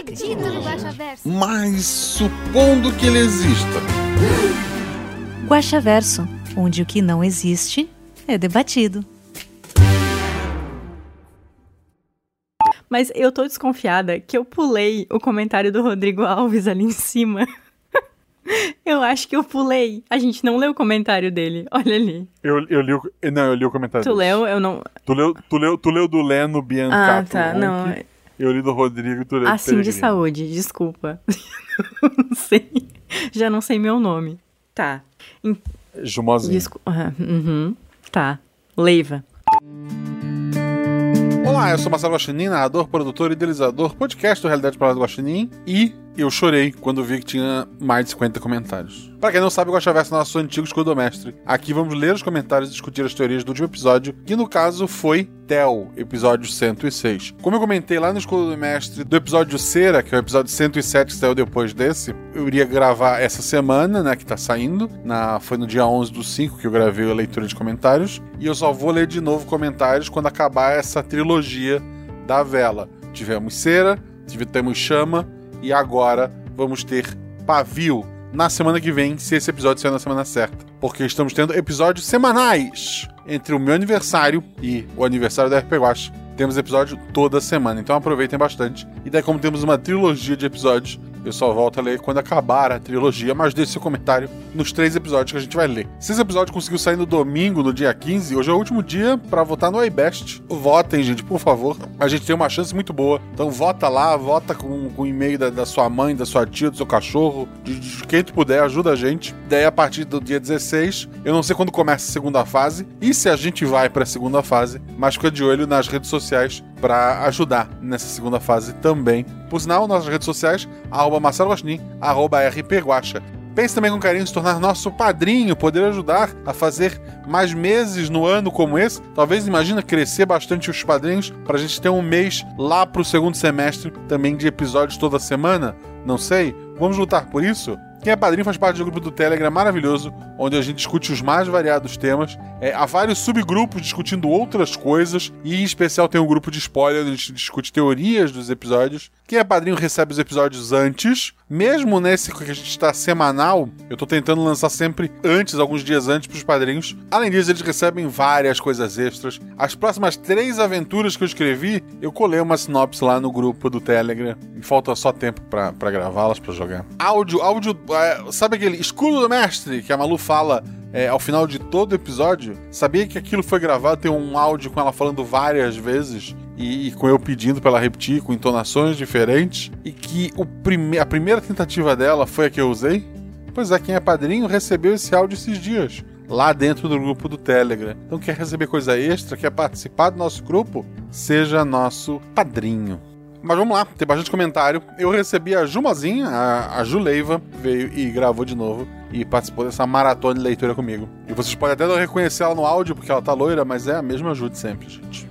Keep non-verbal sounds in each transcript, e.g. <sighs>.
acredito no Guaxaverso. Mas supondo que ele exista. Guaxaverso, onde o que não existe é debatido. Mas eu tô desconfiada que eu pulei o comentário do Rodrigo Alves ali em cima. <laughs> eu acho que eu pulei. A gente não leu o comentário dele. Olha ali. Eu, eu li o. Não, eu li o comentário. Tu dele. leu? Eu não. Tu leu, tu leu, tu leu do Leno Ah, Biancato. tá. Não. Eu li do Rodrigo e do Assim de Peregrino. saúde, desculpa. <laughs> não sei. Já não sei meu nome. Tá. Jumozinho. Descu ah, uhum. Tá. Leiva. Olá, eu sou Marcelo Guaxinim, narrador, produtor e idealizador, podcast do Realidade Palavra do Guaxinim, e eu chorei quando vi que tinha mais de 50 comentários. Pra quem não sabe, o Guaxaverso é nosso antigo escudo mestre. Aqui vamos ler os comentários e discutir as teorias do último episódio, que no caso foi Tel, episódio 106. Como eu comentei lá no escudo do mestre do episódio Cera, que é o episódio 107 que saiu depois desse, eu iria gravar essa semana, né, que tá saindo, na, foi no dia 11 do 5 que eu gravei a leitura de comentários, e eu só vou ler de novo comentários quando acabar essa trilogia da vela. Tivemos Cera, tivemos Chama, e agora vamos ter Pavio na semana que vem, se esse episódio sair na semana certa. Porque estamos tendo episódios semanais entre o meu aniversário e o aniversário da RP Guacha. Temos episódio toda semana, então aproveitem bastante. E daí, como temos uma trilogia de episódios, eu só volto a ler quando acabar a trilogia, mas deixe seu comentário nos três episódios que a gente vai ler. Se esse episódio conseguiu sair no domingo, no dia 15, hoje é o último dia pra votar no iBest. Votem, gente, por favor. A gente tem uma chance muito boa. Então vota lá, vota com, com o e-mail da, da sua mãe, da sua tia, do seu cachorro, de, de quem tu puder, ajuda a gente. Daí, a partir do dia 16, eu não sei quando começa a segunda fase e se a gente vai pra segunda fase, mas fica de olho nas redes sociais pra ajudar nessa segunda fase também. Por sinal, nossas redes sociais, arroba Marcelo arroba RP Guaxa. Pense também com carinho em se tornar nosso padrinho, poder ajudar a fazer mais meses no ano como esse. Talvez, imagina, crescer bastante os padrinhos para a gente ter um mês lá pro segundo semestre também de episódios toda semana. Não sei. Vamos lutar por isso? Quem é padrinho faz parte do grupo do Telegram maravilhoso, onde a gente discute os mais variados temas. É, há vários subgrupos discutindo outras coisas, e em especial tem um grupo de spoiler, onde a gente discute teorias dos episódios. Quem é padrinho recebe os episódios antes. Mesmo nesse que a gente está semanal, eu tô tentando lançar sempre antes, alguns dias antes, pros padrinhos. Além disso, eles recebem várias coisas extras. As próximas três aventuras que eu escrevi, eu colei uma sinopse lá no grupo do Telegram. E falta só tempo pra gravá-las, pra jogar. Áudio, áudio. É, sabe aquele escudo do mestre que a Malu fala é, ao final de todo episódio? Sabia que aquilo foi gravado? Tem um áudio com ela falando várias vezes e, e com eu pedindo pra ela repetir, com entonações diferentes. E que o prime a primeira tentativa dela foi a que eu usei? Pois é, quem é padrinho recebeu esse áudio esses dias. Lá dentro do grupo do Telegram. Então, quer receber coisa extra, quer participar do nosso grupo? Seja nosso padrinho. Mas vamos lá, tem bastante comentário. Eu recebi a Jumazinha, a, a Juleiva, veio e gravou de novo e participou dessa maratona de leitura comigo. E vocês podem até não reconhecer ela no áudio porque ela tá loira, mas é a mesma ajuda sempre, gente.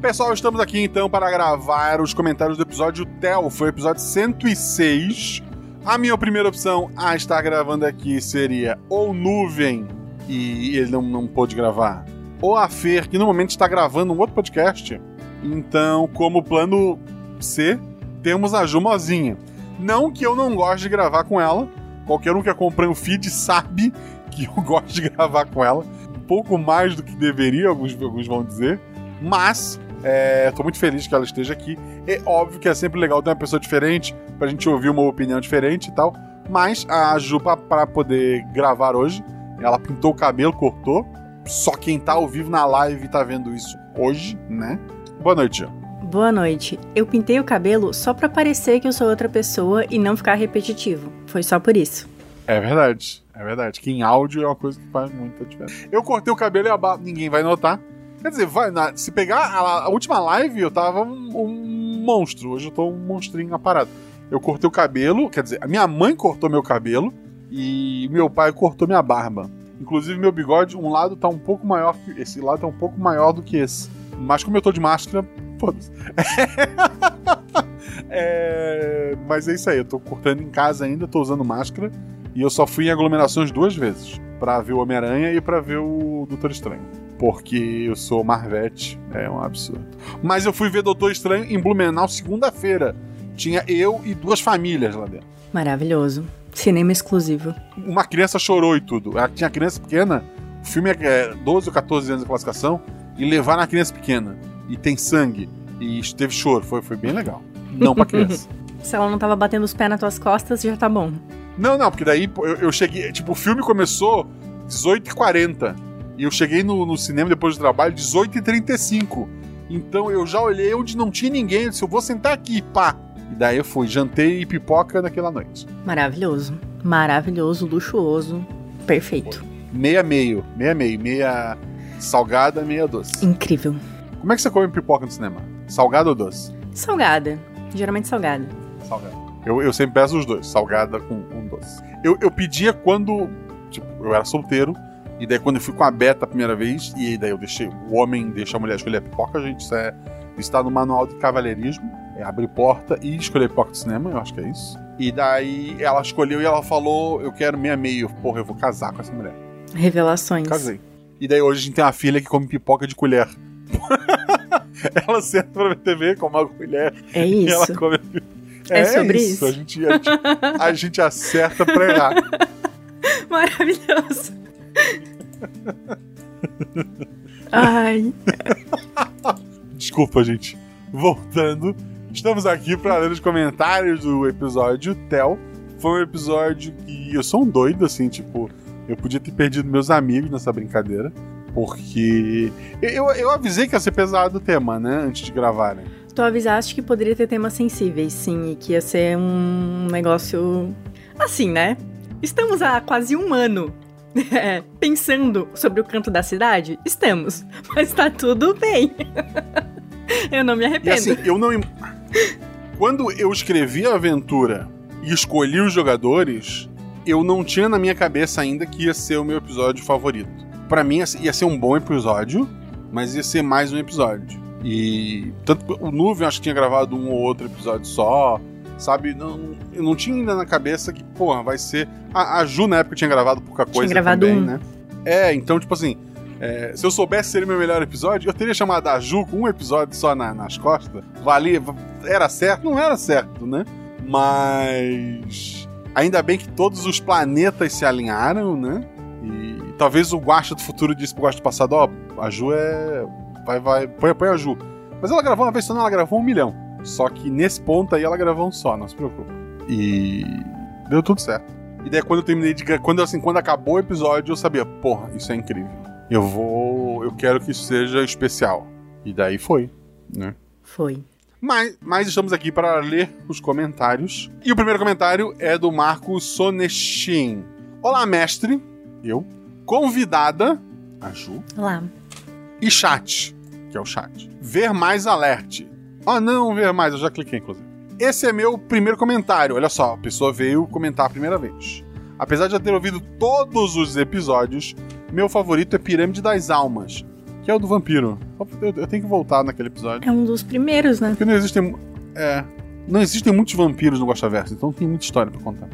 Pessoal, estamos aqui então para gravar os comentários do episódio Tel. Foi o episódio 106. A minha primeira opção a estar gravando aqui seria ou Nuvem, e ele não, não pôde gravar, ou a Fer, que no momento está gravando um outro podcast. Então, como plano C, temos a Jumozinha. Não que eu não goste de gravar com ela, qualquer um que acompanha o feed sabe que eu <laughs> gosto de gravar com ela. Um pouco mais do que deveria, alguns, alguns vão dizer. Mas é, tô muito feliz que ela esteja aqui. É óbvio que é sempre legal ter uma pessoa diferente, pra gente ouvir uma opinião diferente e tal. Mas a Ju, pra, pra poder gravar hoje, ela pintou o cabelo, cortou. Só quem tá ao vivo na live tá vendo isso hoje, né? Boa noite, Ju. Boa noite. Eu pintei o cabelo só pra parecer que eu sou outra pessoa e não ficar repetitivo. Foi só por isso. É verdade, é verdade. Que em áudio é uma coisa que faz muita diferença. Eu cortei o cabelo e a barba, ninguém vai notar. Quer dizer, vai, na- se pegar a, a última live, eu tava um, um monstro. Hoje eu tô um monstrinho aparado. Eu cortei o cabelo, quer dizer, a minha mãe cortou meu cabelo e meu pai cortou minha barba. Inclusive, meu bigode, um lado tá um pouco maior que. Esse lado tá um pouco maior do que esse. Mas como eu tô de máscara, foda-se. <laughs> É, Mas é isso aí, eu tô cortando em casa ainda, tô usando máscara. E eu só fui em aglomerações duas vezes. Pra ver o Homem-Aranha e pra ver o Doutor Estranho. Porque eu sou Marvete, é um absurdo. Mas eu fui ver Doutor Estranho em Blumenau segunda-feira. Tinha eu e duas famílias lá dentro. Maravilhoso. Cinema exclusivo. Uma criança chorou e tudo. Tinha criança pequena, o filme é 12 ou 14 anos de classificação, e levar na criança pequena. E tem sangue. E teve choro. Foi, foi bem legal. Não pra criança. <laughs> Se ela não tava batendo os pés nas tuas costas, já tá bom. Não, não, porque daí eu, eu cheguei. Tipo, o filme começou 18h40. E eu cheguei no, no cinema depois do trabalho 18h35. Então eu já olhei onde não tinha ninguém. Eu disse, eu vou sentar aqui, pá. E daí eu fui, jantei pipoca naquela noite. Maravilhoso. Maravilhoso, luxuoso. Perfeito. Meia meio, meia meio, meia salgada, meia doce. Incrível. Como é que você come pipoca no cinema? Salgada ou doce? Salgada. Geralmente salgada. Salgada. Eu, eu sempre peço os dois, salgada com, com doce. Eu, eu pedia quando. Tipo, eu era solteiro. E daí quando eu fui com a Beta a primeira vez, e daí eu deixei. O homem deixa a mulher escolher a pipoca, gente. Isso é. Está no manual de cavalheirismo. É abrir porta e escolher pipoca de cinema, eu acho que é isso. E daí ela escolheu e ela falou: Eu quero meia meio. Porra, eu vou casar com essa mulher. Revelações. Casei. E daí hoje a gente tem uma filha que come pipoca de colher. <laughs> ela senta pra ver TV com uma colher. É E ela isso. come. É sobre isso. A gente, a, gente, a gente acerta pra errar. <laughs> Maravilhoso. Ai, Desculpa, gente. Voltando, estamos aqui para ler os comentários do episódio Tel. Foi um episódio que eu sou um doido, assim, tipo, eu podia ter perdido meus amigos nessa brincadeira. Porque eu, eu avisei que ia ser pesado o tema, né? Antes de gravar, né? tu avisaste que poderia ter temas sensíveis, sim, e que ia ser um negócio. Assim, né? Estamos há quase um ano <laughs> é, pensando sobre o canto da cidade? Estamos. <laughs> Mas tá tudo bem. <laughs> Eu não me E arrependo. assim, eu não. Quando eu escrevi a aventura e escolhi os jogadores, eu não tinha na minha cabeça ainda que ia ser o meu episódio favorito. Pra mim ia ser- ia ser um bom episódio, mas ia ser mais um episódio. E tanto que o Nuvem acho que tinha gravado um ou outro episódio só, sabe? Não, eu não tinha ainda na cabeça que, porra, vai ser. A, a Ju na época tinha gravado pouca coisa gravado também, um. né? É, então, tipo assim, é, se eu soubesse ser o meu melhor episódio, eu teria chamado a Ju com um episódio só na- nas costas. Valia. Era certo? Não era certo, né? Mas. Ainda bem que todos os planetas se alinharam, né? E talvez o Guacha do futuro disse pro Guacha do passado: ó, a Ju é. Vai, vai. Põe, põe a Ju. Mas ela gravou uma vez só, não, ela gravou um milhão. Só que nesse ponto aí ela gravou um só, não se preocupe. E. Deu tudo certo. E daí quando eu terminei de. Quando, assim, quando acabou o episódio, eu sabia, porra, isso é incrível. Eu vou. Eu quero que isso seja especial. E daí foi, né? Foi. Mas, mas estamos aqui para ler os comentários. E o primeiro comentário é do Marco Soneshin. Olá, mestre. Eu. Convidada. A Ju. Lá. E chat. Que é o chat. Ver mais alerte. Ah, não, ver mais. Eu já cliquei, inclusive. Esse é meu primeiro comentário. Olha só, a pessoa veio comentar a primeira vez. Apesar de já ter ouvido todos os episódios, meu favorito é Pirâmide das Almas, que é o do vampiro. Eu, tenho que voltar naquele episódio. É um dos primeiros, né? Porque não existem. É. Não existem muitos vampiros no Gostaverso, então tem muita história pra contar.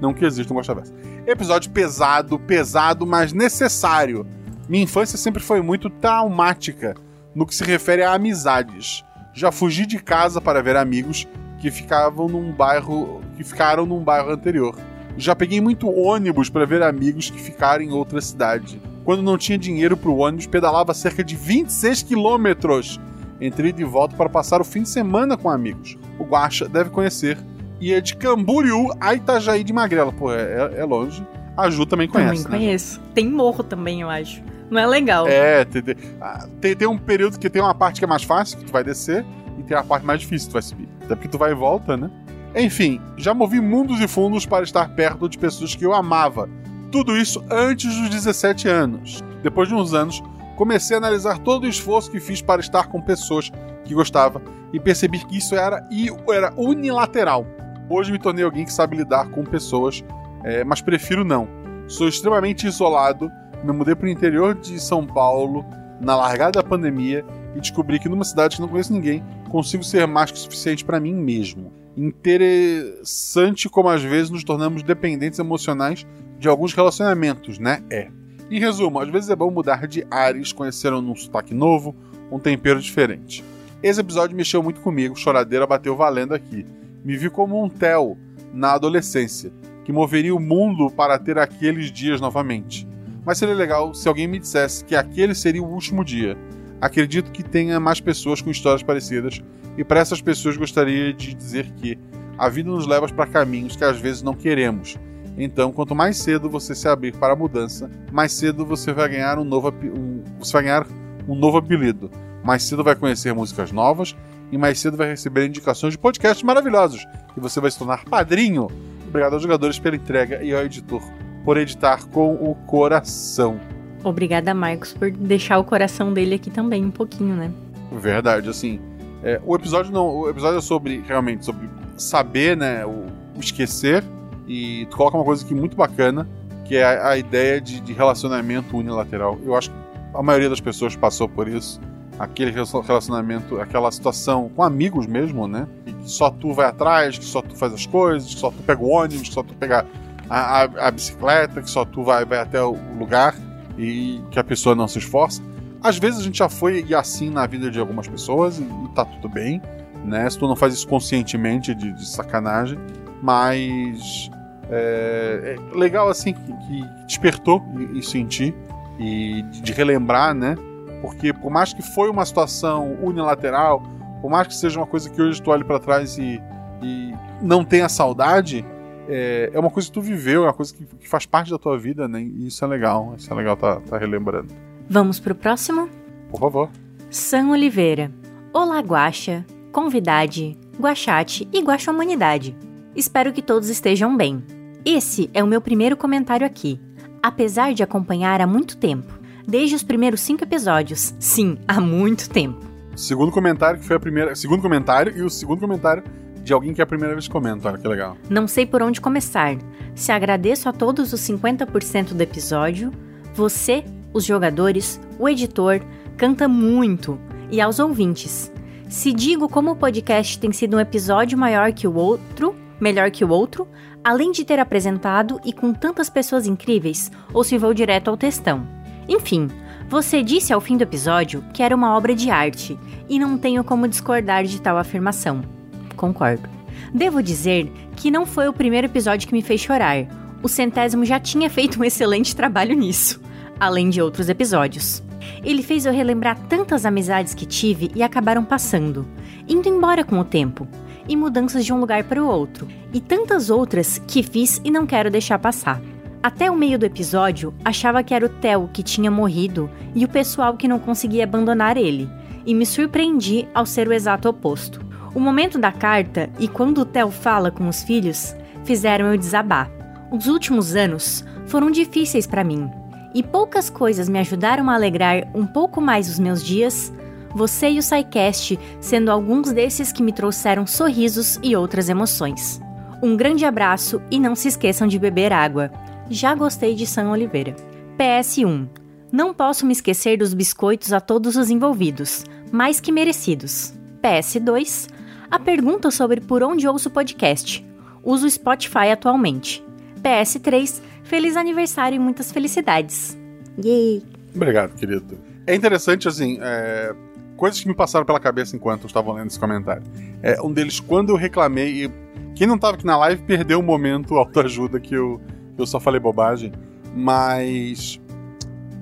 Não que exista um Gostaverso. Episódio pesado, pesado, mas necessário. Minha infância sempre foi muito traumática no que se refere a amizades. Já fugi de casa para ver amigos que ficavam num bairro. que ficaram num bairro anterior. Já peguei muito ônibus para ver amigos que ficaram em outra cidade. Quando não tinha dinheiro para o ônibus, pedalava cerca de 26 quilômetros entre ida e volta para passar o fim de semana com amigos. O Guaxa deve conhecer. E é de Camboriú a Itajaí de Magrela. Pô, é, é longe. A Ju também conhece, também né? conheço. Tem morro também, eu acho. Não é legal. É, tem, tem, ah, tem, tem um período que tem uma parte que é mais fácil, que tu vai descer, e tem a parte mais difícil que tu vai subir. Até porque tu vai e volta, né? Enfim, já movi mundos e fundos para estar perto de pessoas que eu amava. Tudo isso antes dos 17 anos. Depois de uns anos, comecei a analisar todo o esforço que fiz para estar com pessoas que gostava e percebi que isso era, era unilateral. Hoje me tornei alguém que sabe lidar com pessoas, é, mas prefiro não. Sou extremamente isolado, me mudei para o interior de São Paulo na largada da pandemia e descobri que numa cidade que não conheço ninguém, consigo ser mais que suficiente para mim mesmo. Interessante como às vezes nos tornamos dependentes emocionais de alguns relacionamentos, né? É. Em resumo, às vezes é bom mudar de ares, conhecer um sotaque novo, um tempero diferente. Esse episódio mexeu muito comigo, choradeira bateu valendo aqui. Me vi como um Theo na adolescência, que moveria o mundo para ter aqueles dias novamente. Mas seria legal se alguém me dissesse que aquele seria o último dia. Acredito que tenha mais pessoas com histórias parecidas, e para essas pessoas gostaria de dizer que a vida nos leva para caminhos que às vezes não queremos. Então, quanto mais cedo você se abrir para a mudança, mais cedo você vai ganhar um novo, um, você vai ganhar um novo apelido. Mais cedo vai conhecer músicas novas e mais cedo vai receber indicações de podcasts maravilhosos. E você vai se tornar padrinho. Obrigado aos jogadores pela entrega e ao editor por editar com o coração. Obrigada, Marcos, por deixar o coração dele aqui também um pouquinho, né? Verdade, assim. É, o episódio não. O episódio é sobre realmente sobre saber, né? O, o esquecer. E tu coloca uma coisa aqui muito bacana, que é a, a ideia de, de, relacionamento unilateral. Eu acho que a maioria das pessoas passou por isso. Aquele relacionamento, aquela situação com amigos mesmo, né? Que só tu vai atrás, que só tu faz as coisas, que só tu pega o ônibus, que só tu pega a, a, a bicicleta, que só tu vai, vai até o lugar e que a pessoa não se esforça. Às vezes a gente já foi e assim na vida de algumas pessoas e, e tá tudo bem, né? Se tu não faz isso conscientemente de, de sacanagem, mas é, é, legal assim que, que despertou isso em ti e de relembrar, né? Porque por mais que foi uma situação unilateral, por mais que seja uma coisa que hoje tu olhe para trás e, e não tenha saudade, é, é, uma coisa que tu viveu, é uma coisa que, que, faz parte da tua vida, né? E isso é legal, isso é legal tá, tá relembrando. Vamos pro próximo? Por favor. Sam Oliveira. Olá, Guaxa, convidade, Guachate e Guaxa Humanidade. Espero que todos estejam bem. Esse é o meu primeiro comentário aqui, apesar de acompanhar há muito tempo. Desde os primeiros cinco episódios. Sim, há muito tempo. Segundo comentário que foi a primeira. Segundo comentário e o segundo comentário de alguém que é a primeira vez que comenta, olha que legal. Não sei por onde começar. Se agradeço a todos os 50% do episódio, você, os jogadores, o editor, canta muito, e aos ouvintes. Se digo como o podcast tem sido um episódio maior que o outro, melhor que o outro, além de ter apresentado e com tantas pessoas incríveis, ou se vou direto ao textão. Enfim, você disse ao fim do episódio que era uma obra de arte, e não tenho como discordar de tal afirmação concordo. Devo dizer que não foi o primeiro episódio que me fez chorar. O centésimo já tinha feito um excelente trabalho nisso, além de outros episódios. Ele fez eu relembrar tantas amizades que tive e acabaram passando, indo embora com o tempo, e mudanças de um lugar para o outro, e tantas outras que fiz e não quero deixar passar. Até o meio do episódio, achava que era o Theo que tinha morrido e o pessoal que não conseguia abandonar ele, e me surpreendi ao ser o exato oposto. O momento da carta e quando o Theo fala com os filhos fizeram eu desabar. Os últimos anos foram difíceis para mim e poucas coisas me ajudaram a alegrar um pouco mais os meus dias. Você e o SciCast sendo alguns desses que me trouxeram sorrisos e outras emoções. Um grande abraço e não se esqueçam de beber água. Já gostei de São Oliveira. PS1. Não posso me esquecer dos biscoitos a todos os envolvidos, mais que merecidos. PS2 a pergunta sobre por onde ouço o podcast. Uso o Spotify atualmente. PS3, feliz aniversário e muitas felicidades. Yay! Obrigado, querido. É interessante, assim, é... coisas que me passaram pela cabeça enquanto eu estava lendo esse comentário. É, um deles, quando eu reclamei, e quem não estava aqui na live perdeu o momento autoajuda que eu, eu só falei bobagem, mas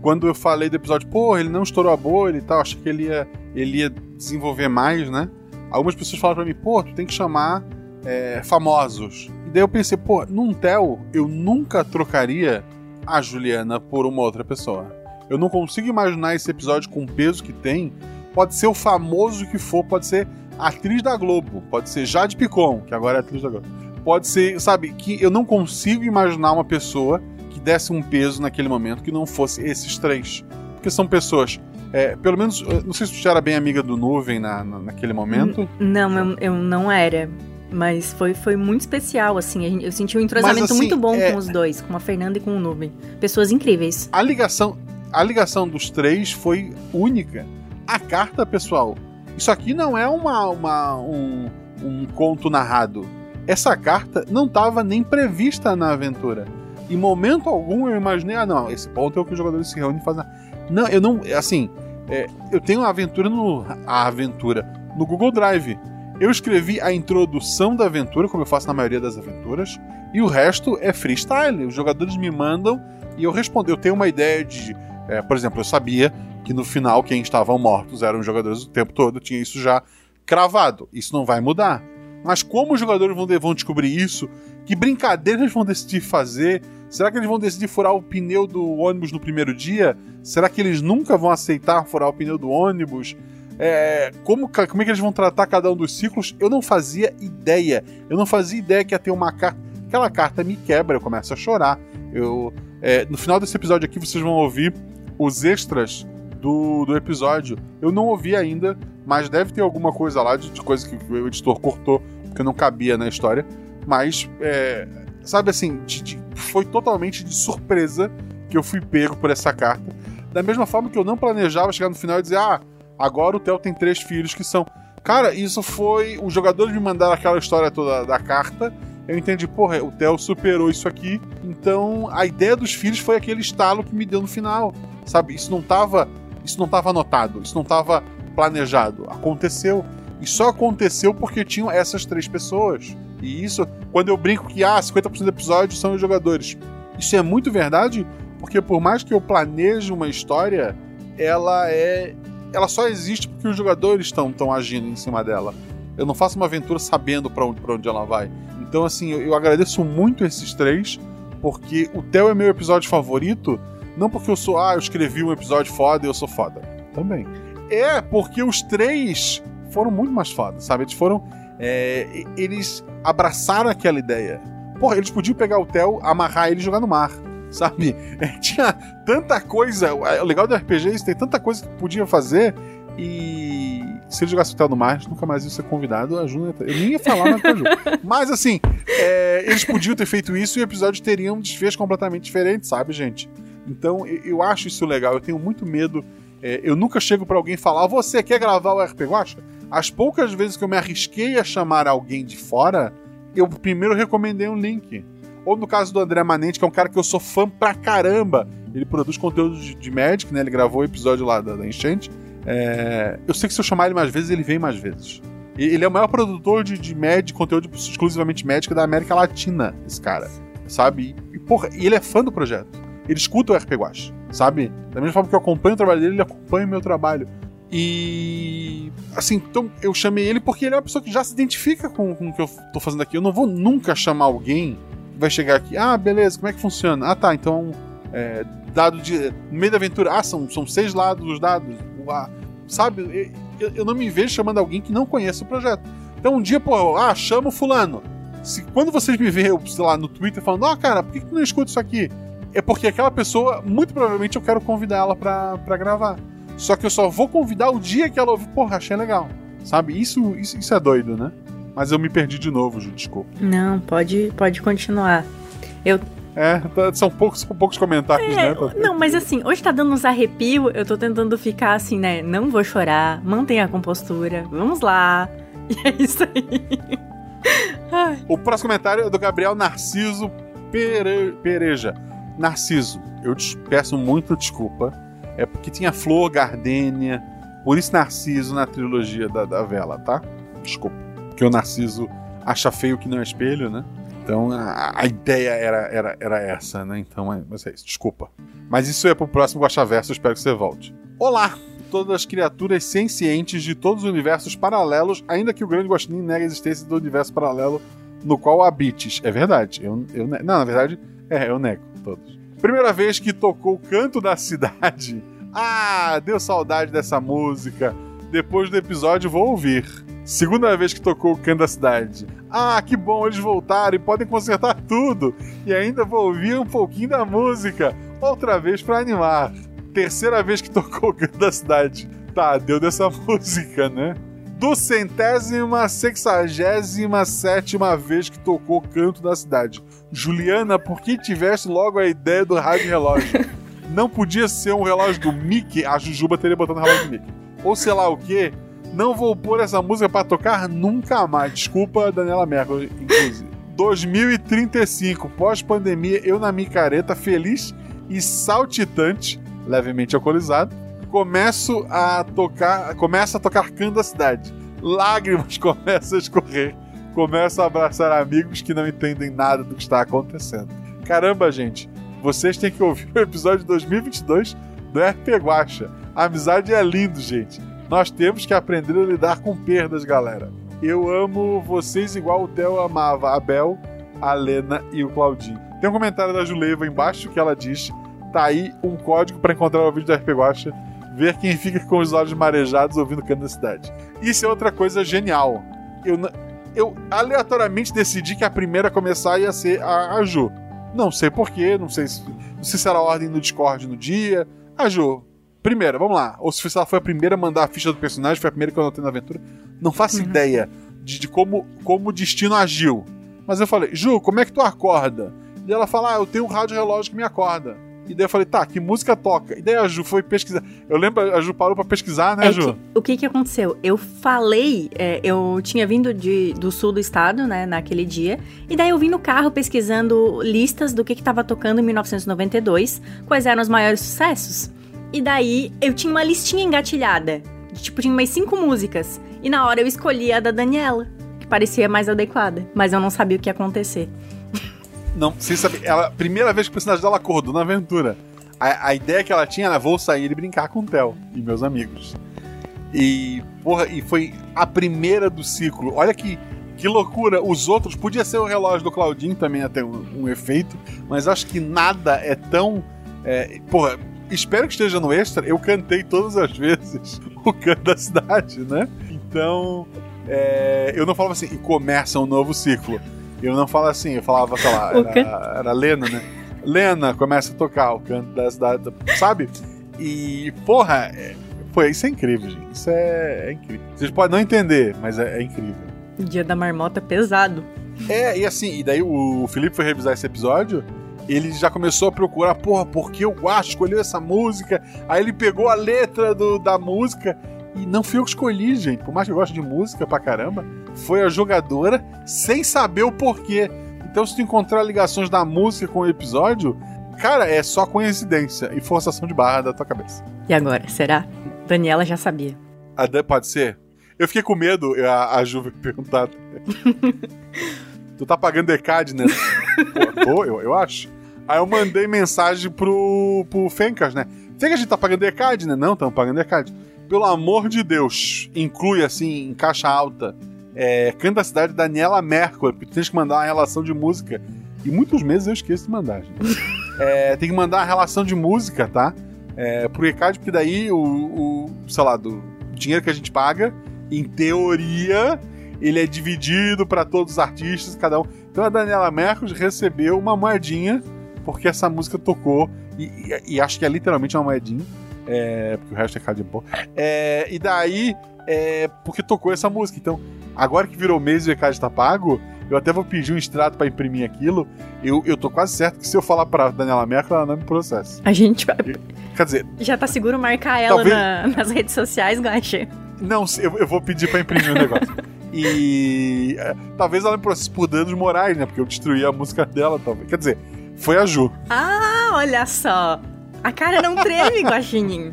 quando eu falei do episódio, pô, ele não estourou a bolha e tal, achei que ele ia, ele ia desenvolver mais, né? algumas pessoas falaram pra mim, pô, tu tem que chamar é, famosos. E daí eu pensei, pô, num Tel, eu nunca trocaria a Juliana por uma outra pessoa. Eu não consigo imaginar esse episódio com o peso que tem. Pode ser o famoso que for, pode ser atriz da Globo, pode ser Jade Picon, que agora é atriz da Globo. Pode ser, sabe, que eu não consigo imaginar uma pessoa que desse um peso naquele momento que não fosse esses três. Porque são pessoas é, pelo menos, não sei se tu já era bem amiga do Nuvem na, na naquele momento. Não, eu, eu não era. Mas foi, foi muito especial, assim. Eu senti um entrosamento Mas, assim, muito bom é- com os dois, com a Fernanda e com o Nubem. Pessoas incríveis. A ligação, a ligação dos três foi única. A carta, pessoal, isso aqui não é uma, uma- um, um conto narrado. Essa carta não estava nem prevista na aventura. Em momento algum eu imaginei, ah, não, esse ponto é o que os jogadores se reúnem e fazem. Não, eu não. Assim, é, eu tenho a aventura no. A aventura no Google Drive. Eu escrevi a introdução da aventura, como eu faço na maioria das aventuras, e o resto é freestyle. Os jogadores me mandam e eu respondo. Eu tenho uma ideia de. é, por exemplo, eu sabia que no final quem estavam mortos eram os jogadores o tempo todo, eu tinha isso já cravado. Isso não vai mudar. Mas como os jogadores vão, vão descobrir isso? Que brincadeiras eles vão decidir fazer? Será que eles vão decidir furar o pneu do ônibus no primeiro dia? Será que eles nunca vão aceitar furar o pneu do ônibus? É, como, como é que eles vão tratar cada um dos ciclos? Eu não fazia ideia. Eu não fazia ideia que ia ter uma carta. Aquela carta me quebra, eu começo a chorar. Eu, é, no final desse episódio aqui, vocês vão ouvir os extras do, do episódio. Eu não ouvi ainda, mas deve ter alguma coisa lá de, de coisa que o editor cortou, porque não cabia na história. Mas, é, sabe assim, de- de- foi totalmente de surpresa que eu fui pego por essa carta. Da mesma forma que eu não planejava chegar no final e dizer, ah, agora o Theo tem três filhos que são. Cara, isso foi. Os jogadores me mandaram aquela história toda da carta. Eu entendi, porra, o Theo superou isso aqui. Então a ideia dos filhos foi aquele estalo que me deu no final. Sabe? Isso não tava. Isso não tava anotado, isso não tava planejado. Aconteceu. E só aconteceu porque tinham essas três pessoas. E isso, quando eu brinco que ah, 50% do episódio são os jogadores. Isso é muito verdade, porque por mais que eu planeje uma história, ela é. Ela só existe porque os jogadores estão estão agindo em cima dela. Eu não faço uma aventura sabendo pra onde, pra onde ela vai. Então, assim, eu, eu agradeço muito esses três, porque o Theo é meu episódio favorito, não porque eu sou, ah, eu escrevi um episódio foda e eu sou foda. Também. É porque os três foram muito mais foda, sabe? Eles foram. é, eles abraçaram aquela ideia. Porra, eles podiam pegar o Theo, amarrar ele e jogar no mar, sabe? <laughs> É, tinha tanta coisa. O legal do RPG é isso, tem tanta coisa que podia fazer e. Se ele jogasse o Theo no mar, nunca mais ia ser convidado. A Juna. Eu nem ia falar mais com a Ju. <laughs> Mas assim, é, eles podiam ter feito isso e o episódio teria um desfecho completamente diferente, sabe, gente? Então eu, acho isso legal. Eu tenho muito medo. é, eu nunca chego pra alguém e falar: "Ah, Você quer gravar o RP Guacha? As poucas vezes que eu me arrisquei a chamar alguém de fora, eu primeiro recomendei um link. Ou no caso do André Manente, que é um cara que eu sou fã pra caramba. Ele produz conteúdo de, de Magic, né? Ele gravou o episódio lá da, da Enchente. É, eu sei que se eu chamar ele mais vezes, ele vem mais vezes. Ele é o maior produtor de, de Magic, conteúdo exclusivamente Magic da América Latina, esse cara. Sabe? E, porra, ele é fã do projeto. Ele escuta o RP Guacha, sabe? Da mesma forma que eu acompanho o trabalho dele, ele acompanha o meu trabalho. E. Assim, então eu chamei ele porque ele é uma pessoa que já se identifica com, com o que eu tô fazendo aqui. Eu não vou nunca chamar alguém que vai chegar aqui. Ah, beleza, como é que funciona? Ah, tá, então. é, dado de. No meio da aventura, ah, são, são seis lados dos dados. Ah, sabe? Eu, eu não me vejo chamando alguém que não conhece o projeto. Então um dia, pô, ah, chama o fulano. Se, quando vocês me verem, sei lá, no Twitter falando, ó, cara, por que, que tu não escuta isso aqui? É porque aquela pessoa, muito provavelmente, eu quero convidar ela pra, pra gravar. Só que eu só vou convidar o dia que ela ouvir, porra, achei legal. Sabe? Isso, isso, isso é doido, né? Mas eu me perdi de novo, Ju, desculpa. Não, pode, pode continuar. Eu, É, tá- são poucos, são poucos comentários, É, né? Não, mas assim, hoje tá dando uns arrepios, eu tô tentando ficar assim, né? Não vou chorar, mantenha a compostura, vamos lá. <laughs> E é isso aí. Ai, O próximo comentário é do Gabriel Narciso Pere- Pereja. Narciso, eu te peço muito desculpa. É porque tinha flor, gardênia. Por isso Narciso na trilogia da, da vela, tá? Desculpa. Porque o Narciso acha feio que não é espelho, né? Então a, a ideia era, era, era essa, né? Então é, mas é isso, desculpa. Mas isso é pro próximo Guaxaverso, espero que você volte. Olá! Todas as criaturas sencientes de todos os universos paralelos, ainda que o grande Guaxinim negue a existência do universo paralelo no qual habites. É verdade. Eu, eu, não, na verdade, é, eu nego todos. Primeira vez que tocou o canto da cidade. <laughs> Ah, deu saudade dessa música. Depois do episódio vou ouvir. Segunda vez que tocou o canto da cidade. Ah, que bom, eles voltaram e podem consertar tudo. E ainda vou ouvir um pouquinho da música. Outra vez pra animar. Terceira vez que tocou o canto da cidade. Tá, deu dessa <laughs> música, né? Do centésima sexagésima sétima vez que tocou Canto da Cidade. Juliana, por que tivesse logo a ideia do rádio relógio? <laughs> Não podia ser um relógio do Mickey? A Jujuba teria botado no relógio do Mickey. Ou sei lá o quê? Não vou pôr essa música pra tocar nunca mais. Desculpa, Daniela Merkel, inclusive. <laughs> 2035, pós-pandemia, eu na micareta, feliz e saltitante, levemente alcoolizado, começo a tocar, começa a tocar canto da cidade. Lágrimas <laughs> começam a escorrer. Começo a abraçar amigos que não entendem nada do que está acontecendo. Caramba, gente, vocês têm que ouvir o episódio de 2022 do RP Guacha. Amizade é lindo, gente. Nós temos que aprender a lidar com perdas, galera. Eu amo vocês igual o Theo amava a Bel, a Lena e o Claudinho. Tem um comentário da Juleiva embaixo que ela diz: tá aí um código para encontrar o vídeo do RP Guacha, ver quem fica com os olhos marejados ouvindo o canto da cidade. Isso é outra coisa genial. Eu, eu aleatoriamente decidi que a primeira a começar ia ser a, a Ju. Não sei porquê, não sei se, não sei se era a ordem no Discord no dia. A Ju, primeira, vamos lá. Ou se ela foi a primeira a mandar a ficha do personagem, foi a primeira que eu anotei na aventura. Não faço uhum. ideia de, de, como, como o destino agiu. Mas eu falei, Ju, como é que tu acorda? E ela fala, ah, eu tenho um rádio relógio que me acorda. E daí eu falei, tá, que música toca? E daí a Ju foi pesquisar. Eu lembro, a Ju parou pra pesquisar, né, é Ju? Que, o que que aconteceu? Eu falei, é, eu tinha vindo de, do sul do estado, né, naquele dia, e daí eu vim no carro pesquisando listas do que que tava tocando em 1992, quais eram os maiores sucessos. E daí eu tinha uma listinha engatilhada. De, tipo, tinha umas cinco músicas. E na hora eu escolhi a da Daniela, que parecia mais adequada. Mas eu não sabia o que ia acontecer. Não, sem saber. Ela, primeira vez que o personagem dela acordou na aventura. A, a ideia que ela tinha era: vou sair e brincar com o Theo e meus amigos. E, porra, e foi a primeira do ciclo. Olha que, que loucura. Os outros, podia ser o relógio do Claudinho também até um, um efeito, mas acho que nada é tão. É, porra, espero que esteja no extra. Eu cantei todas as vezes <laughs> o canto da cidade, né? Então, é, eu não falava assim, e começa um novo ciclo. Eu não falo assim, eu falava, sei lá, <laughs> era, era Lena, né? Lena começa a tocar o canto da cidade, sabe? E, porra, é, foi, isso é incrível, gente. Isso é, é incrível. Vocês podem não entender, mas é, é incrível. Dia da marmota pesado. É, e assim, e daí o Felipe foi revisar esse episódio ele já começou a procurar, porra, por que o Guacho escolheu essa música? Aí ele pegou a letra do, da música e não fui eu que escolhi, gente. Por mais que eu goste de música pra caramba, foi a jogadora sem saber o porquê. Então, se tu encontrar ligações da música com o episódio, cara, é só coincidência e forçação de barra da tua cabeça. E agora, será? Daniela já sabia. A, pode ser? Eu fiquei com medo, a, a Ju perguntar. <laughs> tu tá pagando ECAD, né? Pô, tô, eu, eu acho. Aí eu mandei mensagem pro, pro Fencas, né? Fencas, a gente tá pagando ECAD, né? Não, estamos pagando ECAD. Pelo amor de Deus, inclui assim, em caixa alta, é, Canta da Cidade Daniela Mercury, porque tu tens que mandar uma relação de música. E muitos meses eu esqueço de mandar, gente. <laughs> É, tem que mandar a relação de música, tá? É, pro ECAD, porque daí o, o, sei lá, do dinheiro que a gente paga, em teoria, ele é dividido para todos os artistas, cada um. Então a Daniela Mercury recebeu uma moedinha porque essa música tocou, e, e, e acho que é literalmente uma moedinha, é, porque o resto é cada de é, E daí, é, porque tocou essa música. Então, agora que virou mês e o ECAD tá pago, eu até vou pedir um extrato para imprimir aquilo. Eu, eu tô quase certo que se eu falar pra Daniela Merkel, ela não me processa. A gente vai. Quer dizer. Já tá seguro marcar ela talvez... na, nas redes sociais, Guaxa? Não, eu, eu vou pedir para imprimir o negócio. E é, talvez ela me processe por danos morais, né? Porque eu destruí a música dela, talvez. Quer dizer, foi a Ju. Ah, olha só. A cara não treme, <laughs> Guaxinim.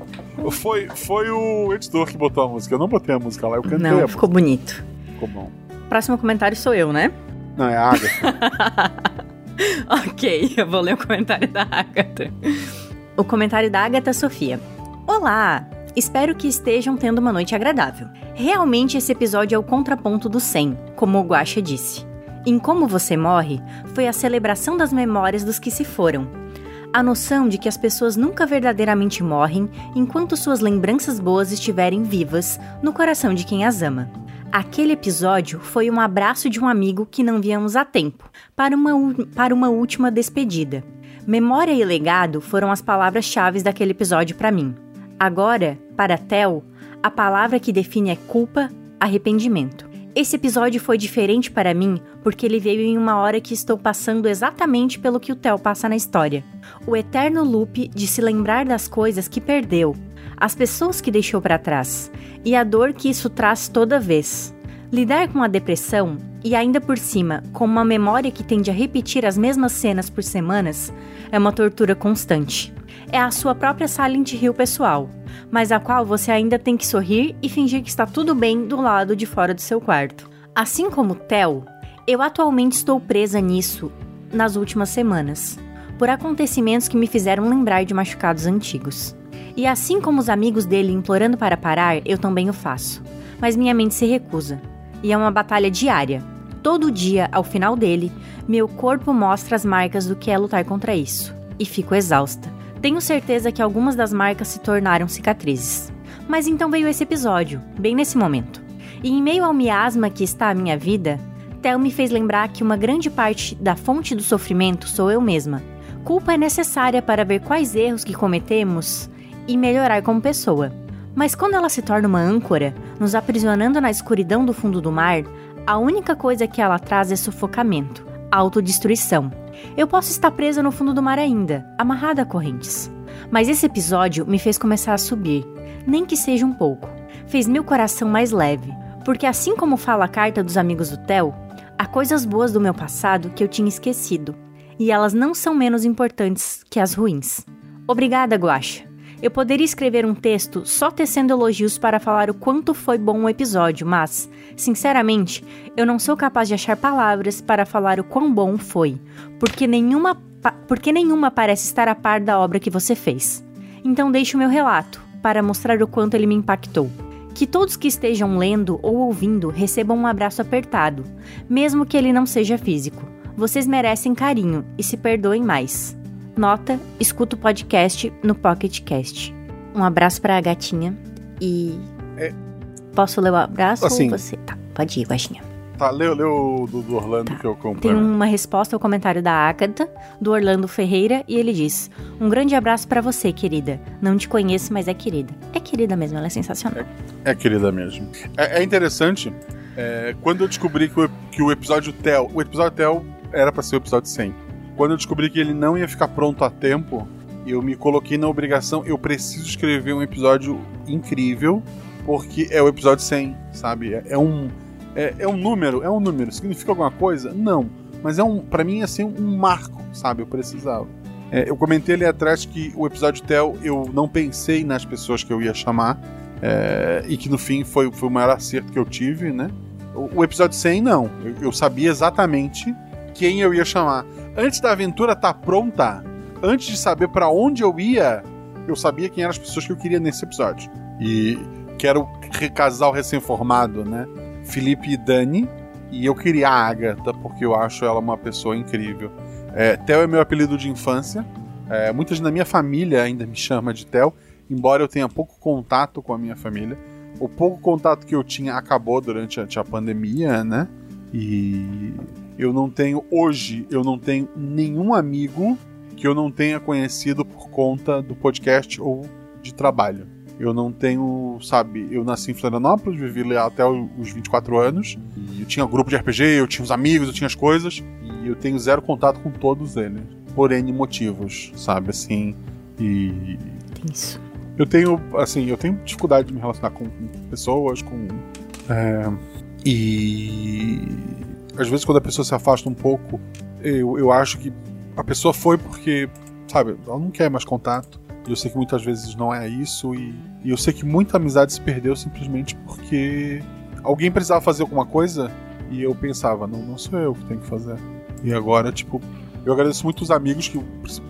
Foi, foi o editor que botou a música. Eu não botei a música lá, eu cantei Não, ficou bonito. Ficou bom. Próximo comentário sou eu, né? Não, é a Agatha. <laughs> ok, eu vou ler o comentário da Agatha. O comentário da Agatha Sofia. Olá! Espero que estejam tendo uma noite agradável. Realmente esse episódio é o contraponto do 100, como o Guaxa disse. Em Como Você Morre, foi a celebração das memórias dos que se foram. A noção de que as pessoas nunca verdadeiramente morrem enquanto suas lembranças boas estiverem vivas no coração de quem as ama. Aquele episódio foi um abraço de um amigo que não víamos há tempo, para uma, para uma última despedida. Memória e legado foram as palavras-chave daquele episódio para mim. Agora, para Tel, a palavra que define é culpa, arrependimento. Esse episódio foi diferente para mim porque ele veio em uma hora que estou passando exatamente pelo que o Theo passa na história. O eterno loop de se lembrar das coisas que perdeu, as pessoas que deixou para trás e a dor que isso traz toda vez. Lidar com a depressão e ainda por cima com uma memória que tende a repetir as mesmas cenas por semanas é uma tortura constante. É a sua própria Silent Hill pessoal, mas a qual você ainda tem que sorrir e fingir que está tudo bem do lado de fora do seu quarto. Assim como Tel, eu atualmente estou presa nisso nas últimas semanas, por acontecimentos que me fizeram lembrar de machucados antigos. E assim como os amigos dele implorando para parar, eu também o faço. Mas minha mente se recusa. E é uma batalha diária. Todo dia, ao final dele, meu corpo mostra as marcas do que é lutar contra isso. E fico exausta. Tenho certeza que algumas das marcas se tornaram cicatrizes. Mas então veio esse episódio, bem nesse momento. E em meio ao miasma que está a minha vida, Tel me fez lembrar que uma grande parte da fonte do sofrimento sou eu mesma. Culpa é necessária para ver quais erros que cometemos e melhorar como pessoa. Mas quando ela se torna uma âncora, nos aprisionando na escuridão do fundo do mar, a única coisa que ela traz é sufocamento, autodestruição. Eu posso estar presa no fundo do mar ainda, amarrada a correntes. Mas esse episódio me fez começar a subir, nem que seja um pouco. Fez meu coração mais leve, porque assim como fala a carta dos amigos do Theo, há coisas boas do meu passado que eu tinha esquecido, e elas não são menos importantes que as ruins. Obrigada, Guaxa. Eu poderia escrever um texto só tecendo elogios para falar o quanto foi bom o episódio, mas, sinceramente, eu não sou capaz de achar palavras para falar o quão bom foi, porque nenhuma, porque nenhuma parece estar a par da obra que você fez. Então deixe o meu relato, para mostrar o quanto ele me impactou. Que todos que estejam lendo ou ouvindo recebam um abraço apertado, mesmo que ele não seja físico. Vocês merecem carinho e se perdoem mais. Nota, escuta o podcast no Pocket Cast. Um abraço pra gatinha e. É. Posso ler o abraço Assim. ou você? Tá, pode ir, baixinha. Tá, leu, leu o do, do Orlando que eu comprei. Tem uma resposta ao comentário da Agatha, do Orlando Ferreira, e ele diz: Um grande abraço pra você, querida. Não te conheço, mas é querida. É querida mesmo, ela é sensacional. É querida mesmo. É, é interessante, é, quando eu descobri que o, que o episódio Tel, o episódio Tel era pra ser o episódio 100. Quando eu descobri que ele não ia ficar pronto a tempo, eu me coloquei na obrigação, eu preciso escrever um episódio incrível, porque é o episódio 100, sabe? É, é um é, é um número, é um número. Significa alguma coisa? Não. Mas é um, para mim, assim, um marco, sabe? Eu precisava. É, eu comentei ali atrás que o episódio Tel eu não pensei nas pessoas que eu ia chamar. é, e que no fim foi, foi o maior acerto que eu tive, né? O, o episódio 100, não. Eu, eu sabia exatamente quem eu ia chamar. Antes da aventura estar pronta, antes de saber para onde eu ia, eu sabia quem eram as pessoas que eu queria nesse episódio. E que era o casal recém-formado, né? Felipe e Dani. E eu queria a Agatha, porque eu acho ela uma pessoa incrível. É, Theo é meu apelido de infância. É, muita gente na minha família ainda me chama de Theo, embora eu tenha pouco contato com a minha família. O pouco contato que eu tinha acabou durante a, a pandemia, né? E eu não tenho, hoje, eu não tenho nenhum amigo que eu não tenha conhecido por conta do podcast ou de trabalho. Eu não tenho, sabe, eu nasci em Florianópolis, vivi lá até os 24 anos, e eu tinha grupo de RPG, eu tinha os amigos, eu tinha as coisas, e eu tenho zero contato com todos eles, por N motivos, sabe, assim, e Isso. eu tenho, assim, eu tenho dificuldade de me relacionar com, pessoas, com. é, e. Às vezes, quando a pessoa se afasta um pouco, eu, eu acho que a pessoa foi porque, sabe, ela não quer mais contato. E eu sei que muitas vezes não é isso. E, e eu sei que muita amizade se perdeu simplesmente porque alguém precisava fazer alguma coisa e eu pensava, não, não sou eu que tenho que fazer. E agora, tipo, eu agradeço muito os amigos que o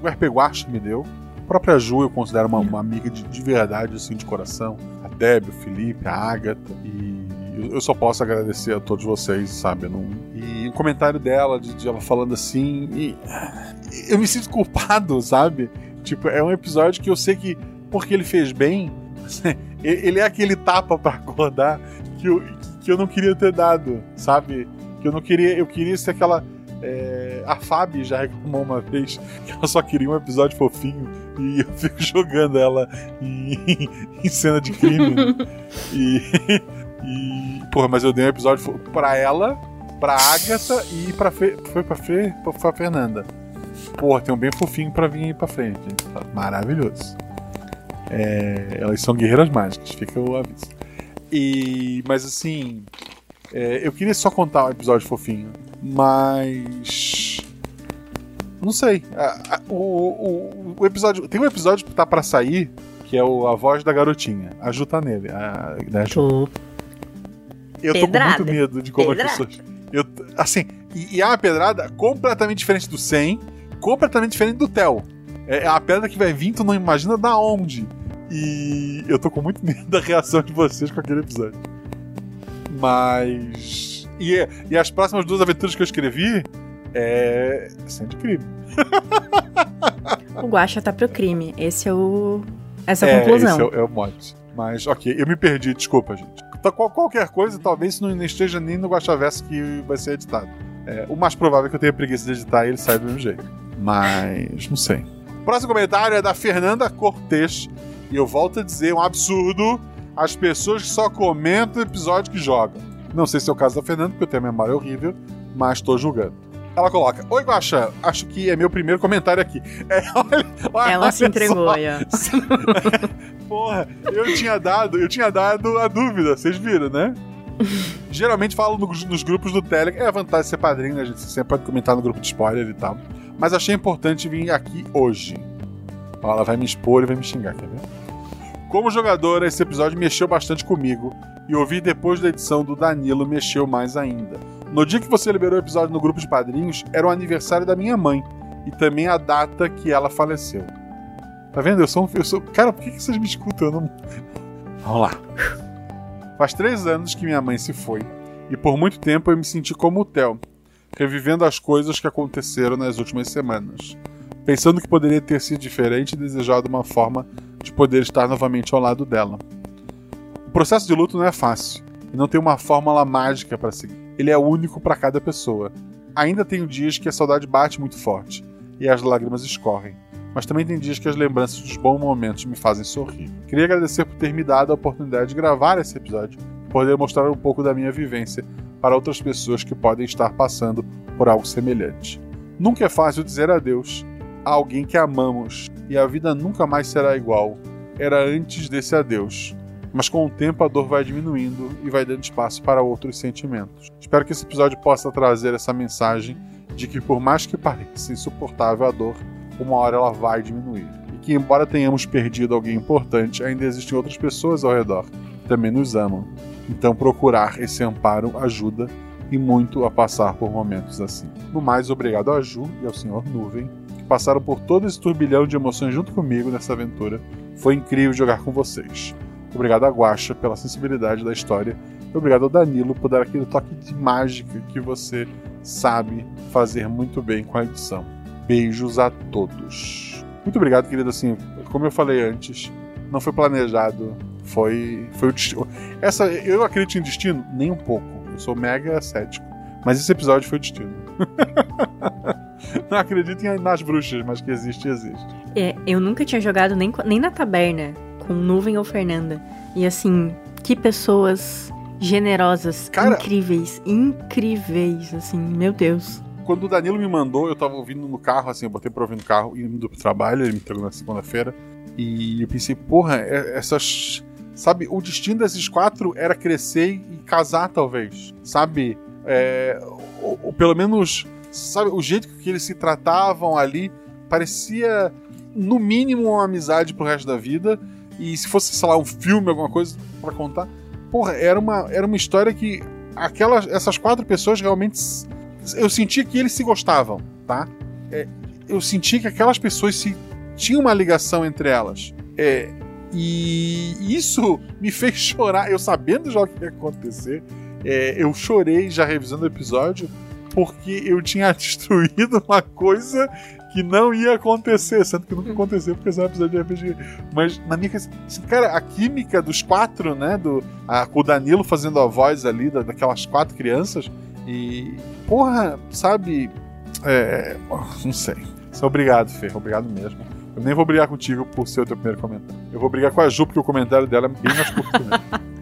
RP Guacha me deu. A própria Ju eu considero uma, uma amiga de, de verdade, assim, de coração. A Deb, o Felipe, a Agatha. E eu, só posso agradecer a todos vocês, sabe? Não... E o comentário dela, de, de ela falando assim. e- Eu me sinto culpado, sabe? Tipo, é um episódio que eu sei que, porque ele fez bem, <laughs> ele é aquele tapa pra acordar que eu, que eu não queria ter dado, sabe? Que eu não queria. Eu queria ser aquela. é, a Fábio já reclamou uma vez que ela só queria um episódio fofinho e eu fico <laughs> jogando ela em, <laughs> em cena de crime. e Porra, mas eu dei um episódio pra ela, pra Agatha e pra. Foi pra? Pra, Fernanda. Porra, tem um bem fofinho pra vir aí pra frente. Maravilhoso. É, elas são guerreiras mágicas, fica o aviso. E, mas assim, é, eu queria só contar um episódio fofinho, mas não sei. O, o, o episódio tem um episódio que tá pra sair que é o a voz da garotinha. A Ju tá nele. A, né, Ju? Tô. Eu tô com Pedrada. muito medo de como Pedrada. as pessoas. Eu, assim, e, e é uma pedrada completamente diferente do 100, completamente diferente do Theo. É, é a pedra que vai vir, tu não imagina da onde. E eu tô com muito <laughs> medo da reação de vocês com aquele episódio. Mas. E, e as próximas duas aventuras que eu escrevi é. De crime. <laughs> O Guaxa tá pro crime. Esse é o. Essa é a conclusão. Esse é, é o mote. Mas, ok, eu me perdi, desculpa, gente. Então, qual- qualquer coisa, talvez isso não esteja nem no Guaxaverso que vai ser editado. É, o mais provável é que eu tenha preguiça de editar e ele sai do mesmo jeito. Mas, não sei. Próximo comentário é da Fernanda Cortez. E eu volto a dizer, um absurdo as pessoas que só comentam o episódio que jogam. Não sei se é o caso da Fernanda, porque eu tenho a memória horrível, mas tô julgando. Ela coloca: Oi, Guaxa, acho que é meu primeiro comentário aqui. <laughs> É, olha, olha Ela se só. entregou aí, ó. <laughs> Porra, eu tinha dado, eu tinha dado a dúvida, vocês viram, né? <laughs> Geralmente falo no- nos grupos do Telegram. É a vantagem de ser padrinho, né? A gente sempre pode comentar no grupo de spoiler e tal. Mas achei importante vir aqui hoje. Ela vai me expor e vai me xingar, quer ver? Como jogadora, esse episódio mexeu bastante comigo. E ouvir depois da edição do Danilo mexeu mais ainda. No dia que você liberou o episódio no grupo de padrinhos, era o aniversário da minha mãe. E também a data que ela faleceu. Tá vendo? Eu sou um. Eu sou... Cara, por que vocês me escutam? Não. Vamos lá. Faz três anos que minha mãe se foi. E por muito tempo eu me senti como o Theo, revivendo as coisas que aconteceram nas últimas semanas. Pensando que poderia ter sido diferente e desejado uma forma de poder estar novamente ao lado dela. O processo de luto não é fácil e não tem uma fórmula mágica para seguir. Ele é único para cada pessoa. Ainda tenho dias que a saudade bate muito forte e as lágrimas escorrem mas também tem dias que as lembranças dos bons momentos me fazem sorrir. Queria agradecer por ter me dado a oportunidade de gravar esse episódio poder mostrar um pouco da minha vivência para outras pessoas que podem estar passando por algo semelhante. Nunca é fácil dizer adeus a alguém que amamos e a vida nunca mais será igual. Era antes desse adeus. Mas com o tempo a dor vai diminuindo e vai dando espaço para outros sentimentos. Espero que esse episódio possa trazer essa mensagem de que, por mais que pareça insuportável a dor, uma hora ela vai diminuir. E que, embora tenhamos perdido alguém importante, ainda existem outras pessoas ao redor que também nos amam. Então, procurar esse amparo ajuda e muito a passar por momentos assim. No mais, obrigado a Ju e ao Sr. Nuvem, que passaram por todo esse turbilhão de emoções junto comigo nessa aventura. Foi incrível jogar com vocês. Obrigado a Guaxa pela sensibilidade da história. E obrigado ao Danilo por dar aquele toque de mágica que você sabe fazer muito bem com a edição. Beijos a todos. Muito obrigado, querido. Assim, como eu falei antes, não foi planejado. Foi, foi o destino. Essa, eu acredito em destino? Nem um pouco. Eu sou mega cético. Mas esse episódio foi o destino. <laughs> não acredito em, nas bruxas, mas que existe, existe. É, eu nunca tinha jogado nem, nem na taberna com Nuvem ou Fernanda. E assim, que pessoas generosas, Cara- incríveis, incríveis, assim, meu Deus. Quando o Danilo me mandou, eu tava ouvindo no carro, assim, eu botei pra ouvir no carro, indo pro trabalho, ele me entregou na segunda-feira. E eu pensei, porra, é- essas. Sabe, o destino desses quatro era crescer e casar, talvez. Sabe? É, ou, ou pelo menos, sabe, o jeito que eles se tratavam ali parecia, no mínimo, uma amizade pro resto da vida. E se fosse, sei lá, um filme, alguma coisa pra contar, porra, era uma, era uma história que aquelas, essas quatro pessoas realmente eu sentia que eles se gostavam, tá? É, eu sentia que aquelas pessoas se tinham uma ligação entre elas. É, e isso me fez <laughs> chorar. Eu sabendo já o que ia acontecer, é, eu chorei já revisando o episódio porque eu tinha <laughs> destruído uma coisa que não ia acontecer, sendo que nunca aconteceu porque esse é um episódio de RPG. Mas na minha cabeça, assim, cara, a química dos quatro, né? Do, a, com o Danilo fazendo a voz ali da, daquelas quatro crianças. E, porra, sabe? É, não sei. Só obrigado, Fê. Obrigado mesmo. Eu nem vou brigar contigo por ser o teu primeiro comentário. Eu vou brigar com a Ju, porque o comentário dela é bem mais curto que o meu. <laughs>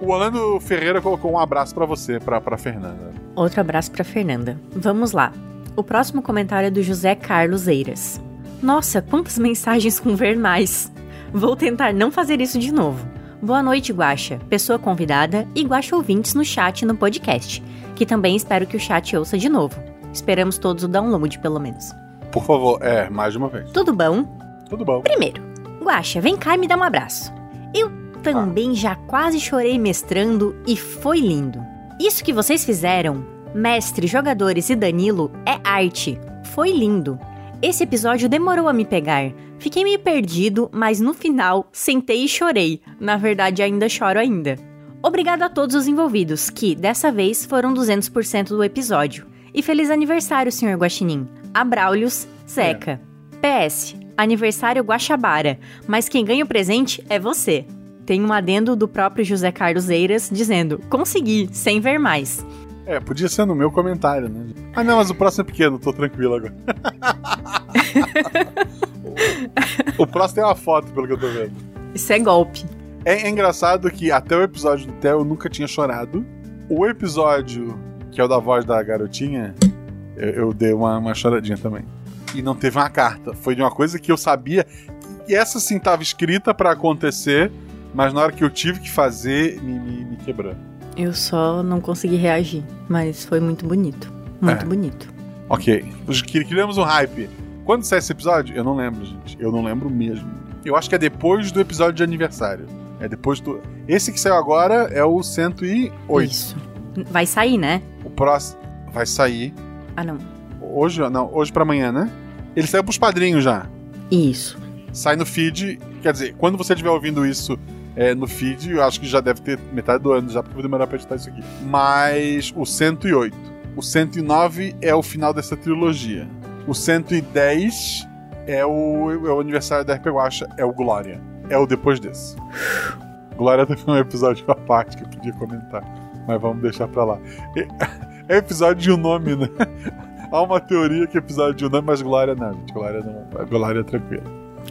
O Orlando Ferreira colocou um abraço pra você, pra Fernanda. Outro abraço pra Fernanda. Vamos lá. O próximo comentário é do José Carlos Eiras. Nossa, quantas <laughs> mensagens com vernais. Vou tentar não fazer isso de novo. Boa noite, Guaxa, pessoa convidada e Guaxa ouvintes no chat e no podcast, que também espero que o chat ouça de novo. Esperamos todos o download, pelo menos. Por favor, é, mais de uma vez. Tudo bom? Tudo bom. Primeiro, Guaxa, vem cá e me dá um abraço. Eu também já quase chorei mestrando e foi lindo. Isso que vocês fizeram, mestre, jogadores e Danilo, é arte. Foi lindo. Esse episódio demorou a me pegar. Fiquei meio perdido, mas no final sentei e chorei. Na verdade, ainda choro ainda. Obrigado a todos os envolvidos, que dessa vez foram 200% do episódio. E feliz aniversário, Sr. Guaxinim. Abraulios, Zeca. PS, aniversário Guaxabara, mas quem ganha o presente é você. Tem um adendo do próprio José Carlos Eiras dizendo: consegui, sem ver mais. É, podia ser no meu comentário, né? Ah, não, mas o próximo é pequeno, tô tranquilo agora. <laughs> o próximo tem uma foto, pelo que eu tô vendo. Isso é golpe. É, é engraçado que até o episódio do Theo eu nunca tinha chorado. O episódio, que é o da voz da garotinha, eu, eu dei uma, uma choradinha também. E não teve uma carta. Foi de uma coisa que eu sabia. E essa sim tava escrita para acontecer, mas na hora que eu tive que fazer, me, me, me quebrou. Eu só não consegui reagir, mas foi muito bonito. Muito É. bonito. Ok. Criamos um hype. Quando sai esse episódio? Eu não lembro, gente. Eu não lembro mesmo. Eu acho que é depois do episódio de aniversário. É depois do. Esse que saiu agora é o 108. Isso. Vai sair, né? O próximo vai sair Ah, não. hoje, não, hoje pra amanhã, né? Ele saiu pros padrinhos já. Isso. Sai no feed. Quer dizer, quando você estiver ouvindo isso é, no feed, eu acho que já deve ter metade do ano já, porque eu vou demorar pra editar isso aqui. Mas o 108. O 109 é o final dessa trilogia. O 110 é o, é o aniversário da RP Guacha, é o Glória. É o depois desse. Glória teve um episódio à parte que eu podia comentar, mas vamos deixar pra lá. <laughs> É- episódio de um nome, né? <laughs> Há uma teoria que é episódio de um nome, mas Glória não, gente. Glória não. Glória é tranquila.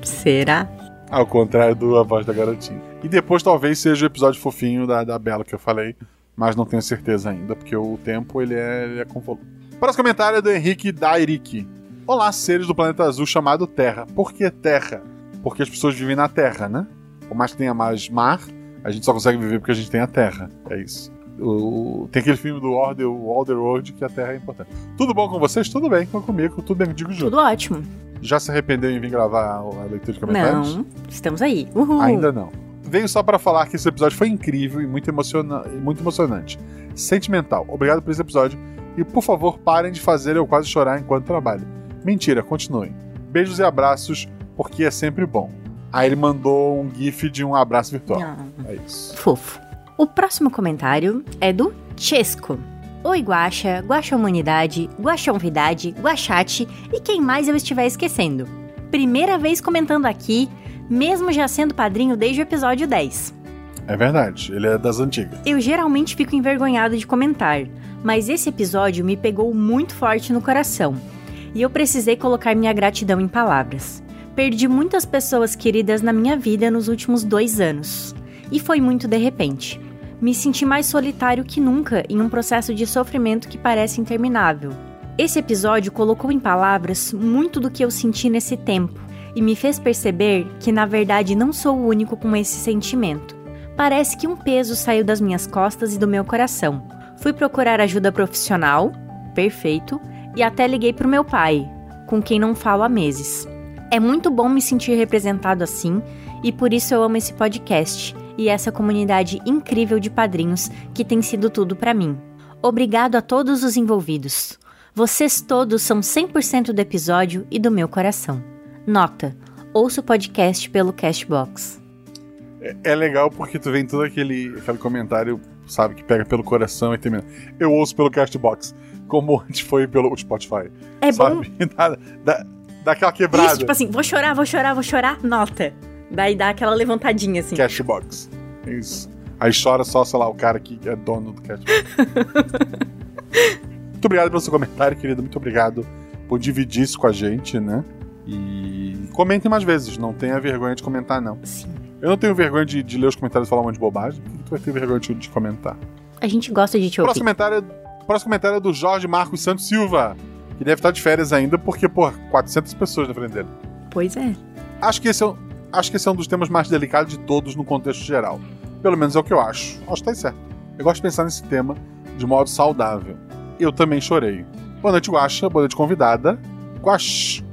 Será? Ao contrário do A Voz da Garotinha. E depois talvez seja o episódio fofinho da, da Bela que eu falei, mas não tenho certeza ainda, porque o tempo ele é, ele é convoluto. Próximo comentário é do Henrique Dairick. Olá, seres do planeta azul chamado Terra. Por que Terra? Porque as pessoas vivem na Terra, né? Por mais que tenha mais mar, a gente só consegue viver porque a gente tem a Terra. É isso. O- tem aquele filme do Order, World que a Terra é importante. Tudo bom com vocês? Tudo bem, com comigo, tudo bem, digo junto. Tudo ótimo. Já se arrependeu em vir gravar a leitura de comentários? Não. Estamos aí. Uhul. Ainda não. Venho só para falar que esse episódio foi incrível e muito, emociona muito emocionante. Sentimental. Obrigado por esse episódio. E por favor, parem de fazer eu quase chorar enquanto trabalho. Mentira, continuem. Beijos e abraços, porque é sempre bom. Aí ele mandou um gif de um abraço virtual. Ah. É isso. Fofo. O próximo comentário é do Chesco. Oi, Guaxa, Guaxa Humanidade, Guaxa Honvidade, Guaxate e quem mais eu estiver esquecendo. Primeira vez comentando aqui, mesmo já sendo padrinho desde o episódio 10. É verdade, ele é das antigas. Eu geralmente fico envergonhado de comentar, mas esse episódio me pegou muito forte no coração. E eu precisei colocar minha gratidão em palavras. Perdi muitas pessoas queridas na minha vida nos últimos dois anos. E foi muito de repente. Me senti mais solitário que nunca em um processo de sofrimento que parece interminável. Esse episódio colocou em palavras muito do que eu senti nesse tempo e me fez perceber que, na verdade, não sou o único com esse sentimento. Parece que um peso saiu das minhas costas e do meu coração. Fui procurar ajuda profissional, perfeito, e até liguei pro meu pai, com quem não falo há meses. É muito bom me sentir representado assim, e por isso eu amo esse podcast e essa comunidade incrível de padrinhos que tem sido tudo pra mim. Obrigado a todos os envolvidos. Vocês todos são 100% do episódio e do meu coração. Nota: ouço o podcast pelo Cashbox. É legal porque tu vem todo aquele, aquele comentário, sabe, que pega pelo coração e termina. Eu ouço pelo Castbox, como antes foi pelo Spotify. É bom. sabe? <laughs> Dá, dá, dá aquela quebrada. Isso, tipo assim, vou chorar, vou chorar, vou chorar, nota. Daí dá aquela levantadinha assim. Cashbox. Isso. Aí chora só, sei lá, o cara que é dono do Cashbox. <laughs> Muito obrigado pelo seu comentário, querido. Muito obrigado por dividir isso com a gente, né? E comentem mais vezes. Não tenha vergonha de comentar, não. Sim. Eu não tenho vergonha de, de ler os comentários e falar um monte de bobagem. tu vai ter vergonha de, de comentar. A gente gosta de te ouvir. próximo comentário, é- próximo comentário é do Jorge Marcos Santos Silva, que deve estar de férias ainda, porque, pô, 400 pessoas na frente dele. Pois é. Acho que, esse é, um- acho que esse é um dos temas mais delicados de todos no contexto geral. Pelo menos é o que eu acho. Acho que tá certo. Eu gosto de pensar nesse tema de modo saudável. Eu também chorei. Boa noite, Guaxa. Boa noite, convidada. Guax...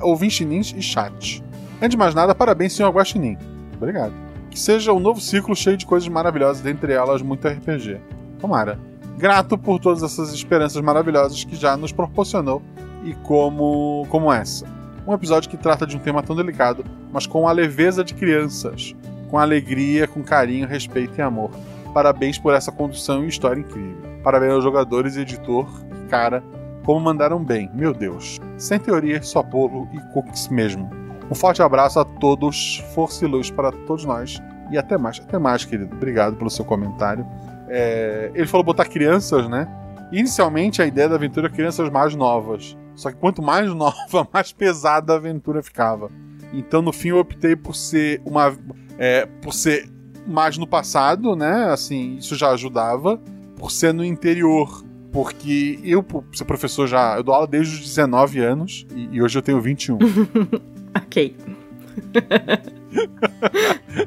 Ouvintinins e chat. Antes de mais nada, parabéns, senhor Guaxinim. Obrigado. Que seja um novo ciclo cheio de coisas maravilhosas, dentre elas muito RPG. Tomara. Grato por todas essas esperanças maravilhosas que já nos proporcionou e como, como essa. Um episódio que trata de um tema tão delicado, mas com a leveza de crianças, com alegria, com carinho, respeito e amor. Parabéns por essa condução e história incrível. Parabéns aos jogadores e editor. Cara, como mandaram bem, meu Deus. Sem teoria, só bolo e cookies mesmo. Um forte abraço a todos, força e luz para todos nós. E até mais, até mais, querido. Obrigado pelo seu comentário. É, ele falou botar crianças, né? Inicialmente a ideia da aventura é crianças mais novas. Só que quanto mais nova, <laughs> mais pesada a aventura ficava. Então no fim eu optei por ser uma. é, por ser mais no passado, né? Assim, isso já ajudava. Por ser no interior. Porque eu, por ser professor já. Eu dou aula desde os 19 anos. E, e hoje eu tenho 21. <laughs> Ok.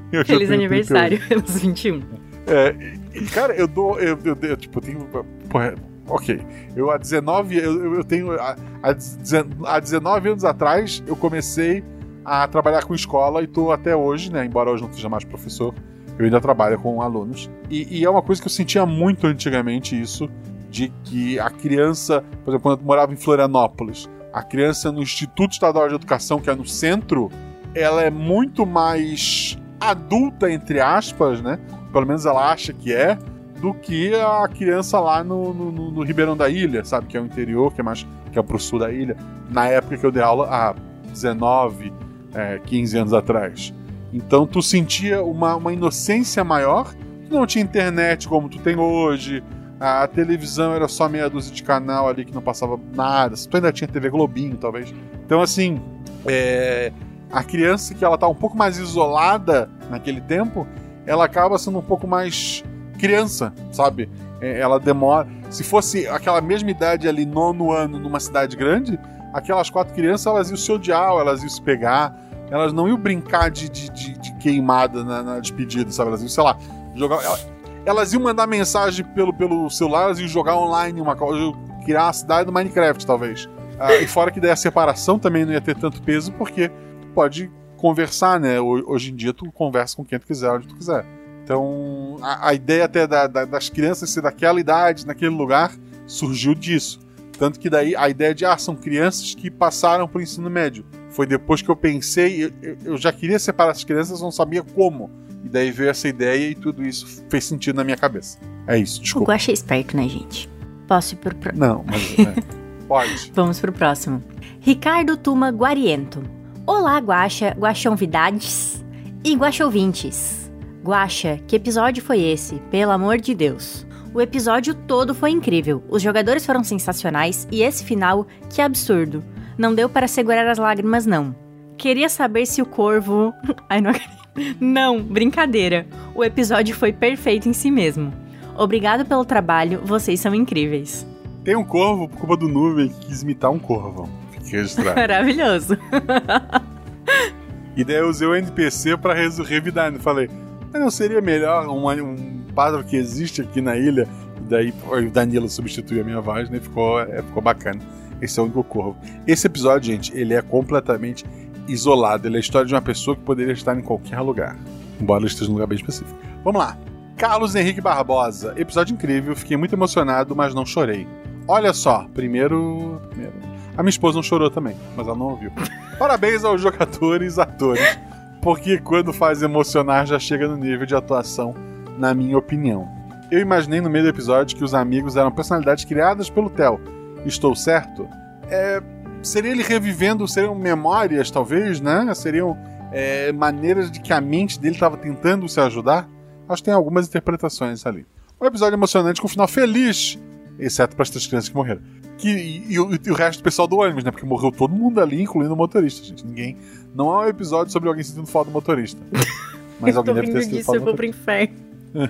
<laughs> Feliz aniversário, pelos 21. É, cara, eu dou. Eu, eu, eu, tipo, eu tenho. Porra, ok. Eu há 19. Eu, eu- tenho. Há 19 anos atrás, eu comecei a trabalhar com escola e tô até hoje, né? Embora hoje não seja mais professor, eu ainda trabalho com alunos. E, e é uma coisa que eu sentia muito antigamente isso, de que a criança, por exemplo, quando eu morava em Florianópolis, a criança no Instituto Estadual de Educação, que é no centro, ela é muito mais adulta, entre aspas, né? Pelo menos ela acha que é, do que a criança lá no, no- no- Ribeirão da Ilha, sabe? Que é o interior, que é mais que é pro sul da ilha. Na época que eu dei aula, há 19, é, 15 anos atrás. Então tu sentia uma, uma inocência maior, tu não tinha internet como tu tem hoje, a televisão era só meia dúzia de canal ali que não passava nada, tu ainda tinha TV Globinho, talvez. Então, assim, é, a criança que ela tá um pouco mais isolada naquele tempo, ela acaba sendo um pouco mais criança, sabe? É, ela demora. Se fosse aquela mesma idade ali, nono ano, numa cidade grande, aquelas quatro crianças elas iam se odiar, elas iam se pegar, elas não iam brincar de, de, de- de queimada na, na despedida, sabe? Elas iam, sei lá, jogar. ela- Elas iam mandar mensagem pelo, pelo celular, elas iam jogar online uma coisa, criar a cidade do Minecraft, talvez. Ah, e fora que daí a separação também não ia ter tanto peso, porque tu pode conversar, né? Ho- Hoje em dia tu conversa com quem tu quiser, onde tu quiser. Então, a, a ideia até da- da- das crianças ser daquela idade, naquele lugar, surgiu disso. Tanto que daí a ideia de, ah, são crianças que passaram pro ensino médio. Foi depois que eu pensei, eu- eu, já queria separar essas crianças, não sabia como. E daí veio essa ideia e tudo isso fez sentido na minha cabeça. É isso, O desculpa. Guaxa é esperto, né, gente? Posso ir pro próximo? Não, mas é, <laughs> pode. Vamos pro próximo. Ricardo Tuma Guariento. Olá, Guaxa, Guaxãovidades e Guaxouvintes. Guaxa, que episódio foi esse? Pelo amor de Deus. O episódio todo foi incrível, os jogadores foram sensacionais e esse final, que absurdo. Não deu para segurar as lágrimas, não. Queria saber se o corvo. <laughs> Ai, não. Não, brincadeira. O episódio foi perfeito em si mesmo. Obrigado pelo trabalho, vocês são incríveis. Tem um corvo por culpa do nuvem que quis imitar um corvo. Fique registrado. <laughs> Maravilhoso. E daí eu usei o NPC pra revidar. Eu falei, não seria melhor um, um pássaro que existe aqui na ilha? E daí o Danilo substituiu a minha voz, né? Ficou, é, ficou bacana. Esse é o único corvo. Esse episódio, gente, ele é completamente isolado. Ele é a história de uma pessoa que poderia estar em qualquer lugar. Embora ele esteja num lugar bem específico. Vamos lá. Carlos Henrique Barbosa. Episódio incrível. Fiquei muito emocionado, mas não chorei. Olha só. Primeiro... primeiro a minha esposa não chorou também, mas ela não ouviu. <laughs> Parabéns aos jogadores atores, porque quando faz emocionar já chega no nível de atuação, na minha opinião. Eu imaginei no meio do episódio que os amigos eram personalidades criadas pelo Theo. Estou certo? É, seria ele revivendo, seriam memórias, talvez, né? Seriam é, maneiras de que a mente dele estava tentando se ajudar? Acho que tem algumas interpretações ali. Um episódio emocionante com um final feliz, exceto para as três crianças que morreram. Que, e, e o, e o resto do pessoal do ônibus, né? Porque morreu todo mundo ali, incluindo o motorista, gente. Ninguém. Não é um episódio sobre alguém sentindo falta do motorista. <laughs> Mas alguém deve ter sentido falta eu vou pro inferno. <laughs>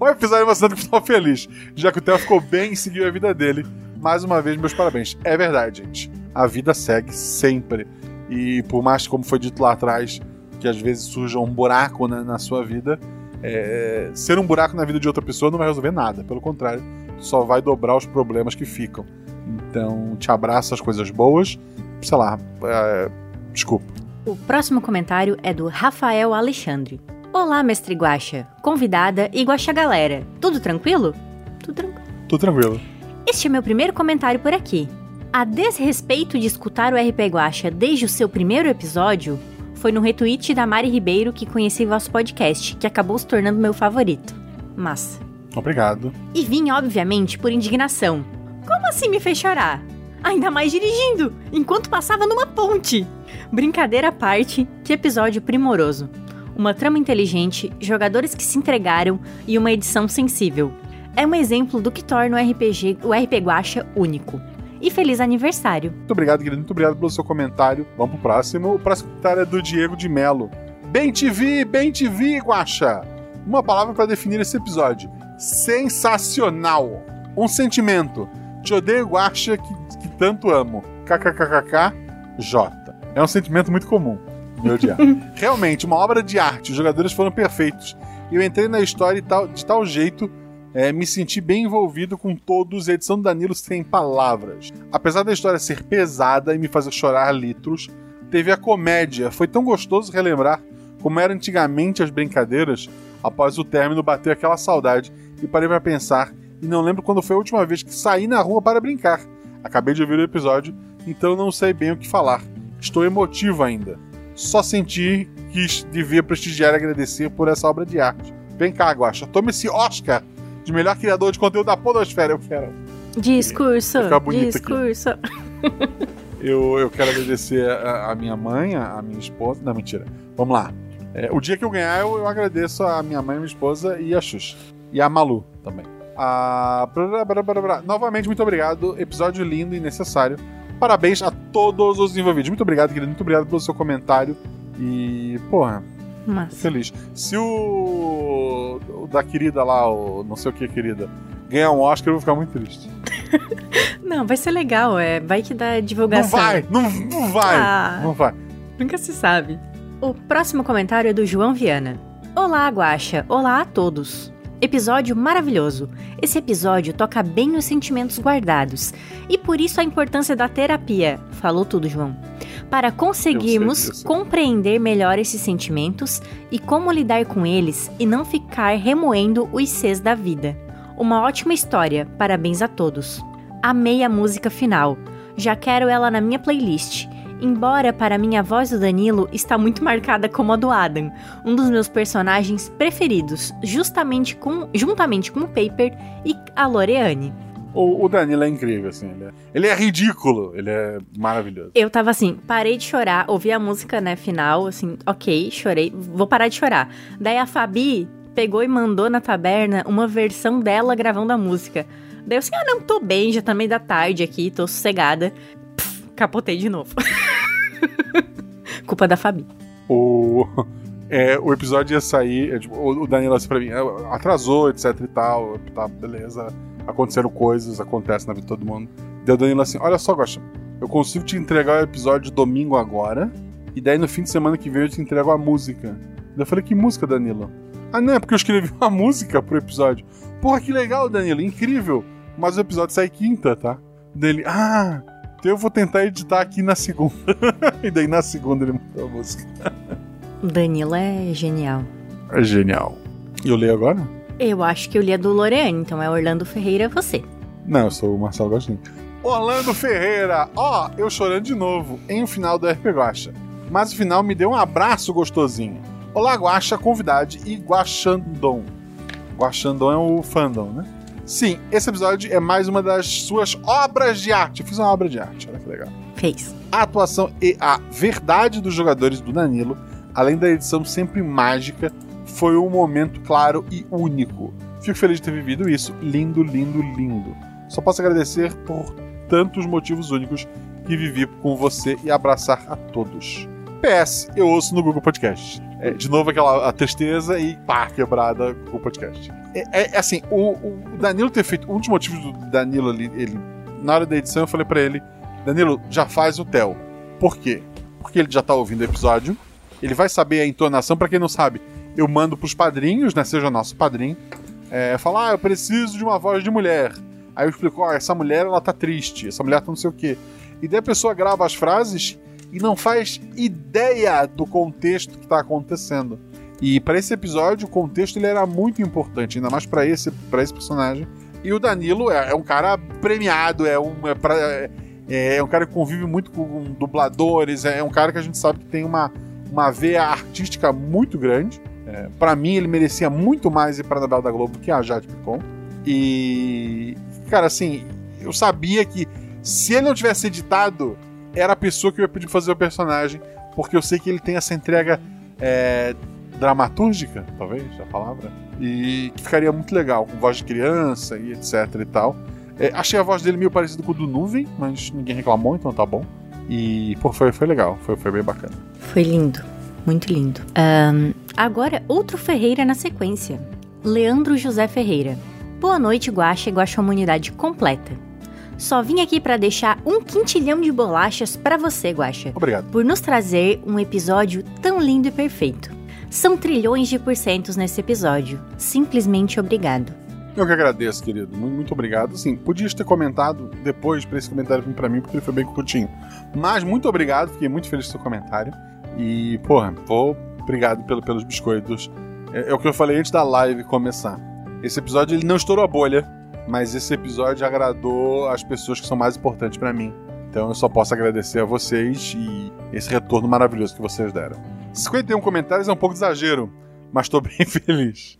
um episódio emocionante com final feliz, já que o Theo ficou bem e seguiu a vida dele. Mais uma vez, meus parabéns. É verdade, gente. A vida segue sempre. E por mais como foi dito lá atrás, que às vezes surja um buraco na, na sua vida, é, ser um buraco na vida de outra pessoa não vai resolver nada. Pelo contrário, só vai dobrar os problemas que ficam. Então, te abraça as coisas boas. Sei lá, é, desculpa. O próximo comentário é do Rafael Alexandre. Olá, mestre Guaxa, convidada e Guaxa galera. Tudo tranquilo? Tudo tranquilo. Tudo tranquilo. Este é meu primeiro comentário por aqui. A desrespeito de escutar o RP Guacha desde o seu primeiro episódio foi no retweet da Mari Ribeiro que conheci vosso podcast, que acabou se tornando meu favorito. Massa. Obrigado. E vim, obviamente, por indignação. Como assim me fez chorar? Ainda mais dirigindo, enquanto passava numa ponte. Brincadeira à parte, que episódio primoroso. Uma trama inteligente, jogadores que se entregaram e uma edição sensível. É um exemplo do que torna o RPG, o RP Guacha único. E feliz aniversário. Muito obrigado, querido. Muito obrigado pelo seu comentário. Vamos pro próximo. O próximo comentário é do Diego de Melo. Bem te vi, bem te vi, Guaxa. Uma palavra para definir esse episódio. Sensacional. Um sentimento. Te odeio, Guaxa, que, que tanto amo. KKKKK, J. É um sentimento muito comum. Me odiar. <laughs> Realmente, uma obra de arte. Os jogadores foram perfeitos. E eu entrei na história de tal jeito é, me senti bem envolvido com todos. A edição do Danilo sem palavras. Apesar da história ser pesada e me fazer chorar litros, teve a comédia. Foi tão gostoso relembrar como eram antigamente as brincadeiras. Após o término, bateu aquela saudade e parei para pensar. E não lembro quando foi a última vez que saí na rua para brincar. Acabei de ouvir o episódio, então não sei bem o que falar. Estou emotivo ainda. Só senti que devia prestigiar e agradecer por essa obra de arte. Vem cá, Guaxa, tome esse Oscar de melhor criador de conteúdo da Podosfera. Eu quero. Discurso. Discurso. <laughs> Eu, eu quero agradecer a, a, minha mãe, a, minha esposa. Não, mentira. Vamos lá. É, o dia que eu ganhar, eu, eu, agradeço a minha mãe, a minha esposa e a Xuxa. E a Malu também. A... Novamente, muito obrigado. Episódio lindo e necessário. Parabéns a todos os envolvidos. Muito obrigado, querido. Muito obrigado pelo seu comentário. E, porra, Massa. Feliz. Se o... o, da querida lá, o não sei o que querida, ganhar um Oscar, eu vou ficar muito triste. <laughs> não, vai ser legal, é. Vai que dá divulgação. Não vai, não, não vai, ah, não vai. Nunca se sabe. O próximo comentário é do João Viana. Olá, Guaxa. Olá a todos. Episódio maravilhoso. Esse episódio toca bem nos sentimentos guardados. E por isso a importância da terapia. Falou tudo, João para conseguirmos compreender melhor esses sentimentos e como lidar com eles e não ficar remoendo os Cs da vida. Uma ótima história, parabéns a todos. Amei a música final, já quero ela na minha playlist. Embora para mim a voz do Danilo está muito marcada como a do Adam, um dos meus personagens preferidos, justamente com, juntamente com o Paper e a Loreane. O, o Danilo é incrível, assim. Ele é, ele é, ridículo, ele é maravilhoso. Eu tava assim, parei de chorar, ouvi a música, né, final, assim, ok, chorei, vou parar de chorar. Daí a Fabi pegou e mandou na taberna uma versão dela gravando a música. Daí eu assim, ah, não, tô bem, já tá meio da tarde aqui, tô sossegada. Pff, capotei de novo. <laughs> <laughs> Culpa da Fabi. O, é, o episódio ia sair, é, tipo, o Danilo assim pra mim, é, atrasou, etc e tal, tá, beleza aconteceram coisas, acontece na vida de todo mundo. Deu Danilo assim: Olha só, Gosta, eu consigo te entregar o episódio domingo agora, e daí no fim de semana que vem eu te entrego a música. Eu falei: Que música, Danilo? Ah, não, é porque eu escrevi uma música pro episódio. Porra, que legal, Danilo, incrível. Mas o episódio sai quinta, tá? Dele, ah, então eu vou tentar editar aqui na segunda. <laughs> e daí na segunda ele mandou a música. Danilo é genial. É genial. E eu leio agora? Eu acho que eu li a do Loreane, então é Orlando Ferreira você. Não, eu sou o Marcelo Gostinho. Orlando Ferreira! Ó, oh, eu chorando de novo em um final do RP Guacha. Mas o final me deu um abraço gostosinho. Olá, Guacha, convidade e Guaxandon. Guaxandon é o fandom, né? Sim, esse episódio é mais uma das suas obras de arte. Eu fiz uma obra de arte, olha que legal. Fez. A atuação e a verdade dos jogadores do Danilo, além da edição sempre mágica, foi um momento claro e único. Fico feliz de ter vivido isso. Lindo, lindo, lindo. Só posso agradecer por tantos motivos únicos que vivi com você e abraçar a todos. PS, eu ouço no Google Podcast. É, de novo, aquela tristeza e pá, quebrada o podcast. É, é, é assim, o, o, Danilo ter feito. Um dos motivos do Danilo ali, ele. Na hora da edição, eu falei para ele: Danilo, já faz o Theo. Por quê? Porque ele já tá ouvindo o episódio, ele vai saber a entonação. para quem não sabe, eu mando pros padrinhos, né? Seja nosso padrinho. É, falar, ah, eu preciso de uma voz de mulher. Aí eu explico, ó, oh, essa mulher ela tá triste, essa mulher tá não sei o quê. E daí a pessoa grava as frases e não faz ideia do contexto que tá acontecendo. E para esse episódio, o contexto ele era muito importante, ainda mais para esse, esse personagem. E o Danilo é, é um cara premiado, é um, é, pra, é, é, um cara que convive muito com dubladores, é, um cara que a gente sabe que tem uma, uma veia artística muito grande. É, para mim, ele merecia muito mais ir para a novela da Globo que a Jade Picon. E, cara, assim, eu sabia que se ele não tivesse editado, era a pessoa que eu ia pedir pra fazer o personagem, porque eu sei que ele tem essa entrega é, dramatúrgica, talvez, a palavra, e que ficaria muito legal, com voz de criança e etc e tal. É, achei a voz dele meio parecida com o do Nuvem, mas ninguém reclamou, então tá bom. E, pô, foi, foi legal, foi, foi bem bacana. Foi lindo, muito lindo. Um, agora, outro Ferreira na sequência. Leandro José Ferreira. Boa noite, Guaxa e Guaxa Humanidade completa. Só vim aqui para deixar um quintilhão de bolachas para você, Guaxa. Obrigado. Por nos trazer um episódio tão lindo e perfeito. São trilhões de porcentos nesse episódio. Simplesmente obrigado. Eu que agradeço, querido. Muito, obrigado. Sim, podia ter comentado depois para esse comentário vir para mim, porque ele foi bem curtinho. Mas muito obrigado, fiquei muito feliz com o seu comentário. E, porra, vou obrigado pelo, pelos biscoitos. É, é, o que eu falei antes da live começar. Esse episódio ele não estourou a bolha, mas esse episódio agradou as pessoas que são mais importantes para mim. Então eu só posso agradecer a vocês e esse retorno maravilhoso que vocês deram. 51 comentários é um pouco de exagero, mas estou <laughs> bem feliz.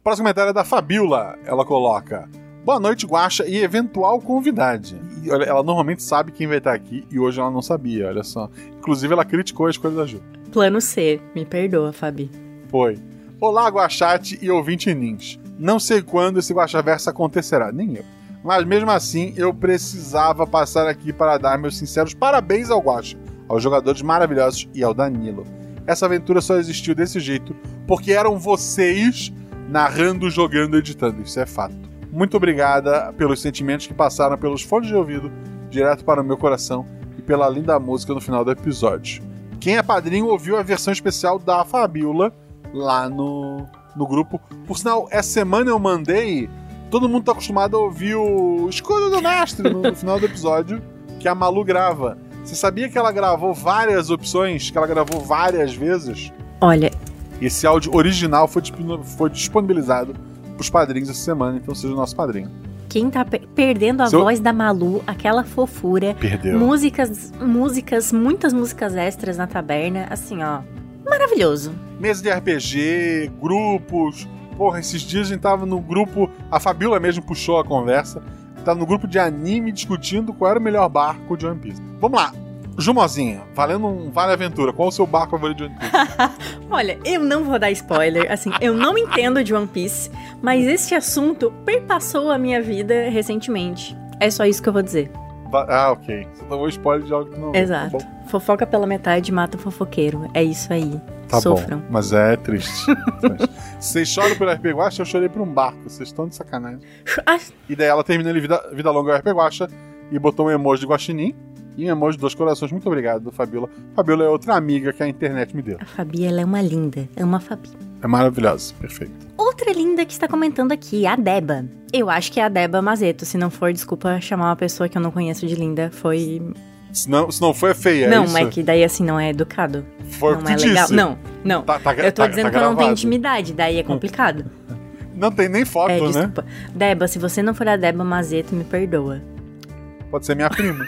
O próximo comentário é da Fabiola. Ela coloca: Boa noite, Guacha e eventual convidade. E, olha, ela normalmente sabe quem vai estar aqui e hoje ela não sabia, olha só. Inclusive, ela criticou a escolha da Ju. Plano C, me perdoa, Fabi. Foi. Olá, Guachate e ouvinte Nins. Não sei quando esse Guaxaverso acontecerá, nem eu. Mas mesmo assim, eu precisava passar aqui para dar meus sinceros parabéns ao Guaxa, aos jogadores maravilhosos e ao Danilo. Essa aventura só existiu desse jeito porque eram vocês narrando, jogando, editando. Isso é fato. Muito obrigada pelos sentimentos que passaram pelos fones de ouvido direto para o meu coração e pela linda música no final do episódio. Quem é padrinho ouviu a versão especial da Fabiola lá no, no grupo. Por sinal, essa semana eu mandei. Todo mundo tá acostumado a ouvir o Escolha do Mestre no <laughs> final do episódio que a Malu grava. Você sabia que ela gravou várias opções? Que ela gravou várias vezes? Olha. Esse áudio original foi, foi disponibilizado pros padrinhos essa semana, então seja o nosso padrinho. Quem tá perdendo a Seu... voz da Malu, aquela fofura. Perdeu. Músicas, músicas, muitas músicas extras na taberna, assim, ó. Maravilhoso. Mesa de RPG, grupos. Porra, esses dias a gente tava no grupo. A Fabiola mesmo puxou a conversa. Tá no grupo de anime discutindo qual era o melhor barco de One Piece. Vamos lá. Jumozinha, valendo um Vale Aventura, qual o seu barco favorito de One Piece? <laughs> Olha, eu não vou dar spoiler, assim, eu não entendo de One Piece, mas este assunto perpassou a minha vida recentemente. É só isso que eu vou dizer. Ah, ok. Você tomou spoiler de algo que não. Tá Exato. Tá Fofoca pela metade mata o fofoqueiro. É isso aí. Tá Sofram. bom. Mas é triste. <laughs> Vocês choram pelo RP Guacha, eu chorei por um barco. Vocês estão de sacanagem. Ah. E daí ela termina vida, vida longa o RP Guacha e botou um emoji de guaxinim e um emoji de dois corações. Muito obrigado, Fabiola. Fabiola é outra amiga que a internet me deu. A Fabi, ela é uma linda. É uma Fabi. É maravilhosa. Perfeito. Outra linda que está comentando aqui, a Deba. Eu acho que é a Deba Mazeto. Se não for, desculpa chamar uma pessoa que eu não conheço de linda. Foi se não, se não for, é feia, é Não, isso? mas que daí assim não é educado. Foi não é legal. Disse. Não, não. Tá, tá, eu tô tá, dizendo tá que eu não tenho intimidade, daí é complicado. Não tem nem foto, é, né? Deba, se você não for a Deba Mazeto, me perdoa. Pode ser minha prima.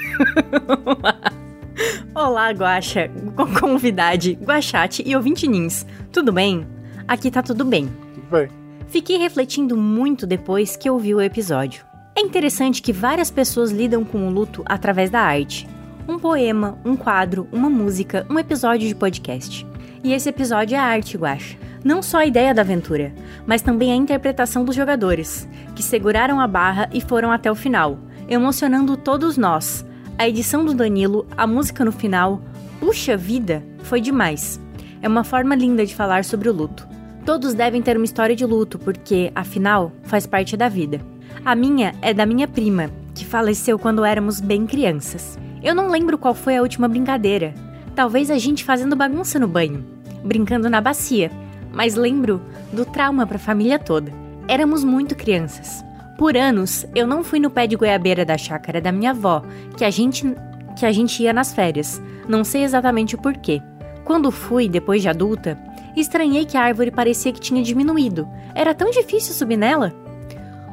<laughs> Olá, Guaxa, convidade, Guaxate e ouvinte Nins. Tudo bem? Aqui tá tudo bem. Tudo bem. Fiquei refletindo muito depois que ouvi o episódio. É interessante que várias pessoas lidam com o luto através da arte. Um poema, um quadro, uma música, um episódio de podcast. E esse episódio é arte, Guaxa. Não só a ideia da aventura, mas também a interpretação dos jogadores, que seguraram a barra e foram até o final, emocionando todos nós. A edição do Danilo, a música no final, puxa vida, foi demais. É uma forma linda de falar sobre o luto. Todos devem ter uma história de luto, porque, afinal, faz parte da vida. A minha é da minha prima, que faleceu quando éramos bem crianças. Eu não lembro qual foi a última brincadeira. Talvez a gente fazendo bagunça no banho, brincando na bacia, mas lembro do trauma para a família toda. Éramos muito crianças. Por anos, eu não fui no pé de goiabeira da chácara da minha avó, que a gente que a gente ia nas férias. Não sei exatamente o porquê. Quando fui, depois de adulta, estranhei que a árvore parecia que tinha diminuído. Era tão difícil subir nela.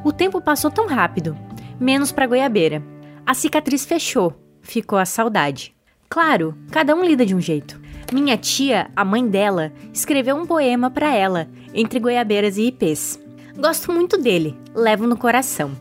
O tempo passou tão rápido, menos para goiabeira. A cicatriz fechou, ficou a saudade. Claro, cada um lida de um jeito. Minha tia, a mãe dela, escreveu um poema para ela, entre goiabeiras e ipês. Gosto muito dele, levo no coração.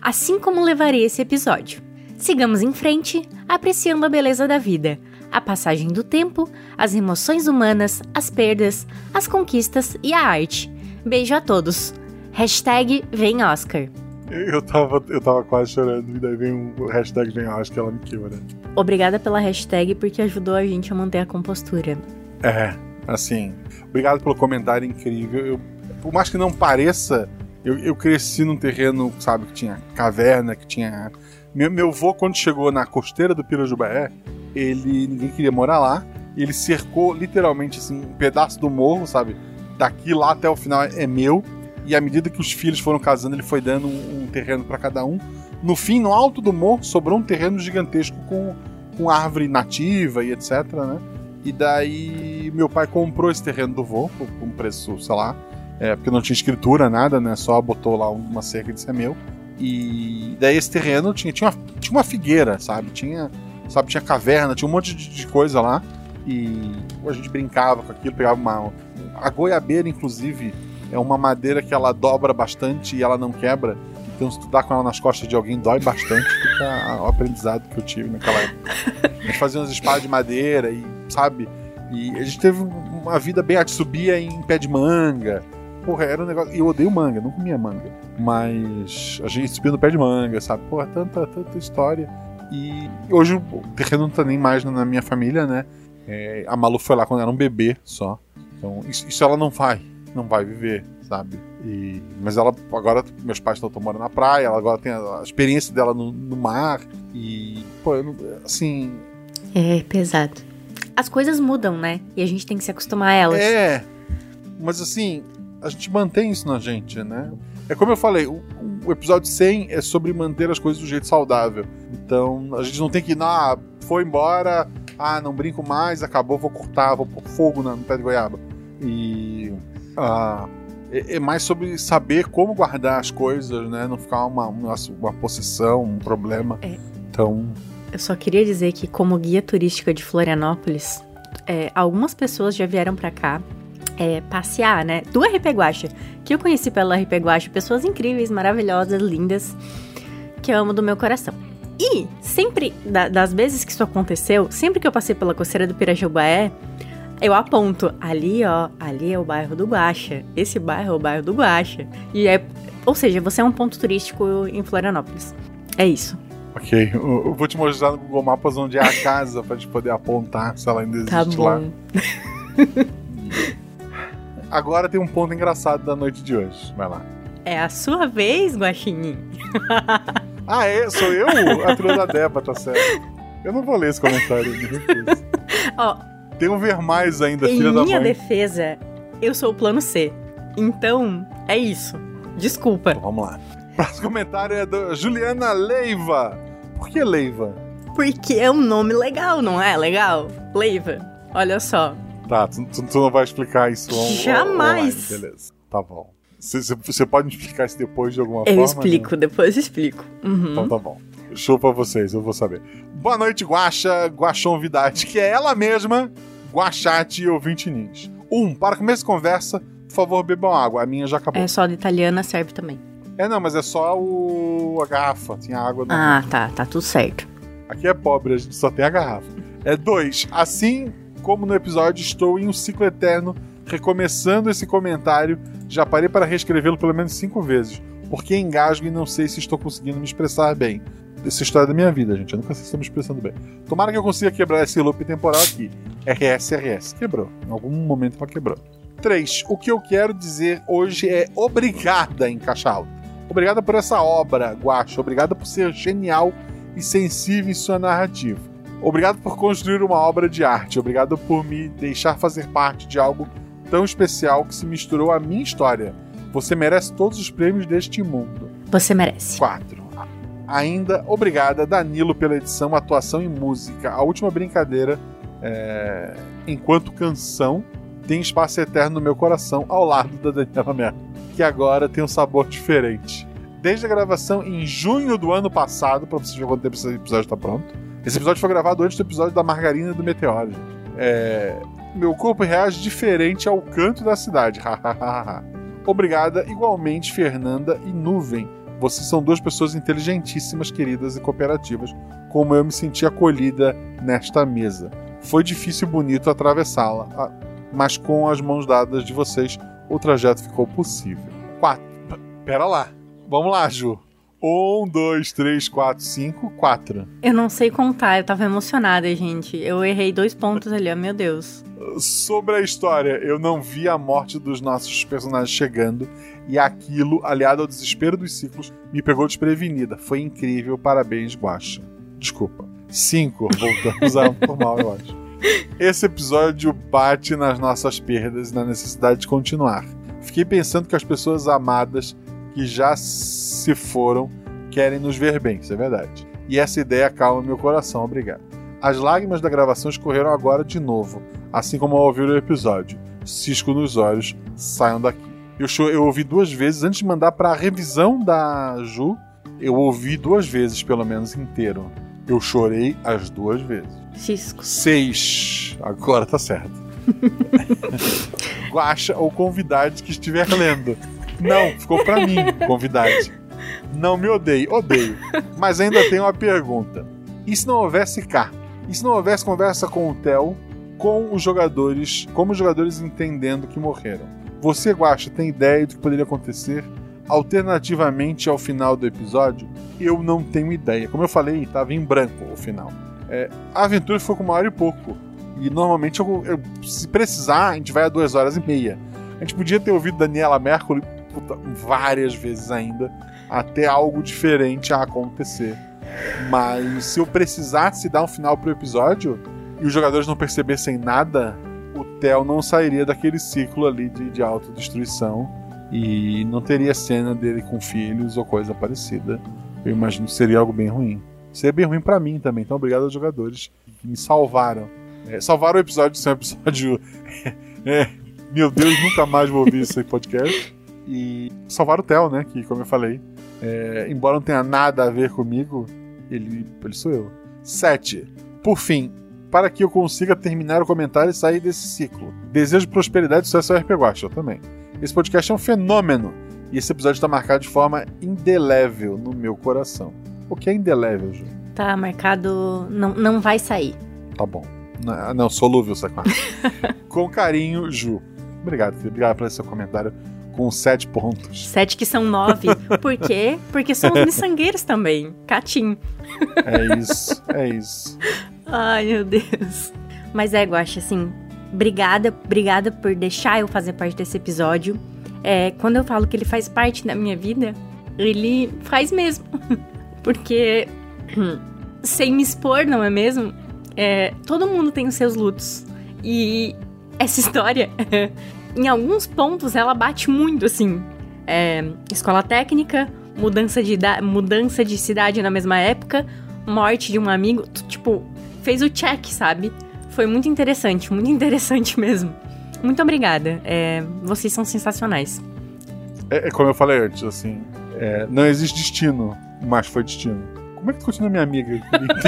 Assim como levarei esse episódio. Sigamos em frente, apreciando a beleza da vida, a passagem do tempo, as emoções humanas, as perdas, as conquistas e a arte. Beijo a todos. Hashtag vem Oscar. Eu tava, eu tava quase chorando, e daí vem o hashtag vem Oscar, ela me quebra. Obrigada pela hashtag porque ajudou a gente a manter a compostura. É, assim, obrigado pelo comentário incrível. Eu, por mais que não pareça, eu, eu cresci num terreno, sabe, que tinha caverna, que tinha meu, meu avô, quando chegou na costeira do Pirajubaé, ele ninguém queria morar lá. Ele cercou literalmente assim, um pedaço do morro, sabe? Daqui lá até o final é meu. E à medida que os filhos foram casando, ele foi dando um, um terreno para cada um. No fim, no alto do morro, sobrou um terreno gigantesco com, com árvore nativa e etc, né? E daí meu pai comprou esse terreno do vô por um preço, sei lá, é, porque não tinha escritura, nada, né? Só botou lá uma cerca de ser meu. E daí esse terreno tinha, tinha, uma, tinha uma figueira, sabe? Tinha, sabe, tinha caverna, tinha um monte de, de coisa lá. E a gente brincava com aquilo, pegava uma. A goiabeira, inclusive, é uma madeira que ela dobra bastante e ela não quebra. Então, se tu dá com ela nas costas de alguém, dói bastante. Fica o aprendizado que eu tive naquela época. A gente fazia umas espadas de madeira e, sabe? E a gente teve uma vida bem. A subia em pé de manga. Porra, era um negócio. Eu odeio manga, não comia manga. Mas a gente subiu no pé de manga, sabe? Porra, tanta, tanta história. E hoje o terreno não tá nem mais na minha família, né? É, a Malu foi lá quando era um bebê só. Então, isso, isso ela não vai, não vai viver, sabe? E, mas ela agora, meus pais estão morando na praia, ela agora tem a, a experiência dela no, no, mar. E, pô, eu, assim. É pesado. As coisas mudam, né? E a gente tem que se acostumar a elas. É. Mas assim, a gente mantém isso na gente, né? É como eu falei, o, o, episódio 100 é sobre manter as coisas do jeito saudável. Então, a gente não tem que, ah, foi embora, ah, não brinco mais, acabou, vou cortar, vou pôr fogo no pé de goiaba. E. Ah, é, é, mais sobre saber como guardar as coisas, né? Não ficar uma, uma, uma possessão, um problema. É. Então. Eu só queria dizer que, como guia turística de Florianópolis, é, algumas pessoas já vieram para cá é, passear, né? Do RP Guacha, que eu conheci pela RP Guacha, pessoas incríveis, maravilhosas, lindas, que eu amo do meu coração. E sempre, da, das vezes que isso aconteceu, sempre que eu passei pela coceira do Pirajubaé, eu aponto, ali ó, ali é o bairro do Guacha, esse bairro é o bairro do Guacha. E é, ou seja, você é um ponto turístico em Florianópolis. É isso. Ok, eu vou te mostrar no Google Maps onde é a casa pra gente poder apontar se ela ainda existe tá bom. lá. <laughs> Agora tem um ponto engraçado da noite de hoje. Vai lá. É a sua vez, Guaxinim. <laughs> ah, é? Sou eu? A trilha da Deba, tá certo. Eu não vou ler esse comentário. <laughs> Ó, tem um ver mais ainda, filha da mãe. Em minha defesa, eu sou o plano C. Então, é isso. Desculpa. Então, vamos lá. O próximo comentário é da Juliana Leiva. Por que Leiva? Porque é um nome legal, não é? Legal? Leiva. Olha só. Tá, tu, tu, não vai explicar isso Jamais. Online, beleza. Tá bom. Você pode me explicar isso depois de alguma eu forma? Eu explico, né? depois explico. Uhum. Então tá bom. Show pra vocês, eu vou saber. Boa noite, Guaxa, Guaxon Vidade, que é ela mesma, Guachate e ouvinte Nins. Um, para começo de conversa, por favor, bebam água. A minha já acabou. É só de italiana, serve também. É, não, mas é só o... a garrafa. Tinha água Ah, tá, tá tudo certo. Aqui é pobre, a gente só tem a garrafa. É dois, assim como no episódio estou em um ciclo eterno, recomeçando esse comentário, já parei para reescrevê-lo pelo menos cinco vezes, porque engasgo e não sei se estou conseguindo me expressar bem. essa história da minha vida, gente. Eu nunca sei se estou me expressando bem. Tomara que eu consiga quebrar esse loop temporal aqui. RS, RS. Quebrou. Em algum momento ela quebrou. 3. O que eu quero dizer hoje é obrigada em caixa alta. Obrigada por essa obra, Guacho. Obrigada por ser genial e sensível em sua narrativa. Obrigado por construir uma obra de arte. Obrigado por me deixar fazer parte de algo tão especial que se misturou à minha história. Você merece todos os prêmios deste mundo. Você merece. 4. Ainda obrigada, Danilo, pela edição, atuação e música. A última brincadeira, é... enquanto canção, tem espaço eterno no meu coração, ao lado da Daniela Merkel, que agora tem um sabor diferente. Desde a gravação em junho do ano passado, pra vocês verem quanto tempo esse episódio está pronto. Esse episódio foi gravado antes do episódio da Margarina do Meteoro. É... Meu corpo reage diferente ao canto da cidade. <laughs> Obrigada, igualmente, Fernanda e Nuvem. Vocês são duas pessoas inteligentíssimas, queridas e cooperativas, como eu me senti acolhida nesta mesa. Foi difícil e bonito atravessá-la, mas com as mãos dadas de vocês, o trajeto ficou possível. 4. Pera lá. Vamos lá, Ju. 1, 2, 3, 4, 5, 4. Eu não sei contar, eu tava emocionada, gente. Eu errei dois pontos ali, ó, meu Deus. Sobre a história, eu não vi a morte dos nossos personagens chegando e aquilo, aliado ao desespero dos ciclos, me pegou desprevenida. Foi incrível, parabéns, Guaxa. Desculpa. 5, voltamos ao normal, eu acho. Esse episódio bate nas nossas perdas e na necessidade de continuar. Fiquei pensando que as pessoas amadas que já se foram querem nos ver bem, isso é verdade. E essa ideia calma meu coração, obrigado. As lágrimas da gravação escorreram agora de novo, assim como ao ouvir o episódio. Cisco nos olhos, saiam daqui. Eu, eu ouvi duas vezes, antes de mandar para a revisão da Ju, eu ouvi duas vezes, pelo menos, inteiro. Eu chorei as duas vezes. Cisco. Seis. Agora tá certo. <laughs> Guacha ou convidade que estiver lendo. Não, ficou pra mim, convidade. Não me odeie, odeio. Mas ainda tenho uma pergunta. E se não houvesse cá? E se não houvesse conversa com o Theo, com os jogadores, como os jogadores entendendo que morreram? Você, Guacha, tem ideia do que poderia acontecer alternativamente ao final do episódio? Eu não tenho ideia. Como eu falei, estava em branco o final. É, a aventura foi com uma hora e pouco. E normalmente, eu, eu- se precisar, a gente vai a duas horas e meia. A gente podia ter ouvido Daniela Mercury puta, várias vezes ainda, até algo diferente a acontecer. Mas se eu precisasse dar um final pro episódio e os jogadores não percebessem nada, o Theo não sairia daquele ciclo ali de, de autodestruição e não teria cena dele com filhos ou coisa parecida. Eu imagino que seria algo bem ruim. Seria bem ruim pra mim também, então obrigado aos jogadores que me salvaram. É, salvaram o episódio de ser um episódio. <laughs> é, meu Deus, nunca mais vou ouvir esse podcast. E salvaram o Theo, né? Que, como eu falei, é, embora não tenha nada a ver comigo, ele, ele sou eu. 7. Por fim, para que eu consiga terminar o comentário e sair desse ciclo. Desejo prosperidade e sucesso ao RP Guacha, também. Esse podcast é um fenômeno e esse episódio está marcado de forma indelével no meu coração. O que é indelével, Ju? Tá marcado. Não, não vai sair. Tá bom. Não, não solúvel, sacanagem. <laughs> Com carinho, Ju. Obrigado, filho. Obrigado pelo seu comentário com 7 pontos. Sete que são nove. Por quê? Porque são os miçangueiros também. Catim. É isso, é isso. Ai, meu Deus. Mas é, Guaxa, assim, obrigada, obrigada por deixar eu fazer parte desse episódio. É, quando eu falo que ele faz parte da minha vida, ele faz mesmo. <laughs> Porque, <clears throat> sem me expor, não é mesmo? É, todo mundo tem os seus lutos. E essa história, <laughs> em alguns pontos, ela bate muito, assim. É, escola técnica, mudança de, mudança de cidade na mesma época, morte de um amigo. Tipo, fez o check, sabe? Foi muito interessante, muito <laughs> interessante mesmo. Muito obrigada. É, vocês são sensacionais. É, é como eu falei antes, assim. é, não existe destino, mas foi destino. Como é que tu continua minha amiga?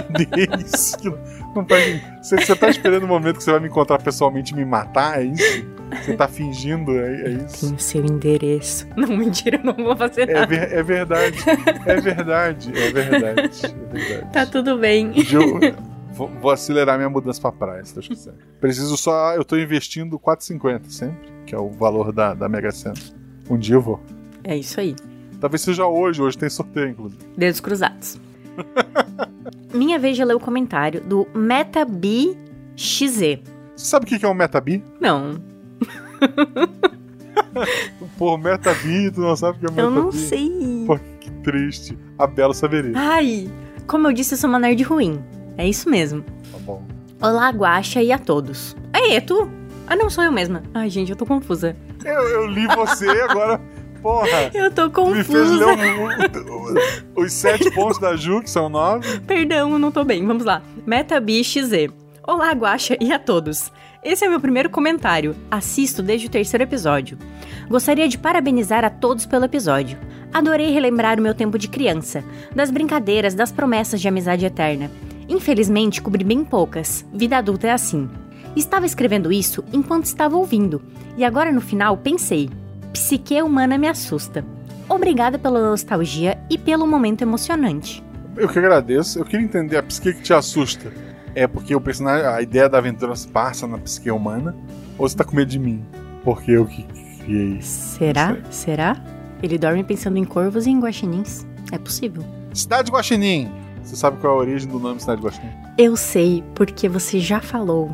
Entender <laughs> isso. não- Não tá, você, você tá esperando o momento que você vai me encontrar pessoalmente e me matar? É isso? Você tá fingindo? É, é isso? Tem o seu endereço. <laughs> Não, mentira, eu não vou fazer É, nada. ver- é verdade. É verdade. É verdade. É verdade. Tá tudo bem. Eu vou, vou acelerar minha mudança pra praia, se Deus quiser. Preciso só. Eu tô investindo 4,50 sempre, que é o valor da, da Mega Sena. Um dia eu vou. É isso aí. Talvez seja hoje, hoje tem sorteio, inclusive. Dedos cruzados. <laughs> Minha vez de ler o comentário do MetaBXZ. Você sabe o que que é um metabi? Não, <laughs> Pô, metabi, tu não sabe o que é um eu não sei. Pô, que triste. A Bela saberia. Ai, como eu disse, eu sou uma nerd ruim. É isso mesmo. Tá bom. Olá, Guaxa e a todos. Aí, é tu? Ah, não, sou eu mesma. Ai, gente, eu tô confusa. Eu, eu li você agora. Porra. <laughs> Eu tô Me fez ler confusa. o- o- os sete pontos da Ju, que são nove. Perdão, eu não tô bem. Vamos lá. MetaBXZ. Olá, Guaxa e a todos. Esse é meu primeiro comentário. Assisto desde o terceiro episódio. Gostaria de parabenizar a todos pelo episódio. Adorei relembrar o meu tempo de criança, das brincadeiras, das promessas de amizade eterna. Infelizmente, cobri bem poucas. Vida adulta é assim. Estava escrevendo isso enquanto estava ouvindo, e agora no final pensei: psique humana me assusta. Obrigada pela nostalgia e pelo momento emocionante. Eu que agradeço. Eu queria entender a psique que te assusta. É porque o personagem, a ideia da aventura se passa na psique humana? Ou você tá com medo de mim? Porque eu que criei. Será? Será? Ele dorme pensando em corvos e em guaxinins. É possível. Cidade Guaxinim. Você sabe qual é a origem do nome Cidade Guaxinim? Eu sei, porque você já falou.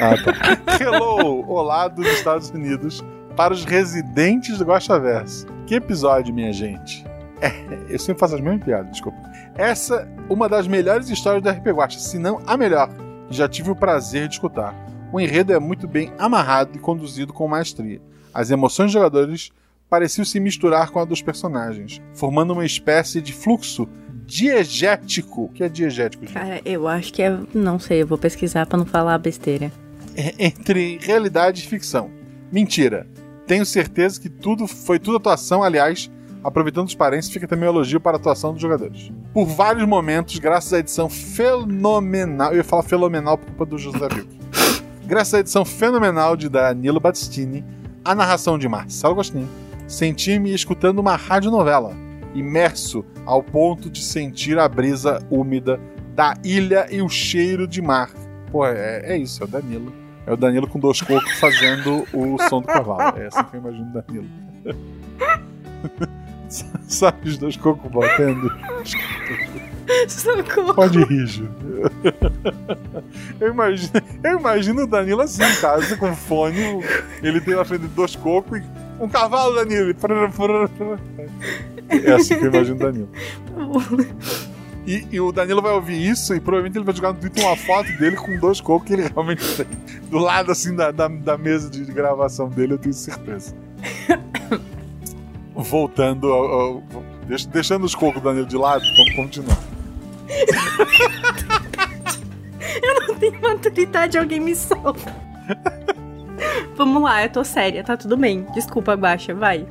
Ah, tá. Hello! Olá dos Estados Unidos para os residentes do Guaxaverso. Que episódio, minha gente. É, eu sempre faço as mesmas piadas, desculpa. Essa uma das melhores histórias do RP Guaxa, se não a melhor, que já tive o prazer de escutar. O enredo é muito bem amarrado e conduzido com maestria. As emoções dos jogadores pareciam se misturar com a dos personagens, formando uma espécie de fluxo diegético. O que é diegético, gente? Cara, eu acho que é. Não sei, eu vou pesquisar pra não falar besteira. É, entre realidade e ficção. Mentira. Tenho certeza que tudo foi tudo atuação, aliás, aproveitando os parentes, fica também um elogio para a atuação dos jogadores. Por vários momentos, graças à edição fenomenal, eu ia falar fenomenal por culpa do José Vivo. <laughs> graças à edição fenomenal de Danilo Battistini, a narração de Marcelo Gostin, senti-me escutando uma radionovela, imerso ao ponto de sentir a brisa úmida da ilha e o cheiro de mar. Pô, é, é isso, é o Danilo. É o Danilo com dois cocos fazendo o som do cavalo. É assim que eu imagino o Danilo. <laughs> <laughs> Sabe os dois cocos batendo? Socorro! Pode rir, Ju. Eu imagino, eu imagino o Danilo assim em casa, com fone, ele tem na frente dois cocos e um cavalo, Danilo. É assim que eu imagino o Danilo. E, e o Danilo vai ouvir isso e provavelmente ele vai jogar no Twitter uma foto dele com dois cocos que ele realmente tem. Do lado assim da, da, da mesa de gravação dele, eu tenho certeza. Voltando ao. ao- deix- deixando os cocos do Danilo de lado, vamos continuar. <laughs> Eu não tenho maturidade, alguém me salva. <laughs> Vamos lá, eu tô séria, tá tudo bem. Desculpa, Guaxa, vai.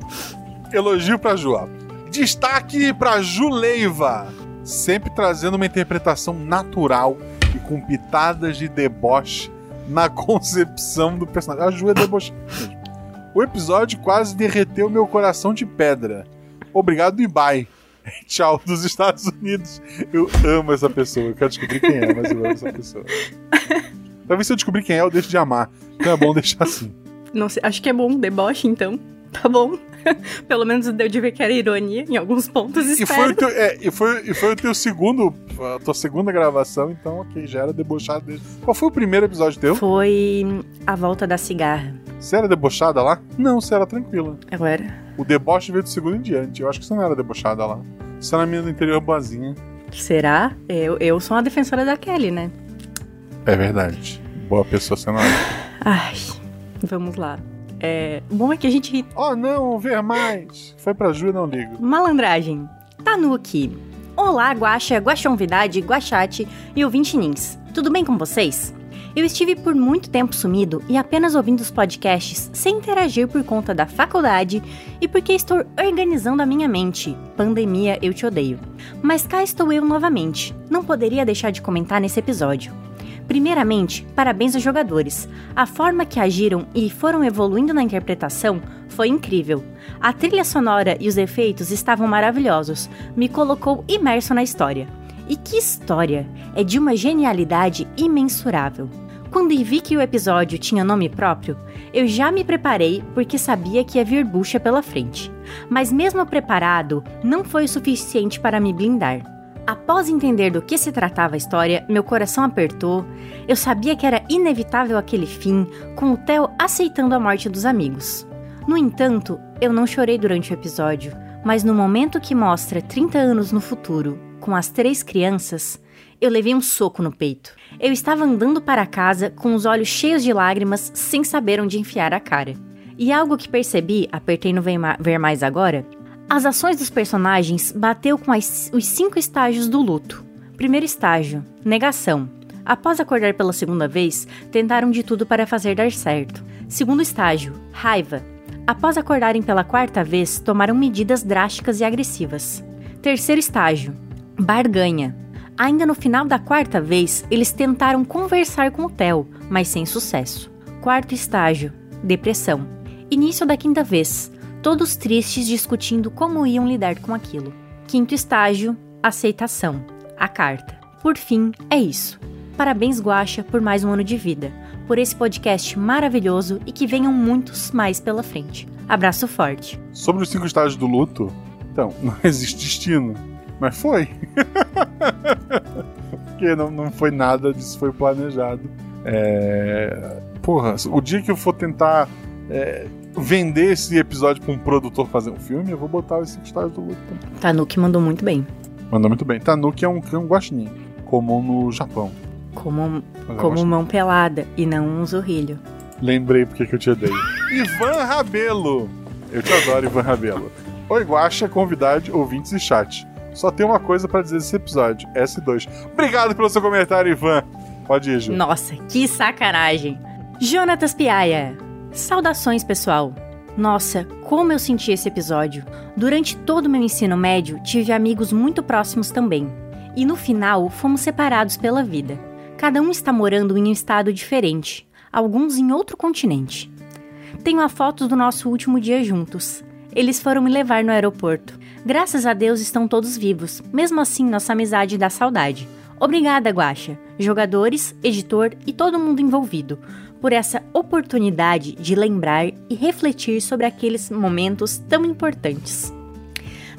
Elogio pra João. Destaque pra Juleiva, sempre trazendo uma interpretação natural e com pitadas de deboche na <laughs> concepção do personagem. A Ju é debochada. O episódio quase derreteu meu coração de pedra. Obrigado e bye. <laughs> Tchau dos Estados Unidos. Eu amo essa pessoa. Eu quero descobrir quem é, mas eu amo essa pessoa. Talvez se eu descobrir quem é, eu deixo de amar. Então é bom deixar assim. Não sei, acho que é bom, deboche, então. Tá bom. <laughs> Pelo menos deu de ver que era ironia em alguns pontos, E foi, o teu, é, e, foi, e foi o teu segundo, a tua segunda gravação, então ok, já era debochado desde. Qual foi o primeiro episódio teu? Foi a volta da cigarra. Você era debochada lá? Não, você era tranquila. Eu era. O deboche veio do segundo em diante. Eu acho que você não era debochada lá. Você era a menina do interior boazinha. Será? Eu, eu sou uma defensora da Kelly, né? É verdade. Boa pessoa você não era. <laughs> Ai, vamos lá. É, bom é que a gente Oh não, ver mais. Foi pra Ju, não ligo. Malandragem. Tanuki. Olá, Guaxa, Guaxonvidade, Guaxate e ouvinte Nins. Tudo bem com vocês? Eu estive por muito tempo sumido e apenas ouvindo os podcasts sem interagir por conta da faculdade e porque estou organizando a minha mente. Pandemia, eu te odeio. Mas cá estou eu novamente. Não poderia deixar de comentar nesse episódio. Primeiramente, parabéns aos jogadores. A forma que agiram e foram evoluindo na interpretação foi incrível. A trilha sonora e os efeitos estavam maravilhosos, me colocou imerso na história. E que história! É de uma genialidade imensurável. Quando vi que o episódio tinha nome próprio, eu já me preparei porque sabia que ia vir bucha pela frente. Mas mesmo preparado, não foi o suficiente para me blindar. Após entender do que se tratava a história, meu coração apertou. Eu sabia que era inevitável aquele fim, com o Theo aceitando a morte dos amigos. No entanto, eu não chorei durante o episódio, mas no momento que mostra 30 anos no futuro, com as três crianças, eu levei um soco no peito. Eu estava andando para casa com os olhos cheios de lágrimas, sem saber onde enfiar a cara. E algo que percebi, apertei no ver mais agora, as ações dos personagens bateu com as, os cinco estágios do luto. Primeiro estágio, negação. Após acordar pela segunda vez, tentaram de tudo para fazer dar certo. Segundo estágio, raiva. Após acordarem pela quarta vez, tomaram medidas drásticas e agressivas. Terceiro estágio, barganha. Ainda no final da quarta vez, eles tentaram conversar com o Theo, mas sem sucesso. Quarto estágio, depressão. Início da quinta vez, todos tristes discutindo como iam lidar com aquilo. Quinto estágio, aceitação. A carta. Por fim, é isso. Parabéns, Guaxa, por mais um ano de vida, por esse podcast maravilhoso e que venham muitos mais pela frente. Abraço forte. Sobre os cinco estágios do luto, então, <laughs> não existe destino. Mas foi. <laughs> Porque não, não foi nada disso, foi planejado. É... Porra, o dia que eu for tentar é, vender esse episódio pra um produtor fazer um filme, eu vou botar esse estágio do luto. Tanuki mandou muito bem. Mandou muito bem. Tanuki é um, um guaxinim, comum no Japão. Como, como mão pelada e não um zorrilho. Lembrei porque que eu te odeio. Ivan Rabelo! Eu te adoro, Ivan Rabelo. Oi, Guaxa, convidado, ouvintes e chat. Só tem uma coisa para dizer desse episódio, S2. Obrigado pelo seu comentário, Ivan. Pode ir, Ju. Nossa, que sacanagem. Jonatas Piaia. Saudações, pessoal! Nossa, como eu senti esse episódio! Durante todo o meu ensino médio, tive amigos muito próximos também. E no final, fomos separados pela vida. Cada um está morando em um estado diferente, alguns em outro continente. Tenho a foto do nosso último dia juntos. Eles foram me levar no aeroporto. Graças a Deus estão todos vivos, mesmo assim nossa amizade dá saudade. Obrigada, Guaxa, jogadores, editor e todo mundo envolvido por essa oportunidade de lembrar e refletir sobre aqueles momentos tão importantes.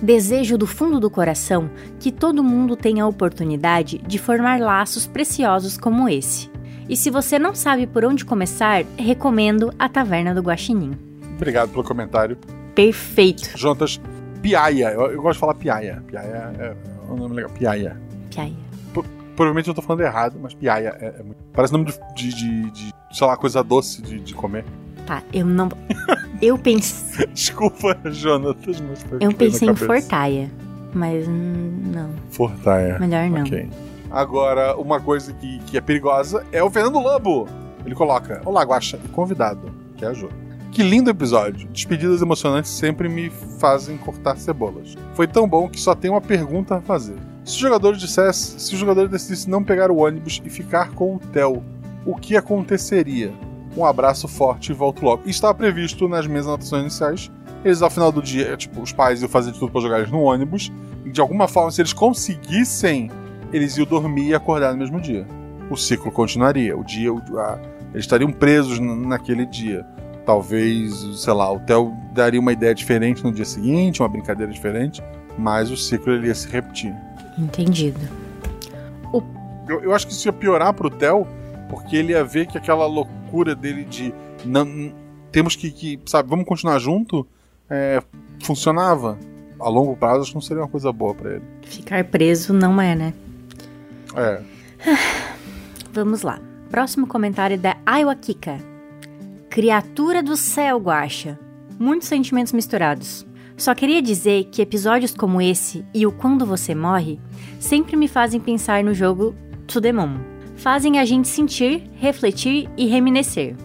Desejo do fundo do coração que todo mundo tenha a oportunidade de formar laços preciosos como esse. E se você não sabe por onde começar, recomendo a Taverna do Guaxinim. Obrigado pelo comentário. Perfeito. Juntas, Piaia. Eu, eu gosto de falar Piaia. Piaia é, é um nome legal. Piaia. Piaia. Provavelmente eu tô falando errado, mas piaia é, é muito... Parece nome de, de, de, de, sei lá, coisa doce de, de comer. Tá, eu não. Eu pensei. <laughs> Desculpa, Jonatas, mas foi Eu pensei em Fortaia, mas não. Fortaia. Melhor não. Ok. Agora, uma coisa que, que é perigosa é o Fernando Lobo. Ele coloca: Olá, Guaxa, e convidado, que é a Jo. Que lindo episódio. Despedidas emocionantes sempre me fazem cortar cebolas. Foi tão bom que só tenho uma pergunta a fazer. Se o jogador dissesse, se o jogador decidisse não pegar o ônibus e ficar com o Theo, o que aconteceria? Um abraço forte e volto logo. E estava previsto nas minhas anotações iniciais. Eles, ao final do dia, tipo, os pais iam fazer de tudo para jogar eles no ônibus. E de alguma forma, se eles conseguissem, eles iam dormir e acordar no mesmo dia. O ciclo continuaria. O dia, a, eles estariam presos naquele dia. Talvez, sei lá, o Theo daria uma ideia diferente no dia seguinte, uma brincadeira diferente, mas o ciclo ele ia se repetir. Entendido. O... Eu, eu, acho que isso ia piorar pro Theo, porque ele ia ver que aquela loucura dele de não, temos que, que, sabe, vamos continuar junto, é, funcionava. A longo prazo, acho que não seria uma coisa boa para ele. Ficar preso não é, né? É. <sighs> Vamos lá. Próximo comentário é da Iowa Kika. Criatura do céu, Guacha. Muitos sentimentos misturados. Só queria dizer que episódios como esse e o Quando Você Morre sempre me fazem pensar no jogo To The Moon. Fazem a gente sentir, refletir e reminiscer.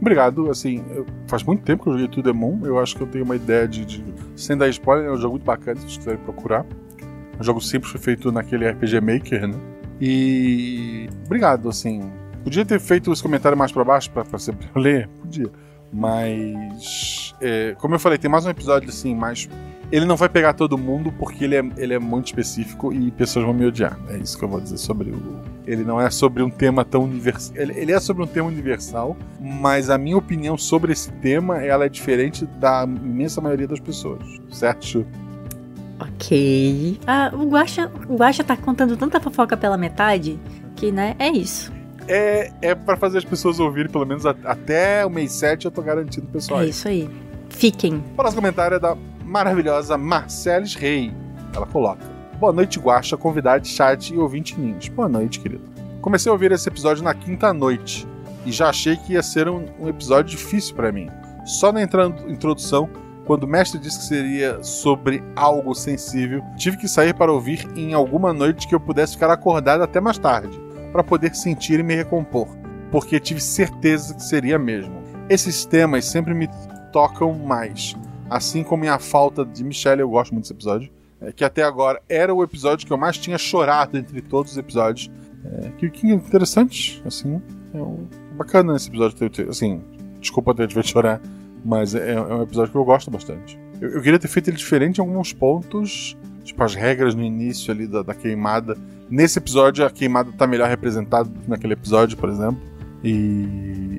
Obrigado, assim, faz muito tempo que eu joguei To The Moon, eu acho que eu tenho uma ideia de, de sem dar spoiler, é um jogo muito bacana, se vocês quiserem procurar. Um jogo simples, feito naquele RPG Maker, né? E... Obrigado, assim, podia ter feito esse comentário mais para baixo para sempre <laughs> ler, podia, mas é, como eu falei, tem mais um episódio assim, mas ele não vai pegar todo mundo porque ele é, ele é muito específico e pessoas vão me odiar. É isso que eu vou dizer sobre o. Ele não é sobre um tema tão universal. Ele, ele, é sobre um tema universal, mas a minha opinião sobre esse tema ela é diferente da imensa maioria das pessoas, certo? Ok. Ah, o Guaxa, o tá contando tanta fofoca pela metade que, né, é isso. É, é para fazer as pessoas ouvirem, pelo menos a, até o mês 7 eu tô garantindo pessoal. É isso aí. Fiquem. O próximo comentário é da maravilhosa Marceles Rei. Ela coloca: Boa noite, Guaxa, convidado, chat e ouvinte ninhos. Boa noite, querido. Comecei a ouvir esse episódio na quinta noite e já achei que ia ser um, um episódio difícil para mim. Só na introdução quando o mestre disse que seria sobre algo sensível, tive que sair para ouvir em alguma noite que eu pudesse ficar acordado até mais tarde, para poder sentir e me recompor, porque tive certeza que seria mesmo. Esses temas sempre me tocam mais, assim como a falta de Michelle, eu gosto muito desse episódio, é, que até agora era o episódio que eu mais tinha chorado entre todos os episódios. É, que, que interessante, assim, é um, bacana esse episódio, ter, assim, desculpa ter te feito chorar, mas é, é, um episódio que eu gosto bastante. Eu, eu, queria ter feito ele diferente em alguns pontos, tipo as regras no início ali da, da queimada. Nesse episódio a queimada tá melhor representada do que naquele episódio, por exemplo. E,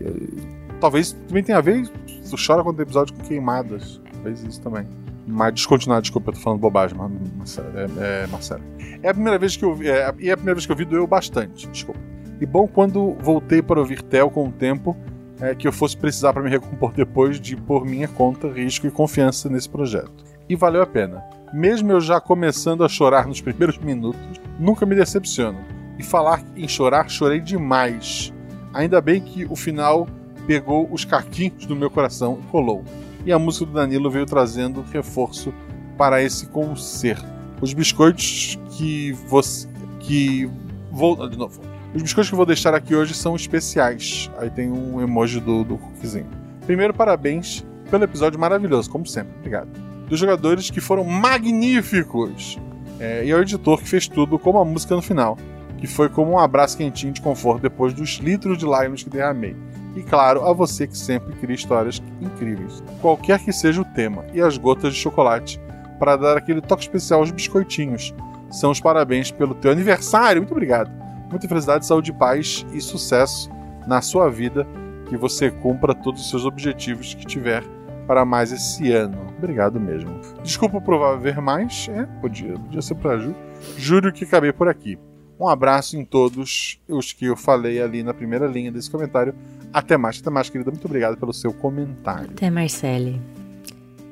talvez também tenha a ver, tu chora quando tem episódio com queimadas. Talvez isso também. Mas descontinuar, desculpa, eu tô falando bobagem, mas, é, é, Marcelo. É a primeira vez que eu vi, é, e é a primeira vez que eu vi doeu bastante, desculpa. E bom, quando voltei para ouvir Tel com o tempo, é, que eu fosse precisar para me recompor depois de, por minha conta, risco e confiança nesse projeto. E valeu a pena. Mesmo eu já começando a chorar nos primeiros minutos, nunca me decepciono. E falar em chorar, chorei demais. Ainda bem que o final pegou os caquinhos do meu coração e colou. E a música do Danilo veio trazendo reforço para esse concerto. Os biscoitos que você. que. Vou. De novo. Os biscoitos que vou deixar aqui hoje são especiais. Aí tem um emoji do, do cookiezinho. Primeiro, parabéns pelo episódio maravilhoso, como sempre. Obrigado. Dos jogadores que foram magníficos. É, e ao editor que fez tudo, como a música no final. Que foi como um abraço quentinho de conforto depois dos litros de lágrimas que derramei. E claro, a você que sempre cria histórias incríveis. Qualquer que seja o tema. E as gotas de chocolate para dar aquele toque especial aos biscoitinhos. São os parabéns pelo teu aniversário. Muito obrigado muita felicidade, saúde, paz e sucesso na sua vida. Que você cumpra todos os seus objetivos que tiver para mais esse ano. Obrigado mesmo. Desculpa por haver mais. É, podia, podia ser para Ju. Juro que acabei por aqui. Um abraço em todos os que eu falei ali na primeira linha desse comentário. Até mais, até mais, querida. Muito obrigado pelo seu comentário. Até, Marcele.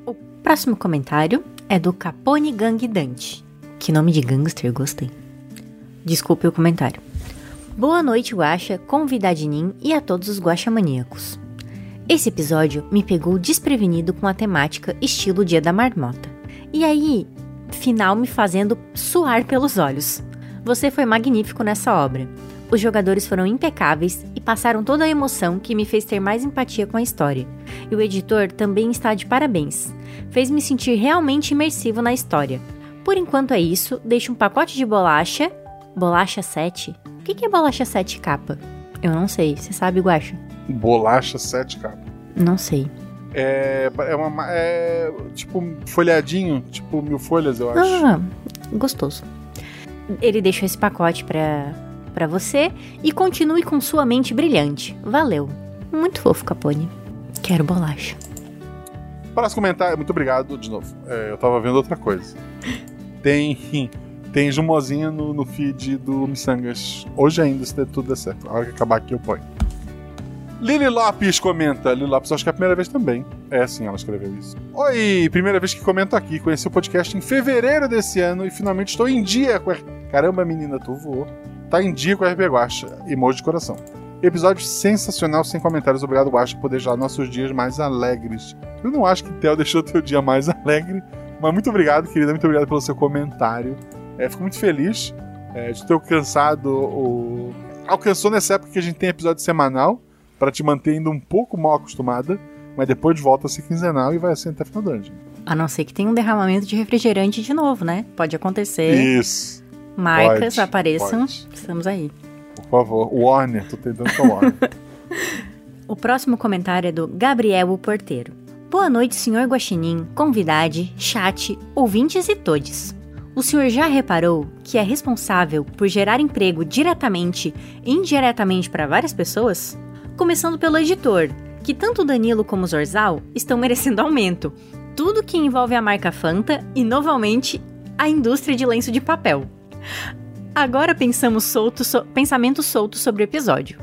O próximo comentário é do Capone Gang Dante. Que nome de gangster, gostei. Desculpe o comentário. Boa noite, Guaxa, convidadinim e a todos os guaxamaníacos. Esse episódio me pegou desprevenido com a temática estilo Dia da Marmota. E aí, final me fazendo suar pelos olhos. Você foi magnífico nessa obra. Os jogadores foram impecáveis e passaram toda a emoção que me fez ter mais empatia com a história. E o editor também está de parabéns. Fez me sentir realmente imersivo na história. Por enquanto é isso, deixo um pacote de bolacha, bolacha 7, o que, é bolacha 7 capa? Eu não sei. Você sabe, Guacha? Bolacha 7 capa. Não sei. É, é uma. É, tipo folhadinho, tipo mil folhas, eu acho. Ah, gostoso. Ele deixou esse pacote pra, pra você e continue com sua mente brilhante. Valeu. Muito fofo, Capone. Quero bolacha. Próximo comentário. Muito obrigado de novo. É, eu tava vendo outra coisa. <laughs> Tem tem Jumozinha no, no feed do Missangas. Hoje ainda, se tudo der certo. A hora que acabar aqui eu ponho. Lili Lopes comenta. Lili Lopes, acho que é a primeira vez também. É assim, ela escreveu isso. Oi, primeira vez que comento aqui. Conheci o podcast em fevereiro desse ano e finalmente estou em dia com. A... Caramba, menina, tu voou. Tá em dia com a RP Guacha. Emoji de coração. Episódio sensacional, sem comentários. Obrigado, Guacha, por deixar nossos dias mais alegres. Eu não acho que Theo <laughs> deixou teu dia mais alegre, mas muito obrigado, querida. Muito obrigado pelo seu comentário. É, fico muito feliz é, de ter alcançado o. Alcançou nessa época que a gente tem episódio semanal, para te manter ainda um pouco mal acostumada, mas depois volta a ser quinzenal e vai assim até final do ano. A não ser que tenha um derramamento de refrigerante de novo, né? Pode acontecer. Isso. Marcas pode, apareçam. Pode. Estamos aí. Por favor. Warner, tô tentando com Warner. <laughs> o próximo comentário é do Gabriel o Porteiro. Boa noite, senhor Guaxinim, convidade, chat, ouvintes e todes. O senhor já reparou que é responsável por gerar emprego diretamente e indiretamente para várias pessoas? Começando pelo editor, que tanto Danilo como Zorzal estão merecendo aumento. Tudo que envolve a marca Fanta, inovavelmente, a indústria de lenço de papel. Agora pensamos solto so pensamentos soltos sobre o episódio.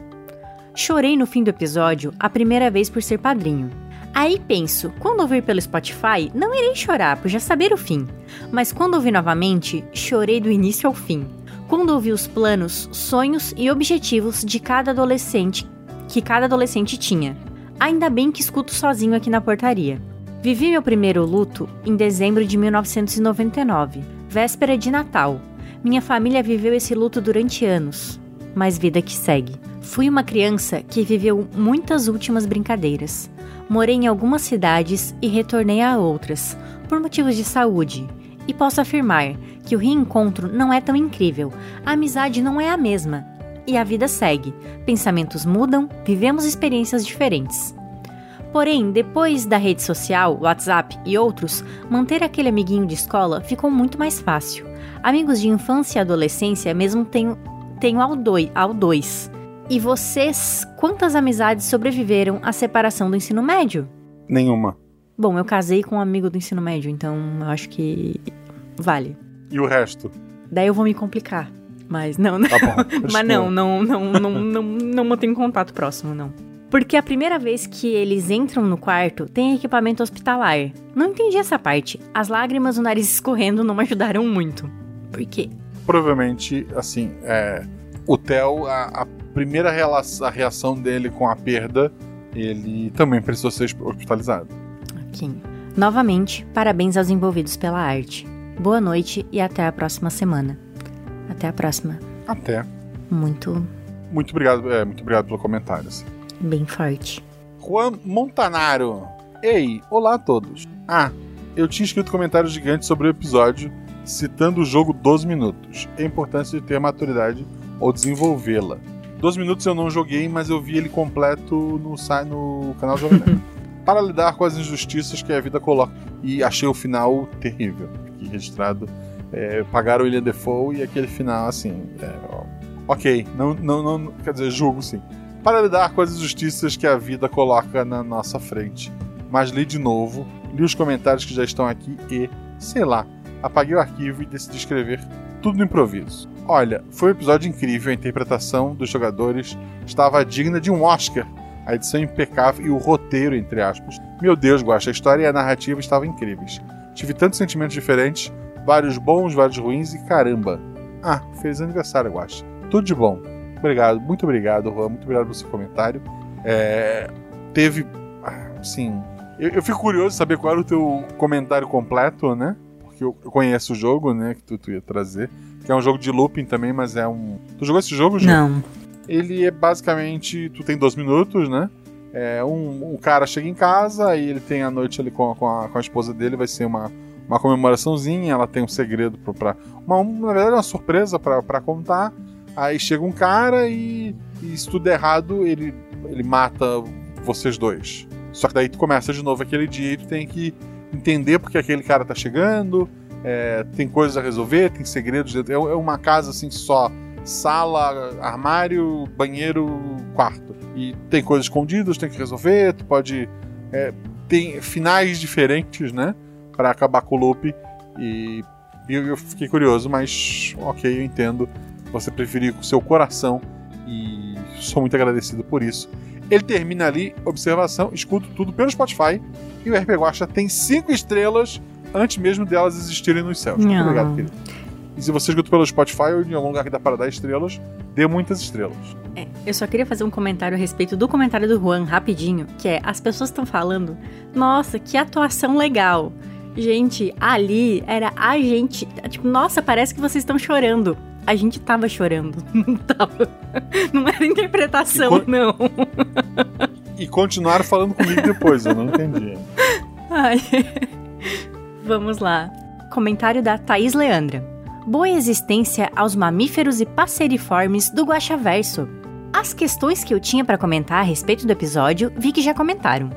Chorei no fim do episódio a primeira vez por ser padrinho. Aí penso, quando ouvir pelo Spotify, não irei chorar por já saber o fim. Mas quando ouvir novamente, chorei do início ao fim. Quando ouvi os planos, sonhos e objetivos de cada adolescente que cada adolescente tinha. Ainda bem que escuto sozinho aqui na portaria. Vivi meu primeiro luto em dezembro de 1999, véspera de Natal. Minha família viveu esse luto durante anos, mas vida que segue. Fui uma criança que viveu muitas últimas brincadeiras. Morei em algumas cidades e retornei a outras, por motivos de saúde. E posso afirmar que o reencontro não é tão incrível, a amizade não é a mesma. E a vida segue. Pensamentos mudam, vivemos experiências diferentes. Porém, depois da rede social, WhatsApp e outros, manter aquele amiguinho de escola ficou muito mais fácil. Amigos de infância e adolescência mesmo tenho, tenho ao, doi, ao dois. E vocês, quantas amizades sobreviveram à separação do ensino médio? Nenhuma. Bom, eu casei com um amigo do ensino médio, então eu acho que vale. E o resto? Daí eu vou me complicar. Mas não, não. Tá bom. <laughs> Mas não, não, não, não, não, não mantenho contato próximo, não. Porque a primeira vez que eles entram no quarto tem equipamento hospitalar. Não entendi essa parte. As lágrimas no nariz escorrendo não me ajudaram muito. Por quê? Provavelmente, assim, é, o Theo, a, a primeira relação, a reação dele com a perda, ele também precisou ser hospitalizado. Ok. Novamente, parabéns aos envolvidos pela arte. Boa noite e até a próxima semana. Até a próxima. Até. Muito, Muito obrigado, é, muito obrigado pelo comentário. Assim. bem forte. Juan Montanaro. Ei, olá a todos. Ah, eu tinha escrito comentário gigante sobre o episódio, citando o jogo 12 minutos. A importância de ter maturidade ou desenvolvê-la. 12 minutos eu não joguei, mas eu vi ele completo no, no canal Jovem Nerd. <laughs> Para lidar com as injustiças que a vida coloca. E achei o final terrível. Aqui registrado. É, o William Defoe e aquele final, assim. é, ok, não, não, não. Quer dizer, julgo sim para lidar com as injustiças que a vida coloca na nossa frente. Mas li de novo, li os comentários que já estão aqui e, sei lá, apaguei o arquivo e decidi escrever tudo no improviso. Olha, foi um episódio incrível, a interpretação dos jogadores estava digna de um Oscar. A edição impecável e o roteiro, entre aspas. Meu Deus, Guaxa, a história e a narrativa estavam incríveis. Tive tantos sentimentos diferentes, vários bons, vários ruins e caramba. Ah, feliz aniversário, Guaxa. Tudo de bom. Obrigado, muito obrigado, Juan. Muito obrigado pelo seu comentário. É, teve. Assim. Eu, eu fico curioso de saber qual era o teu comentário completo, né? Porque eu, eu conheço o jogo, né? Que tu, tu ia trazer. Que é um jogo de looping também, mas é um. Tu jogou esse jogo, Ju? Não. Ele é basicamente. Tu tem dois minutos, né? É, um, o cara chega em casa e ele tem a noite ali com, com, a, com a esposa dele, vai ser uma, uma comemoraçãozinha, ela tem um segredo pra uma, na verdade, uma surpresa pra contar. Aí chega um cara e, e se tudo der errado, ele, ele mata vocês dois. Só que daí tu começa de novo aquele dia e tu tem que entender porque aquele cara tá chegando, é, tem coisas a resolver, tem segredos dentro. É é uma casa assim só. Sala, armário, banheiro, quarto. E tem coisas escondidas, tem que resolver, tu pode. é, tem finais diferentes, né? Pra acabar com o loop. E eu, eu fiquei curioso, mas ok, eu entendo. Você preferir com o seu coração e sou muito agradecido por isso. Ele termina ali, observação, escuto tudo pelo Spotify e o RP Guacha tem cinco estrelas antes mesmo delas existirem nos céus. Muito Não. obrigado, querido. E se você escuta pelo Spotify ou em algum lugar que dá para dar estrelas, dê muitas estrelas. Eu só queria fazer um comentário a respeito do comentário do Juan, rapidinho, que é, as pessoas estão falando, nossa, que atuação legal. Gente, ali era a gente, tipo, nossa, parece que vocês estão chorando. A gente tava chorando, <laughs> não tava. Não era interpretação, E não. E continuaram falando comigo depois, eu não entendi. Ai. Vamos lá. Comentário da Thaís Leandra. Boa existência aos mamíferos e passeriformes do Guaxaverso. As questões que eu tinha para comentar a respeito do episódio, vi que já comentaram.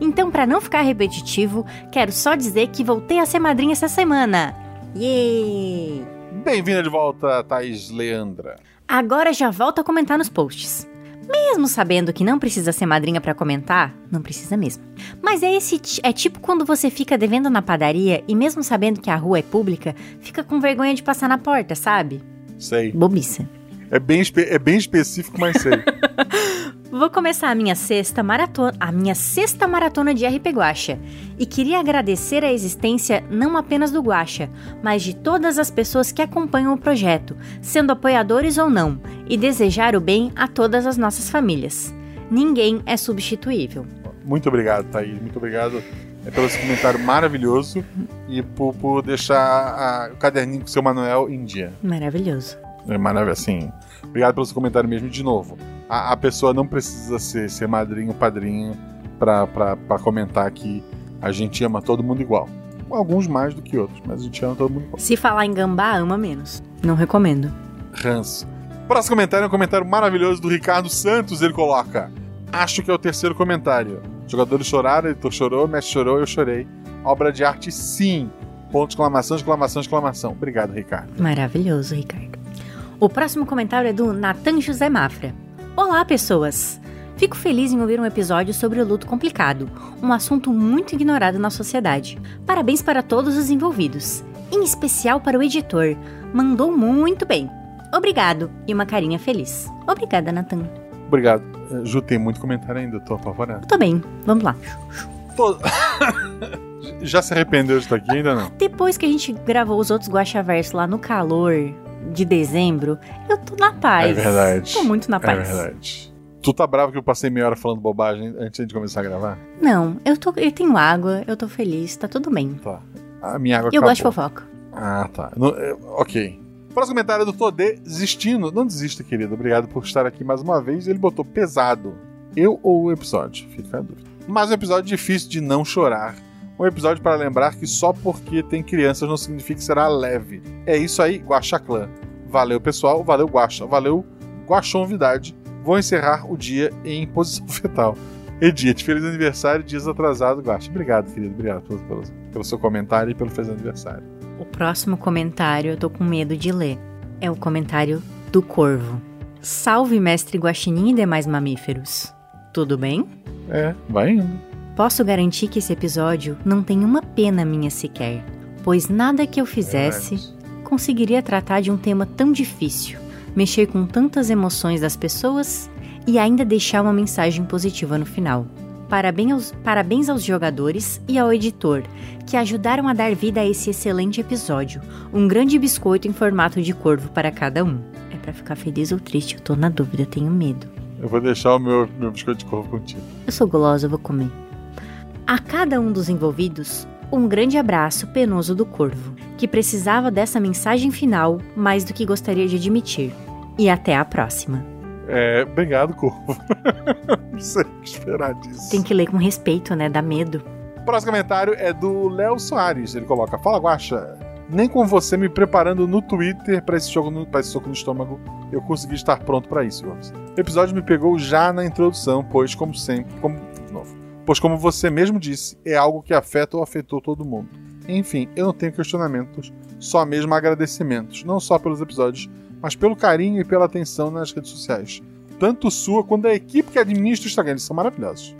Então, para não ficar repetitivo, quero só dizer que voltei a ser madrinha essa semana. Yay! Bem-vinda de volta, Thaís Leandra. Agora já volto a comentar nos posts. Mesmo sabendo que não precisa ser madrinha pra comentar, não precisa mesmo. Mas é esse é tipo quando você fica devendo na padaria e mesmo sabendo que a rua é pública, fica com vergonha de passar na porta, sabe? Sei. Bobiça. É bem, é bem específico, mas sei. <laughs> Vou começar a minha sexta maratona, a minha sexta maratona de RP Guacha. E queria agradecer a existência não apenas do Guacha, mas de todas as pessoas que acompanham o projeto, sendo apoiadores ou não, e desejar o bem a todas as nossas famílias. Ninguém é substituível. Muito obrigado, Thaís. Muito obrigado é, pelo seu comentário maravilhoso e por, por deixar a- o caderninho com o seu Manuel em dia. Maravilhoso. É maravilhoso, assim. Obrigado pelo seu comentário mesmo. De novo, a, a pessoa não precisa ser, ser madrinho ou padrinho pra, pra, pra comentar que a gente ama todo mundo igual. Alguns mais do que outros, mas a gente ama todo mundo igual. Se falar em gambá, ama menos. Não recomendo. Ranço. Próximo comentário é um comentário maravilhoso do Ricardo Santos. Ele coloca: Acho que é o terceiro comentário. Jogadores choraram, editor chorou, mestre chorou, eu chorei. Obra de arte, sim. Ponto exclamação, exclamação, exclamação. Obrigado, Ricardo. Maravilhoso, Ricardo. O próximo comentário é do Nathan José Mafra. Olá, pessoas! Fico feliz em ouvir um episódio sobre o luto complicado, um assunto muito ignorado na sociedade. Parabéns para todos os envolvidos, em especial para o editor. Mandou muito bem. Obrigado e uma carinha feliz. Obrigada, Nathan. Obrigado. Eh, Ju, tem muito comentário ainda, tô apavorado. Tô bem, vamos lá. Tô- <laughs> Já se arrependeu de estar aqui ainda não? Depois que a gente gravou os outros Guaxaverso lá no calor de dezembro, eu tô na paz. É verdade. Tô muito na É paz. verdade. Tu tá bravo que eu passei meia hora falando bobagem antes de começar a gravar? Não, eu, tô, eu tenho água, eu tô feliz, tá tudo bem. Tá. A minha água E eu acabou. gosto de fofoca. Ah, tá. No- é, ok. Próximo comentário é do Todê desistindo. Não desista, querido. Obrigado por estar aqui mais uma vez. Ele botou pesado. Eu ou o episódio? Fica a dúvida. Mas um episódio difícil de não chorar. Um episódio para lembrar que só porque tem crianças não significa que será leve. É isso aí, Guaxaclã. Valeu, pessoal. Valeu, Guaxa. Valeu, Guaxonvidade. Vou encerrar o dia em posição <laughs> fetal. Edith, feliz aniversário, dias atrasado, Guaxa. Obrigado, querido. Obrigado pelo, pelo, pelo seu comentário e pelo feliz aniversário. O próximo comentário eu tô com medo de ler. É o comentário do Corvo. Salve, mestre Guaxinim e demais mamíferos. Tudo bem? É, vai indo. Posso garantir que esse episódio não tem uma pena minha sequer, pois nada que eu fizesse conseguiria tratar de um tema tão difícil, mexer com tantas emoções das pessoas e ainda deixar uma mensagem positiva no final. Parabéns aos, parabéns aos jogadores e ao editor, que ajudaram a dar vida a esse excelente episódio. Um grande biscoito em formato de corvo para cada um. É pra ficar feliz ou triste, eu tô na dúvida, tenho medo. Eu vou deixar o meu, meu biscoito de corvo contigo. Eu sou gulosa, eu vou comer. A cada um dos envolvidos, um grande abraço penoso do corvo, que precisava dessa mensagem final mais do que gostaria de admitir. E até a próxima. É, obrigado, corvo. <laughs> Não sei o que esperar disso. Tem que ler com respeito, né? Dá medo. Próximo comentário é do Léo Soares. Ele coloca: Fala, Guaxa. Nem com você me preparando no Twitter pra esse jogo, no- pra esse soco no estômago, eu consegui estar pronto pra isso, Gomes. O episódio me pegou já na introdução, pois, como sempre, como. Pois, como você mesmo disse, é algo que afeta ou afetou todo mundo. Enfim, eu não tenho questionamentos, só mesmo agradecimentos, não só pelos episódios, mas pelo carinho e pela atenção nas redes sociais. Tanto sua quanto da equipe que administra o Instagram, eles são maravilhosos.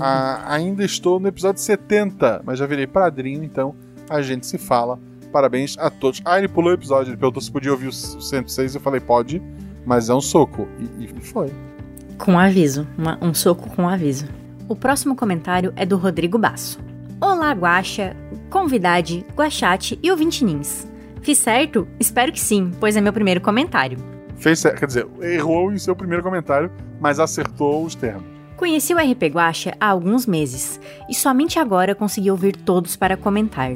Ah, ainda estou no episódio 70, mas já virei padrinho, então a gente se fala. Parabéns a todos. Ah, ele pulou o episódio, ele perguntou se podia ouvir o 106, eu falei, pode, mas é um soco. E, e foi. Com aviso. uma- um soco com aviso. O próximo comentário é do Rodrigo Basso. Olá, Guaxa, convidade, Guachate e ouvinte Nins. Fiz certo? Espero que sim, pois é meu primeiro comentário. Fez certo, quer dizer, errou em seu primeiro comentário, mas acertou os termos. Conheci o RP Guacha há alguns meses e somente agora consegui ouvir todos para comentar.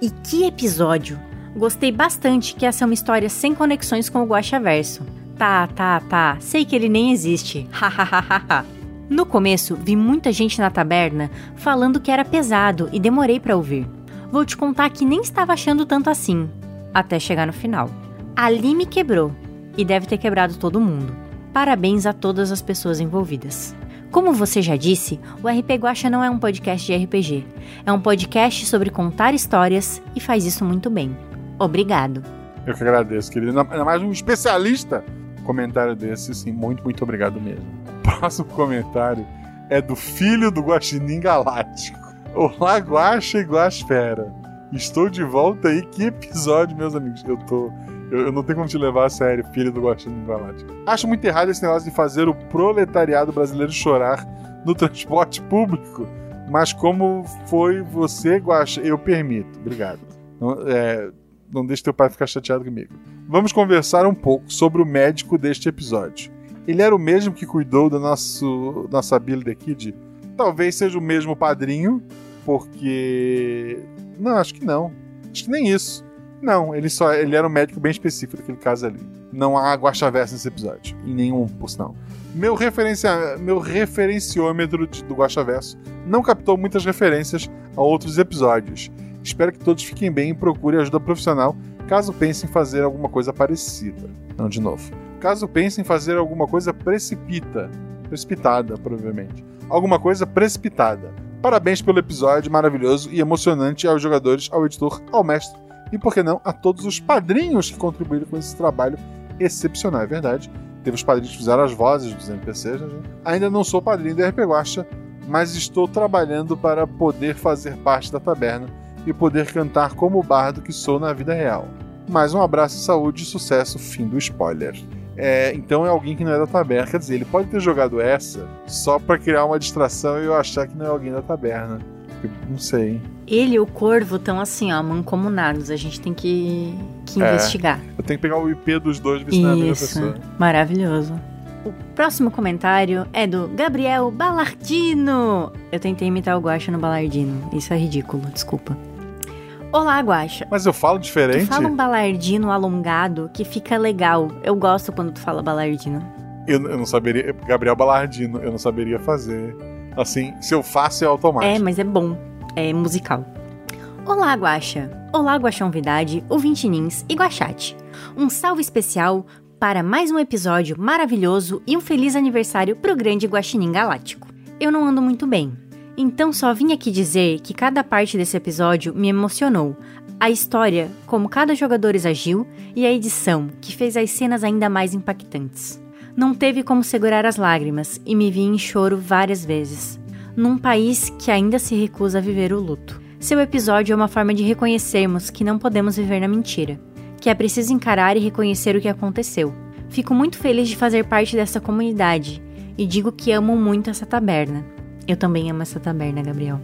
E que episódio! Gostei bastante que essa é uma história sem conexões com o Guacha Verso. Tá, tá, tá, sei que ele nem existe. Hahaha. No começo, vi muita gente na taberna falando que era pesado e demorei para ouvir. Vou te contar que nem estava achando tanto assim, até chegar no final. Ali me quebrou e deve ter quebrado todo mundo. Parabéns a todas as pessoas envolvidas. Como você já disse, o RP Guacha não é um podcast de RPG. É um podcast sobre contar histórias e faz isso muito bem. Obrigado. Eu que agradeço, querido. Ainda mais um especialista. Comentário desse, sim, muito, muito obrigado mesmo. Próximo comentário é do filho do Guaxinim Galáctico. Olá, Guaxa e Guaspera. Estou de volta aí. Que episódio, meus amigos. Eu tô. Eu, eu não tenho como te levar a sério, filho do Guaxinim Galáctico. Acho muito errado esse negócio de fazer o proletariado brasileiro chorar no transporte público. Mas como foi você, Guaxa, eu permito. Obrigado. Não, é, não deixe teu pai ficar chateado comigo. Vamos conversar um pouco sobre o médico deste episódio. Ele era o mesmo que cuidou da nosso, nossa Billy Kid? Talvez seja o mesmo padrinho, porque. Não, acho que não. Acho que nem isso. Não, ele só ele era um médico bem específico daquele caso ali. Não há guaxaversa nesse episódio. Em nenhum, por sinal. Meu, referencia, meu referenciômetro de, do Guaxaverso não captou muitas referências a outros episódios. Espero que todos fiquem bem e procurem ajuda profissional caso pensem em fazer alguma coisa parecida. Não, de novo. Caso pensem em fazer alguma coisa precipita. Precipitada, provavelmente. Alguma coisa precipitada. Parabéns pelo episódio maravilhoso e emocionante aos jogadores, ao editor, ao mestre e, por que não, a todos os padrinhos que contribuíram com esse trabalho excepcional. É verdade. Teve os padrinhos que fizeram as vozes dos NPCs. Né? Ainda não sou padrinho da RP Guacha, mas estou trabalhando para poder fazer parte da taberna e poder cantar como o bardo que sou na vida real. Mais um abraço, saúde e sucesso. Fim do spoiler. É, então é alguém que não é da taberna. Quer dizer, ele pode ter jogado essa só para criar uma distração e eu achar que não é alguém da taberna. Eu não sei. Ele e o corvo estão assim, ó, mancomunados. A gente tem que, que É. investigar. Eu tenho que pegar o IP dos dois e é a mesma Isso, pessoa. maravilhoso. O próximo comentário é do Gabriel Balardino. Eu tentei imitar o Guaxa no Balardino. Isso é ridículo, desculpa. Olá, Guaxa. Mas eu falo Tu diferente? fala um balardino alongado que fica legal. Eu gosto quando tu fala balardino. Eu, eu não saberia. Gabriel Balardino, eu não saberia fazer. Assim, se eu faço é automático. É, mas é bom. É musical. Olá, Guaxa. Olá, Guaxonvidade, ouvintinins e Guaxate. Um salve especial para mais um episódio maravilhoso e um feliz aniversário pro grande Guaxinim Galáctico. Eu não ando muito bem, então só vim aqui dizer que cada parte desse episódio me emocionou. A história, como cada jogador agiu, e a edição, que fez as cenas ainda mais impactantes. Não teve como segurar as lágrimas e me vi em choro várias vezes. Num país que ainda se recusa a viver o luto. Seu episódio é uma forma de reconhecermos que não podemos viver na mentira, que é preciso encarar e reconhecer o que aconteceu. Fico muito feliz de fazer parte dessa comunidade e digo que amo muito essa taberna. Eu também amo essa taberna, Gabriel.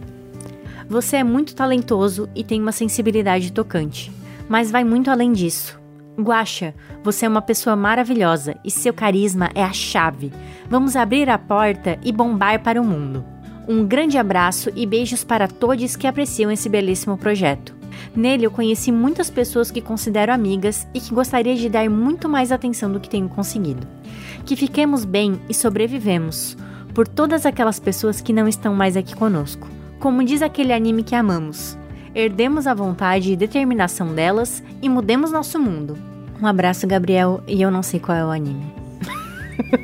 Você é muito talentoso e tem uma sensibilidade tocante, mas vai muito além disso. Guaxa, você é uma pessoa maravilhosa e seu carisma é a chave. Vamos abrir a porta e bombar para o mundo. Um grande abraço e beijos para todos que apreciam esse belíssimo projeto. Nele eu conheci muitas pessoas que considero amigas e que gostaria de dar muito mais atenção do que tenho conseguido. Que fiquemos bem e sobrevivemos por todas aquelas pessoas que não estão mais aqui conosco. Como diz aquele anime que amamos, herdemos a vontade e determinação delas e mudemos nosso mundo. Um abraço, Gabriel, e eu não sei qual é o anime.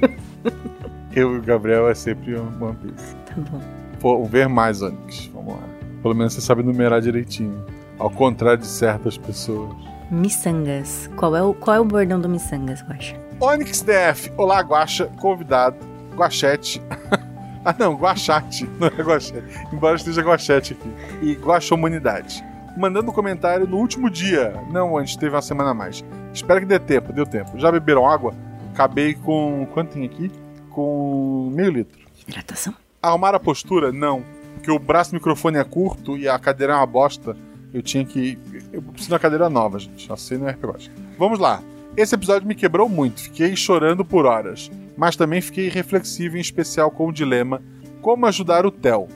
<laughs> Eu e o Gabriel é sempre um One Piece. Tá bom. Vou ver mais Onix. Vamos lá. Pelo menos você sabe numerar direitinho. Ao contrário de certas pessoas. Missangas. Qual é o, qual é o bordão do Missangas, acho? Onyx DF. Olá, Guaxa. Convidado. Guachete. <laughs> ah, não. Guachate. <laughs> Não é Guachete. Embora esteja Guachete aqui. E Guaxomunidade. Mandando um comentário no último dia. Não, antes teve uma semana a mais. Espero que dê tempo. Deu tempo. Já beberam água? Acabei com... Quanto tem aqui? Com meio litro. Hidratação. Arrumar a postura? Não. Porque o braço do microfone é curto e a cadeira é uma bosta. Eu tinha que. Eu preciso de uma cadeira nova, gente. Assim não é RPG. Vamos lá. Esse episódio me quebrou muito. Fiquei chorando por horas. Mas também fiquei reflexivo, em especial com o dilema: como ajudar o Theo?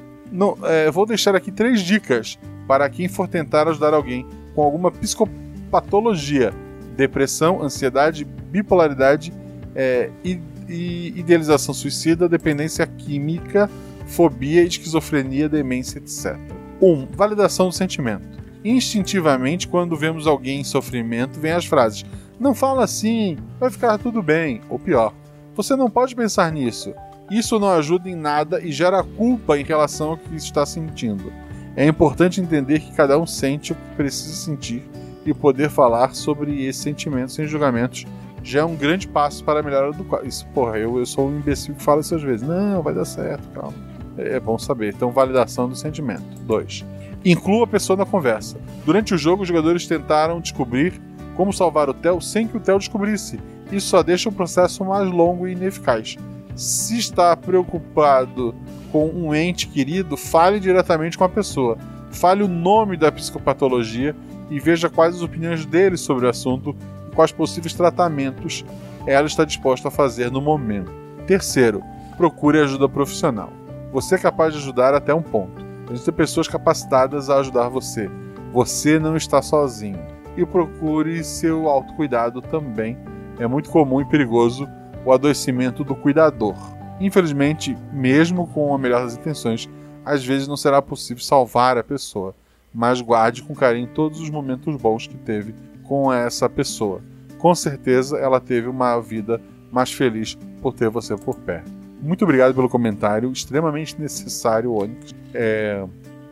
É, vou deixar aqui três dicas para quem for tentar ajudar alguém com alguma psicopatologia: depressão, ansiedade, bipolaridade é, e, e idealização suicida, dependência química, fobia, esquizofrenia, demência, etc. 1. Um, validação do sentimento. Instintivamente, quando vemos alguém em sofrimento, vem as frases: Não fala assim, vai ficar tudo bem. Ou pior, você não pode pensar nisso. Isso não ajuda em nada e gera culpa em relação ao que está sentindo. É importante entender que cada um sente o que precisa sentir e poder falar sobre esse sentimento sem julgamentos, já é um grande passo para a melhora do quadro. Isso, porra, eu, eu sou um imbecil que fala isso às vezes. Não, vai dar certo, calma. É, é bom saber. Então, validação do sentimento. 2. Inclua a pessoa na conversa. Durante o jogo, os jogadores tentaram descobrir como salvar o Theo sem que o Theo descobrisse. Isso só deixa o processo mais longo e ineficaz. Se está preocupado com um ente querido, fale diretamente com a pessoa. Fale o nome da psicopatologia e veja quais as opiniões dele sobre o assunto e quais possíveis tratamentos ela está disposta a fazer no momento. Terceiro, procure ajuda profissional. Você é capaz de ajudar até um ponto. Existem pessoas capacitadas a ajudar você. Você não está sozinho. E procure seu autocuidado também. É muito comum e perigoso o adoecimento do cuidador. Infelizmente, mesmo com a melhor das intenções, às vezes não será possível salvar a pessoa, mas guarde com carinho todos os momentos bons que teve com essa pessoa. Com certeza ela teve uma vida mais feliz por ter você por perto. Muito obrigado pelo comentário, extremamente necessário, Onyx. É,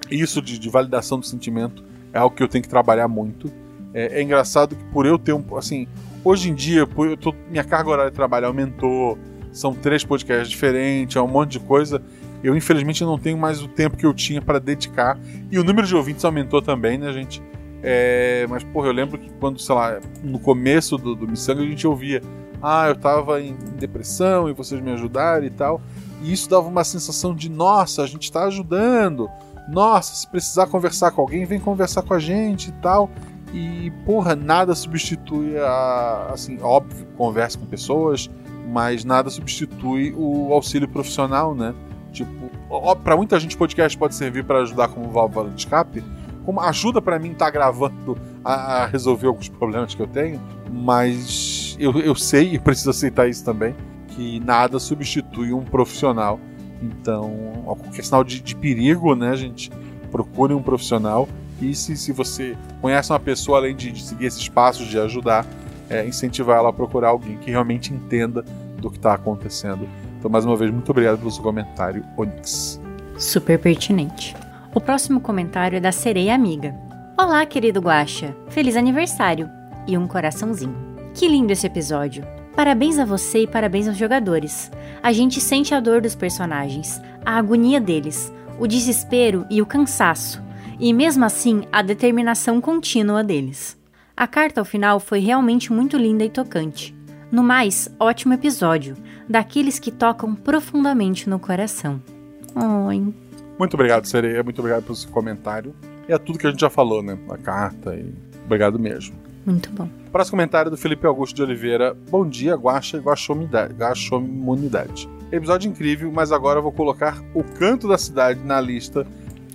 isso de, de, validação do sentimento é algo que eu tenho que trabalhar muito. É, é engraçado que por eu ter um. Assim, hoje em dia, eu tô, minha carga horária de trabalho aumentou, são três podcasts diferentes, é um monte de coisa. Eu, infelizmente, não tenho mais o tempo que eu tinha para dedicar. E o número de ouvintes aumentou também, né, gente? É, mas, porra, eu lembro que quando, sei lá, no começo do, do Missanga a gente ouvia ah, eu tava em depressão e vocês me ajudaram e tal. E isso dava uma sensação de, nossa, a gente tá ajudando. Nossa, se precisar conversar com alguém, vem conversar com a gente e tal. E, porra, nada substitui a. Assim, óbvio, conversa com pessoas, mas nada substitui o auxílio profissional, né? Tipo, para muita gente, podcast pode servir para ajudar como válvula de escape, como ajuda para mim estar tá gravando a, a, resolver alguns problemas que eu tenho, mas eu, eu sei e preciso aceitar isso também, que nada substitui um profissional. Então, qualquer sinal de, de perigo, né, gente? Procure um profissional. E se, se você conhece uma pessoa, além de, de seguir esses passos, de ajudar, é, incentivar ela a procurar alguém que realmente entenda do que está acontecendo. Então, mais uma vez, muito obrigado pelo seu comentário, Onyx. Super pertinente. O próximo comentário é da Sereia Amiga. Olá, querido Guaxa. Feliz aniversário. E um coraçãozinho. Que lindo esse episódio! Parabéns a você e parabéns aos jogadores. A gente sente a dor dos personagens, a agonia deles, o desespero e o cansaço, e mesmo assim a determinação contínua deles. A carta ao final foi realmente muito linda e tocante. No mais, ótimo episódio, daqueles que tocam profundamente no coração. Oi. Muito obrigado, Sereia. Muito obrigado pelo seu comentário. E é tudo que a gente já falou, né? A carta e. Obrigado mesmo. Muito bom. Próximo comentário do Felipe Augusto de Oliveira. Bom dia, Guaxa e Guaxomunidade. Episódio incrível, mas agora eu vou colocar o canto da cidade na lista.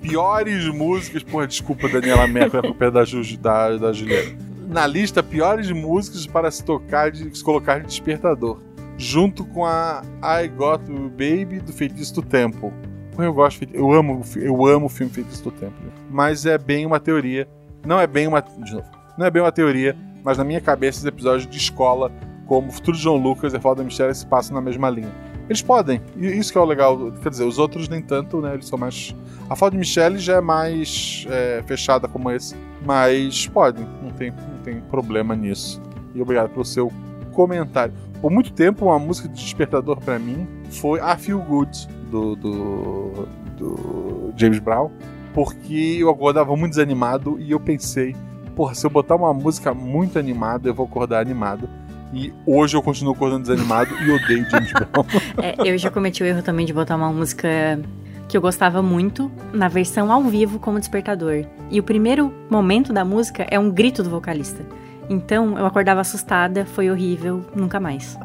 Piores músicas. Porra, desculpa, Daniela Merkel, é pé da, da, da Juliana. Na lista, piores músicas para se tocar, de, se colocar de despertador. Junto com a I Got Baby do Feitiço do Tempo. Eu gosto, eu amo, eu amo o filme Feitiço do Tempo. Mas é bem uma teoria. Não é bem uma. De novo não é bem uma teoria, mas na minha cabeça, os episódios de escola, como o Futuro de John Lucas e a Falta da Mistério, se passam na mesma linha. Eles podem, e isso que é o legal. Quer dizer, os outros nem tanto, né? Eles são mais. A Falta de Michelle já é mais é, fechada como esse, mas podem, não tem, não tem problema nisso. E obrigado pelo seu comentário. Por muito tempo, uma música de despertador para mim foi a Feel Good do, do, do James Brown, porque eu acordava muito desanimado e eu pensei, porra, se eu botar uma música muito animada, eu vou acordar animado. E hoje eu continuo acordando desanimado e odeio James Brown. <laughs> <laughs> É, eu já cometi o erro também de botar uma música que eu gostava muito na versão ao vivo como despertador. E o primeiro momento da música é um grito do vocalista. Então eu acordava assustada, foi horrível, nunca mais.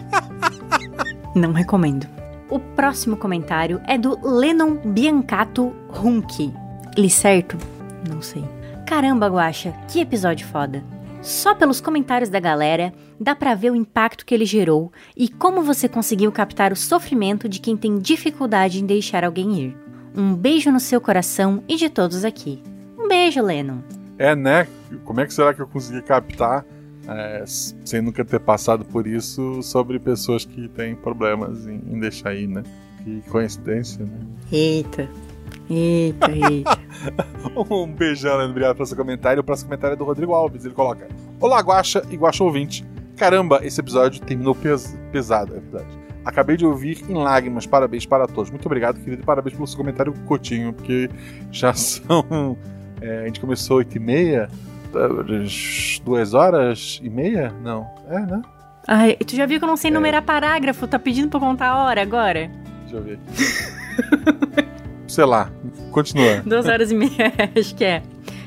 <laughs> Não recomendo. O próximo comentário é do Lennon Biancato Runke. Li certo? Não sei. Caramba, Guaxa, que episódio foda! Só pelos comentários da galera dá pra ver o impacto que ele gerou e como você conseguiu captar o sofrimento de quem tem dificuldade em deixar alguém ir. Um beijo no seu coração e de todos aqui. Um beijo, Lennon. É, né? Como é que será que eu consegui captar, é, sem nunca ter passado por isso, sobre pessoas que têm problemas em, em deixar ir, né? Que coincidência, né? Eita. Eita, eita. <laughs> um beijão, Leandro. Obrigado pelo seu comentário. O próximo comentário é do Rodrigo Alves. Ele coloca: Olá, Guaxa e Guaxa ouvinte. Caramba, esse episódio terminou pes pesado, é verdade. Acabei de ouvir em lágrimas. Parabéns para todos. Muito obrigado, querido. E parabéns pelo seu comentário cotinho, porque já <laughs> são. É, a gente começou 8 e meia. Duas horas e meia? Não. É, né? Ai, tu já viu que eu não sei numerar parágrafo? Tá pedindo pra contar a hora agora? Deixa eu ver aqui. <laughs> Sei lá. Continua. <laughs> Duas horas e meia, <laughs> acho que é.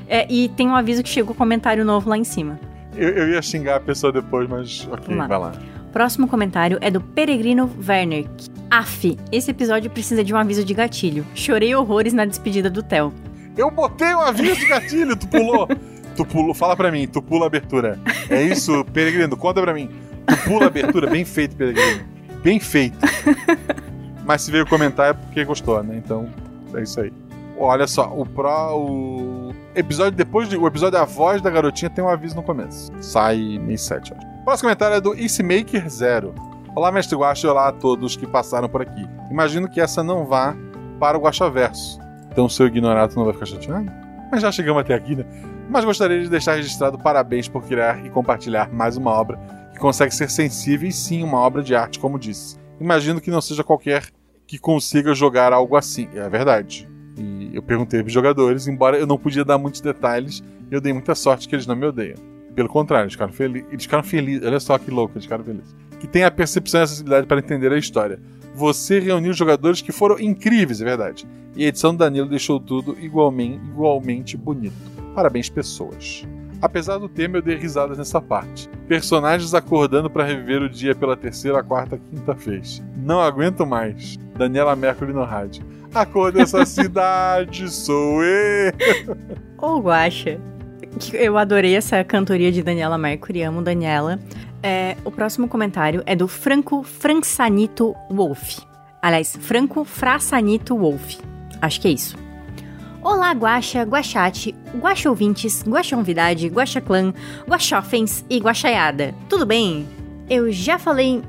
é. E tem um aviso que chegou comentário novo lá em cima. Eu, eu ia xingar a pessoa depois, mas ok, lá. vai lá. Próximo comentário é do Peregrino Werner. Af, esse episódio precisa de um aviso de gatilho. Chorei horrores na despedida do Theo. Eu botei o aviso de gatilho, tu pulou. <laughs> tu pulou, fala pra mim, tu pula a abertura. É isso, Peregrino, conta pra mim. Tu pula a abertura, bem feito, Peregrino. Bem feito. Mas se veio comentar é porque gostou, né? Então, é isso aí. Olha só, o pro. O episódio depois de. O episódio A Voz da Garotinha tem um aviso no começo. Sai mês 7, acho. O próximo comentário é do Eastmaker Zero. Olá, mestre Guaxa, e olá a todos que passaram por aqui. Imagino que essa não vá para o Guaxaverso. Então, seu ignorado não vai ficar chateado? Mas já chegamos até aqui, né? Mas gostaria de deixar registrado parabéns por criar e compartilhar mais uma obra que consegue ser sensível e sim uma obra de arte, como disse. Imagino que não seja qualquer que consiga jogar algo assim. É verdade. E eu perguntei para os jogadores, embora eu não podia dar muitos detalhes, eu dei muita sorte que eles não me odeiam. Pelo contrário, eles ficaram, fel eles ficaram felizes. Olha só que louco, eles ficaram felizes. Que tem a percepção e a sensibilidade para entender a história. Você reuniu jogadores que foram incríveis, é verdade. E a edição do Danilo deixou tudo igualmente, igualmente bonito. Parabéns, pessoas. Apesar do tema, eu dei risadas nessa parte. Personagens acordando para reviver o dia pela terceira, quarta, quinta vez. Não aguento mais. Daniela Mercury no rádio. A cor dessa <laughs> cidade sou eu. Ô, Guaxa. Eu adorei essa cantoria de Daniela Mercury, amo Daniela. É, o próximo comentário é do Franco Fransanito Wolf. Aliás, Franco Frassanito Wolf. Acho que é isso. Olá, Guaxa, Guaxate, Guaxa ouvintes, Guaxa Guaxa clã, Guaxofens e Guaxaiada. Tudo bem? Eu já falei.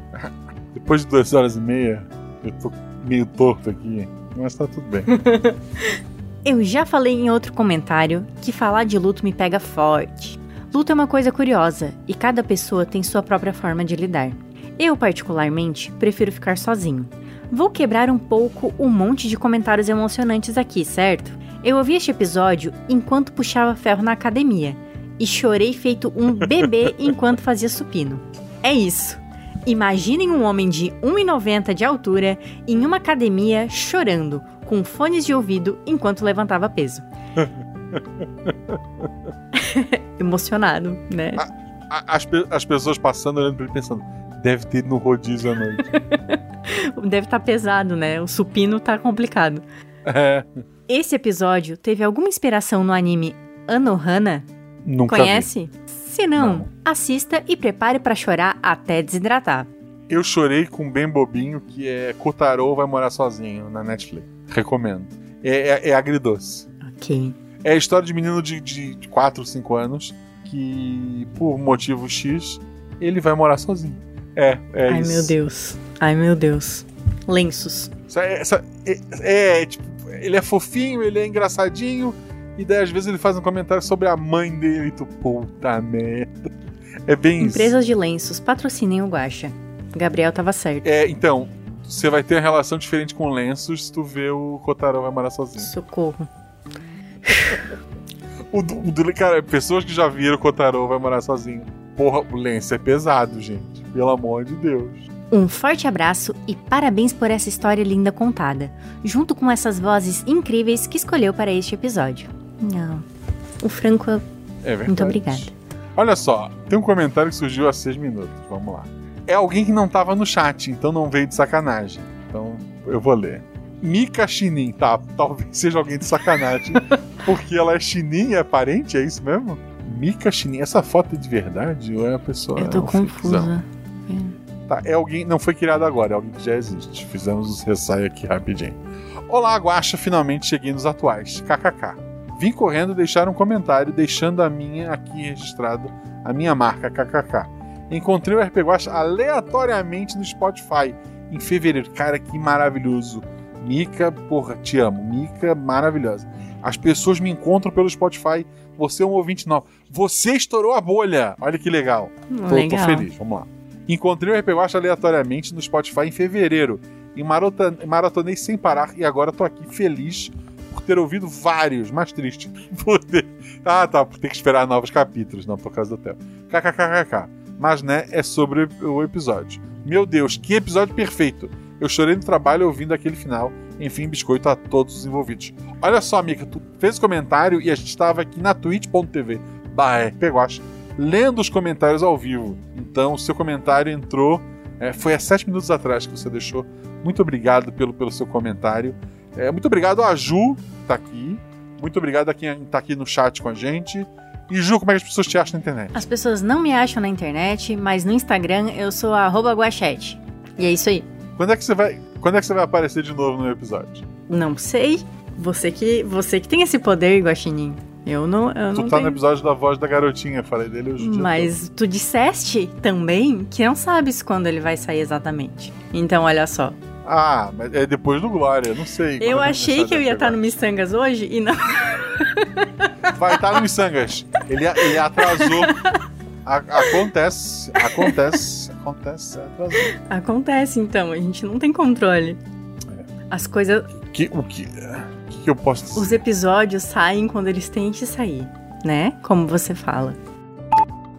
Depois de duas horas e meia, eu tô meio torto aqui, mas tá tudo bem. <laughs> Eu já falei em outro comentário que falar de luto me pega forte. Luto é uma coisa curiosa e cada pessoa tem sua própria forma de lidar. Eu, particularmente, prefiro ficar sozinho. Vou quebrar um pouco o monte de comentários emocionantes aqui, certo? Eu ouvi este episódio enquanto puxava ferro na academia e chorei feito um bebê <laughs> enquanto fazia supino. É isso. Imaginem um homem de 1,90 de altura em uma academia chorando, com fones de ouvido enquanto levantava peso. <laughs> Emocionado, né? A- As, pe- as pessoas passando olhando pra ele pensando, deve ter ido no rodízio à noite. <laughs> Deve estar pesado, né? O supino tá complicado. é, Esse episódio teve alguma inspiração no anime Anohana? nunca Conhece? Se não, Não. assista e prepare pra chorar até desidratar. Eu chorei com um bem bobinho que é Kotaro vai morar sozinho na Netflix. Recomendo. É, é, é agridoce. Ok. É a história de menino de, de 4, 5 anos que, por motivo X, ele vai morar sozinho. É, é Ai, isso. meu Deus. Ai, meu Deus. Lenços. Essa- essa- é, é, tipo, ele é fofinho, ele é engraçadinho, e daí às vezes ele faz um comentário sobre a mãe dele, e tu, puta merda. É bem isso. Empresas de lenços, patrocinem o Guaxa. Gabriel tava certo. É, então, você vai ter uma relação diferente com lenços se tu vê o Kotaro vai morar sozinho. Socorro. O, o cara, pessoas que já viram o Kotaro vai morar sozinho. Porra, o lenço é pesado, gente. Pelo amor de Deus. Um forte abraço e parabéns por essa história linda contada, junto com essas vozes incríveis que escolheu para este episódio. Não. O Franco, É verdade. muito obrigada. Olha só, tem um comentário que surgiu há seis minutos. Vamos lá. É alguém que não tava no chat, então não veio de sacanagem. Então eu vou ler. Mika Shinin, tá? Talvez <laughs> seja alguém de sacanagem. <laughs> porque ela é Shinin e é parente, é isso mesmo? Mika Shinin, essa foto é de verdade ou é a pessoa? Eu tô é confusa. Tá, é alguém. Não foi criado agora, é alguém que já existe. Fizemos os ressaio aqui rapidinho. Olá, Guaxa, finalmente cheguei nos atuais. KKK. Vim correndo deixar um comentário, deixando a minha aqui registrado, a minha marca, KKK. Encontrei o RP Guaxa aleatoriamente no Spotify em fevereiro. Cara, que maravilhoso. Mica, porra, te amo. Mica, maravilhosa. As pessoas me encontram pelo Spotify. Você é um ouvinte novo. Você estourou a bolha. Olha que legal. Tô, tô feliz. Vamos lá. Encontrei o RP Guacha aleatoriamente no Spotify em fevereiro. E maratonei sem parar. E agora tô aqui feliz por ter ouvido vários, mas triste. <laughs> Por ter... Ah, tá. Por ter que esperar novos capítulos. Não, por causa do hotel. KKKKK. Mas, né, é sobre o episódio. Meu Deus, que episódio perfeito. Eu chorei no trabalho ouvindo aquele final. Enfim, biscoito a todos os envolvidos. Olha só, amiga, tu fez comentário e a gente estava aqui na twitch.tv barra RPGuacha, lendo os comentários ao vivo. Então, o seu comentário entrou, é, foi há sete minutos atrás que você deixou. Muito obrigado pelo, pelo seu comentário. É, muito obrigado a Ju, que tá aqui. Muito obrigado a quem tá aqui no chat com a gente. E Ju, como é que as pessoas te acham na internet? As pessoas não me acham na internet, mas no Instagram eu sou guachete. E é isso aí. Quando é que você vai, quando é que você vai aparecer de novo no episódio? Não sei. Você que, você que tem esse poder, Guaxinim. Eu não, eu Tu não tá no tenho. episódio da voz da garotinha, falei dele hoje. Mas tu disseste também que não sabes quando ele vai sair exatamente. Então, olha só. Ah, mas é depois do Glória, não sei. Eu é achei que eu ia estar no Missangas hoje e não. <laughs> Vai estar no Missangas. Ele, ele atrasou. A- acontece, acontece, acontece, atrasou. Acontece, então. A gente não tem controle. As coisas. Que, o que, que que eu posso dizer? Os episódios saem quando eles têm que sair, né? Como você fala.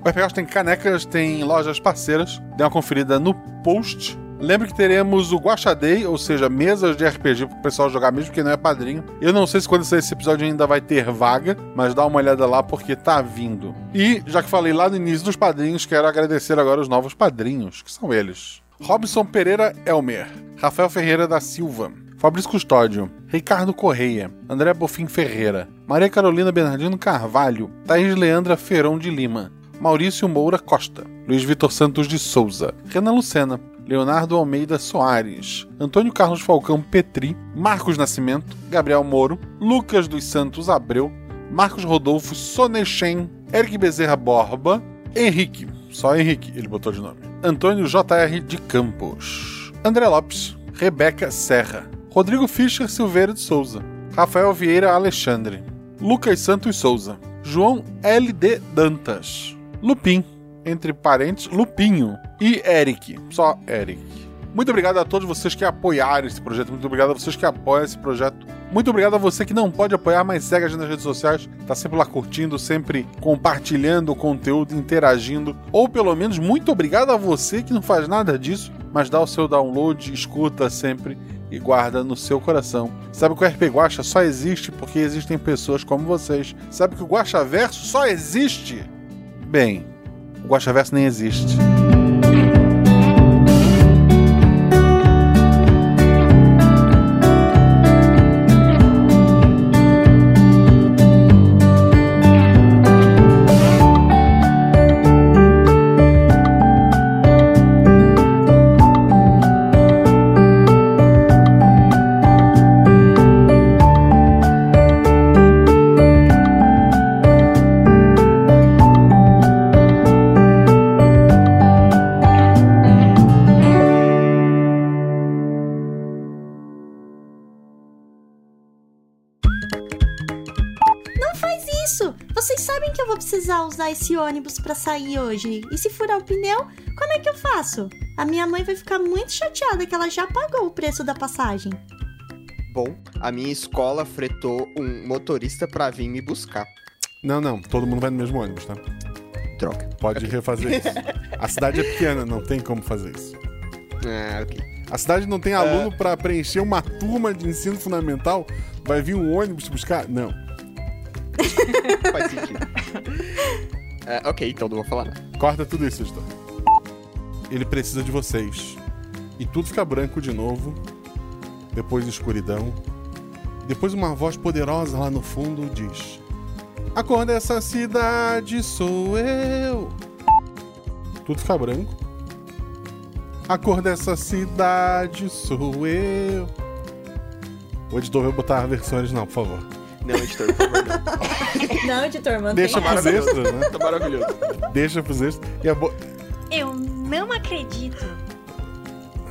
O RPG tem canecas, tem lojas parceiras. Dê uma conferida no post. Lembre que teremos o Guaxa Day, ou seja, mesas de RPG pro pessoal jogar mesmo que não é padrinho. Eu não sei se quando sair esse episódio ainda vai ter vaga, mas dá uma olhada lá porque tá vindo. E, já que falei lá no início dos padrinhos, quero agradecer agora os novos padrinhos, que são eles. Robson Pereira Elmer, Rafael Ferreira da Silva, Fabrício Custódio, Ricardo Correia, André Bofim Ferreira, Maria Carolina Bernardino Carvalho, Thaís Leandra Feirão de Lima, Maurício Moura Costa, Luiz Vitor Santos de Souza, Renan Lucena, Leonardo Almeida Soares, Antônio Carlos Falcão Petri, Marcos Nascimento, Gabriel Moro, Lucas dos Santos Abreu, Marcos Rodolfo Sonechen, Eric Bezerra Borba, Henrique, só Henrique ele botou de nome, Antônio JR de Campos, André Lopes, Rebeca Serra, Rodrigo Fischer Silveira de Souza, Rafael Vieira Alexandre, Lucas Santos Souza, João LD Dantas, Lupin, entre parênteses, Lupinho e Eric, só Eric. Muito obrigado a todos vocês que apoiaram esse projeto, muito obrigado a vocês que apoiam esse projeto. Muito obrigado a você que não pode apoiar, mas segue a gente nas redes sociais, tá sempre lá curtindo, sempre compartilhando o conteúdo, interagindo. Ou pelo menos, muito obrigado a você que não faz nada disso, mas dá o seu download, escuta sempre e guarda no seu coração. Sabe que o RP Guacha só existe porque existem pessoas como vocês. Sabe que o Guacha Verso só existe? Bem, o Guacha Verso nem existe. Esse ônibus pra sair hoje. E se furar o pneu, como é que eu faço? A minha mãe vai ficar muito chateada que ela já pagou o preço da passagem. Bom, a minha escola fretou um motorista pra vir me buscar. Não, não, todo mundo vai no mesmo ônibus, tá? Droga. Pode refazer isso. A cidade é pequena, não tem como fazer isso. Ah, ok. A cidade não tem aluno pra preencher uma turma de ensino fundamental? Vai vir um ônibus buscar? Não. Faz sentido. <laughs> Ah, ok, então não vou falar nada. Corta tudo isso, editor. Ele precisa de vocês. E tudo fica branco de novo. Depois escuridão. Depois uma voz poderosa lá no fundo diz: A cor dessa cidade sou eu. Tudo fica branco. A cor dessa cidade sou eu. O editor vai botar versão original, por favor. Não, editor, por favor, não. <laughs> Não, editor, mantém. Deixa pros maravilhoso. extras, né? Tá maravilhoso. Deixa pros extras. E a bo... Eu não acredito.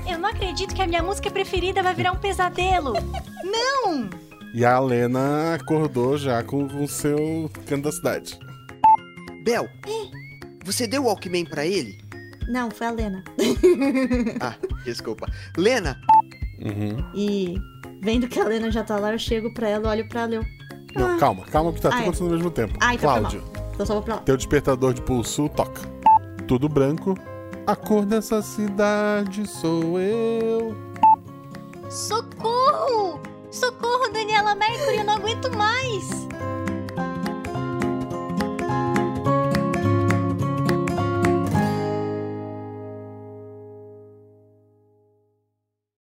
Eu não acredito que a minha música preferida vai virar um pesadelo. Não! E a Lena acordou já com o seu canto da cidade. Bel, você deu o Walkman pra ele? Não, foi a Lena. <laughs> Ah, desculpa. Lena, Uhum. E vendo que a Lena já tá lá, eu chego pra ela, olho pra Leo. Não, calma, calma que tá tudo Ah, é. acontecendo ao mesmo tempo. Ah, então foi Cláudio, mal. Então só vou pra lá. teu despertador de pulso toca. Tudo branco. A cor dessa cidade sou eu. Socorro! Socorro, Daniela Mercury, eu não aguento mais!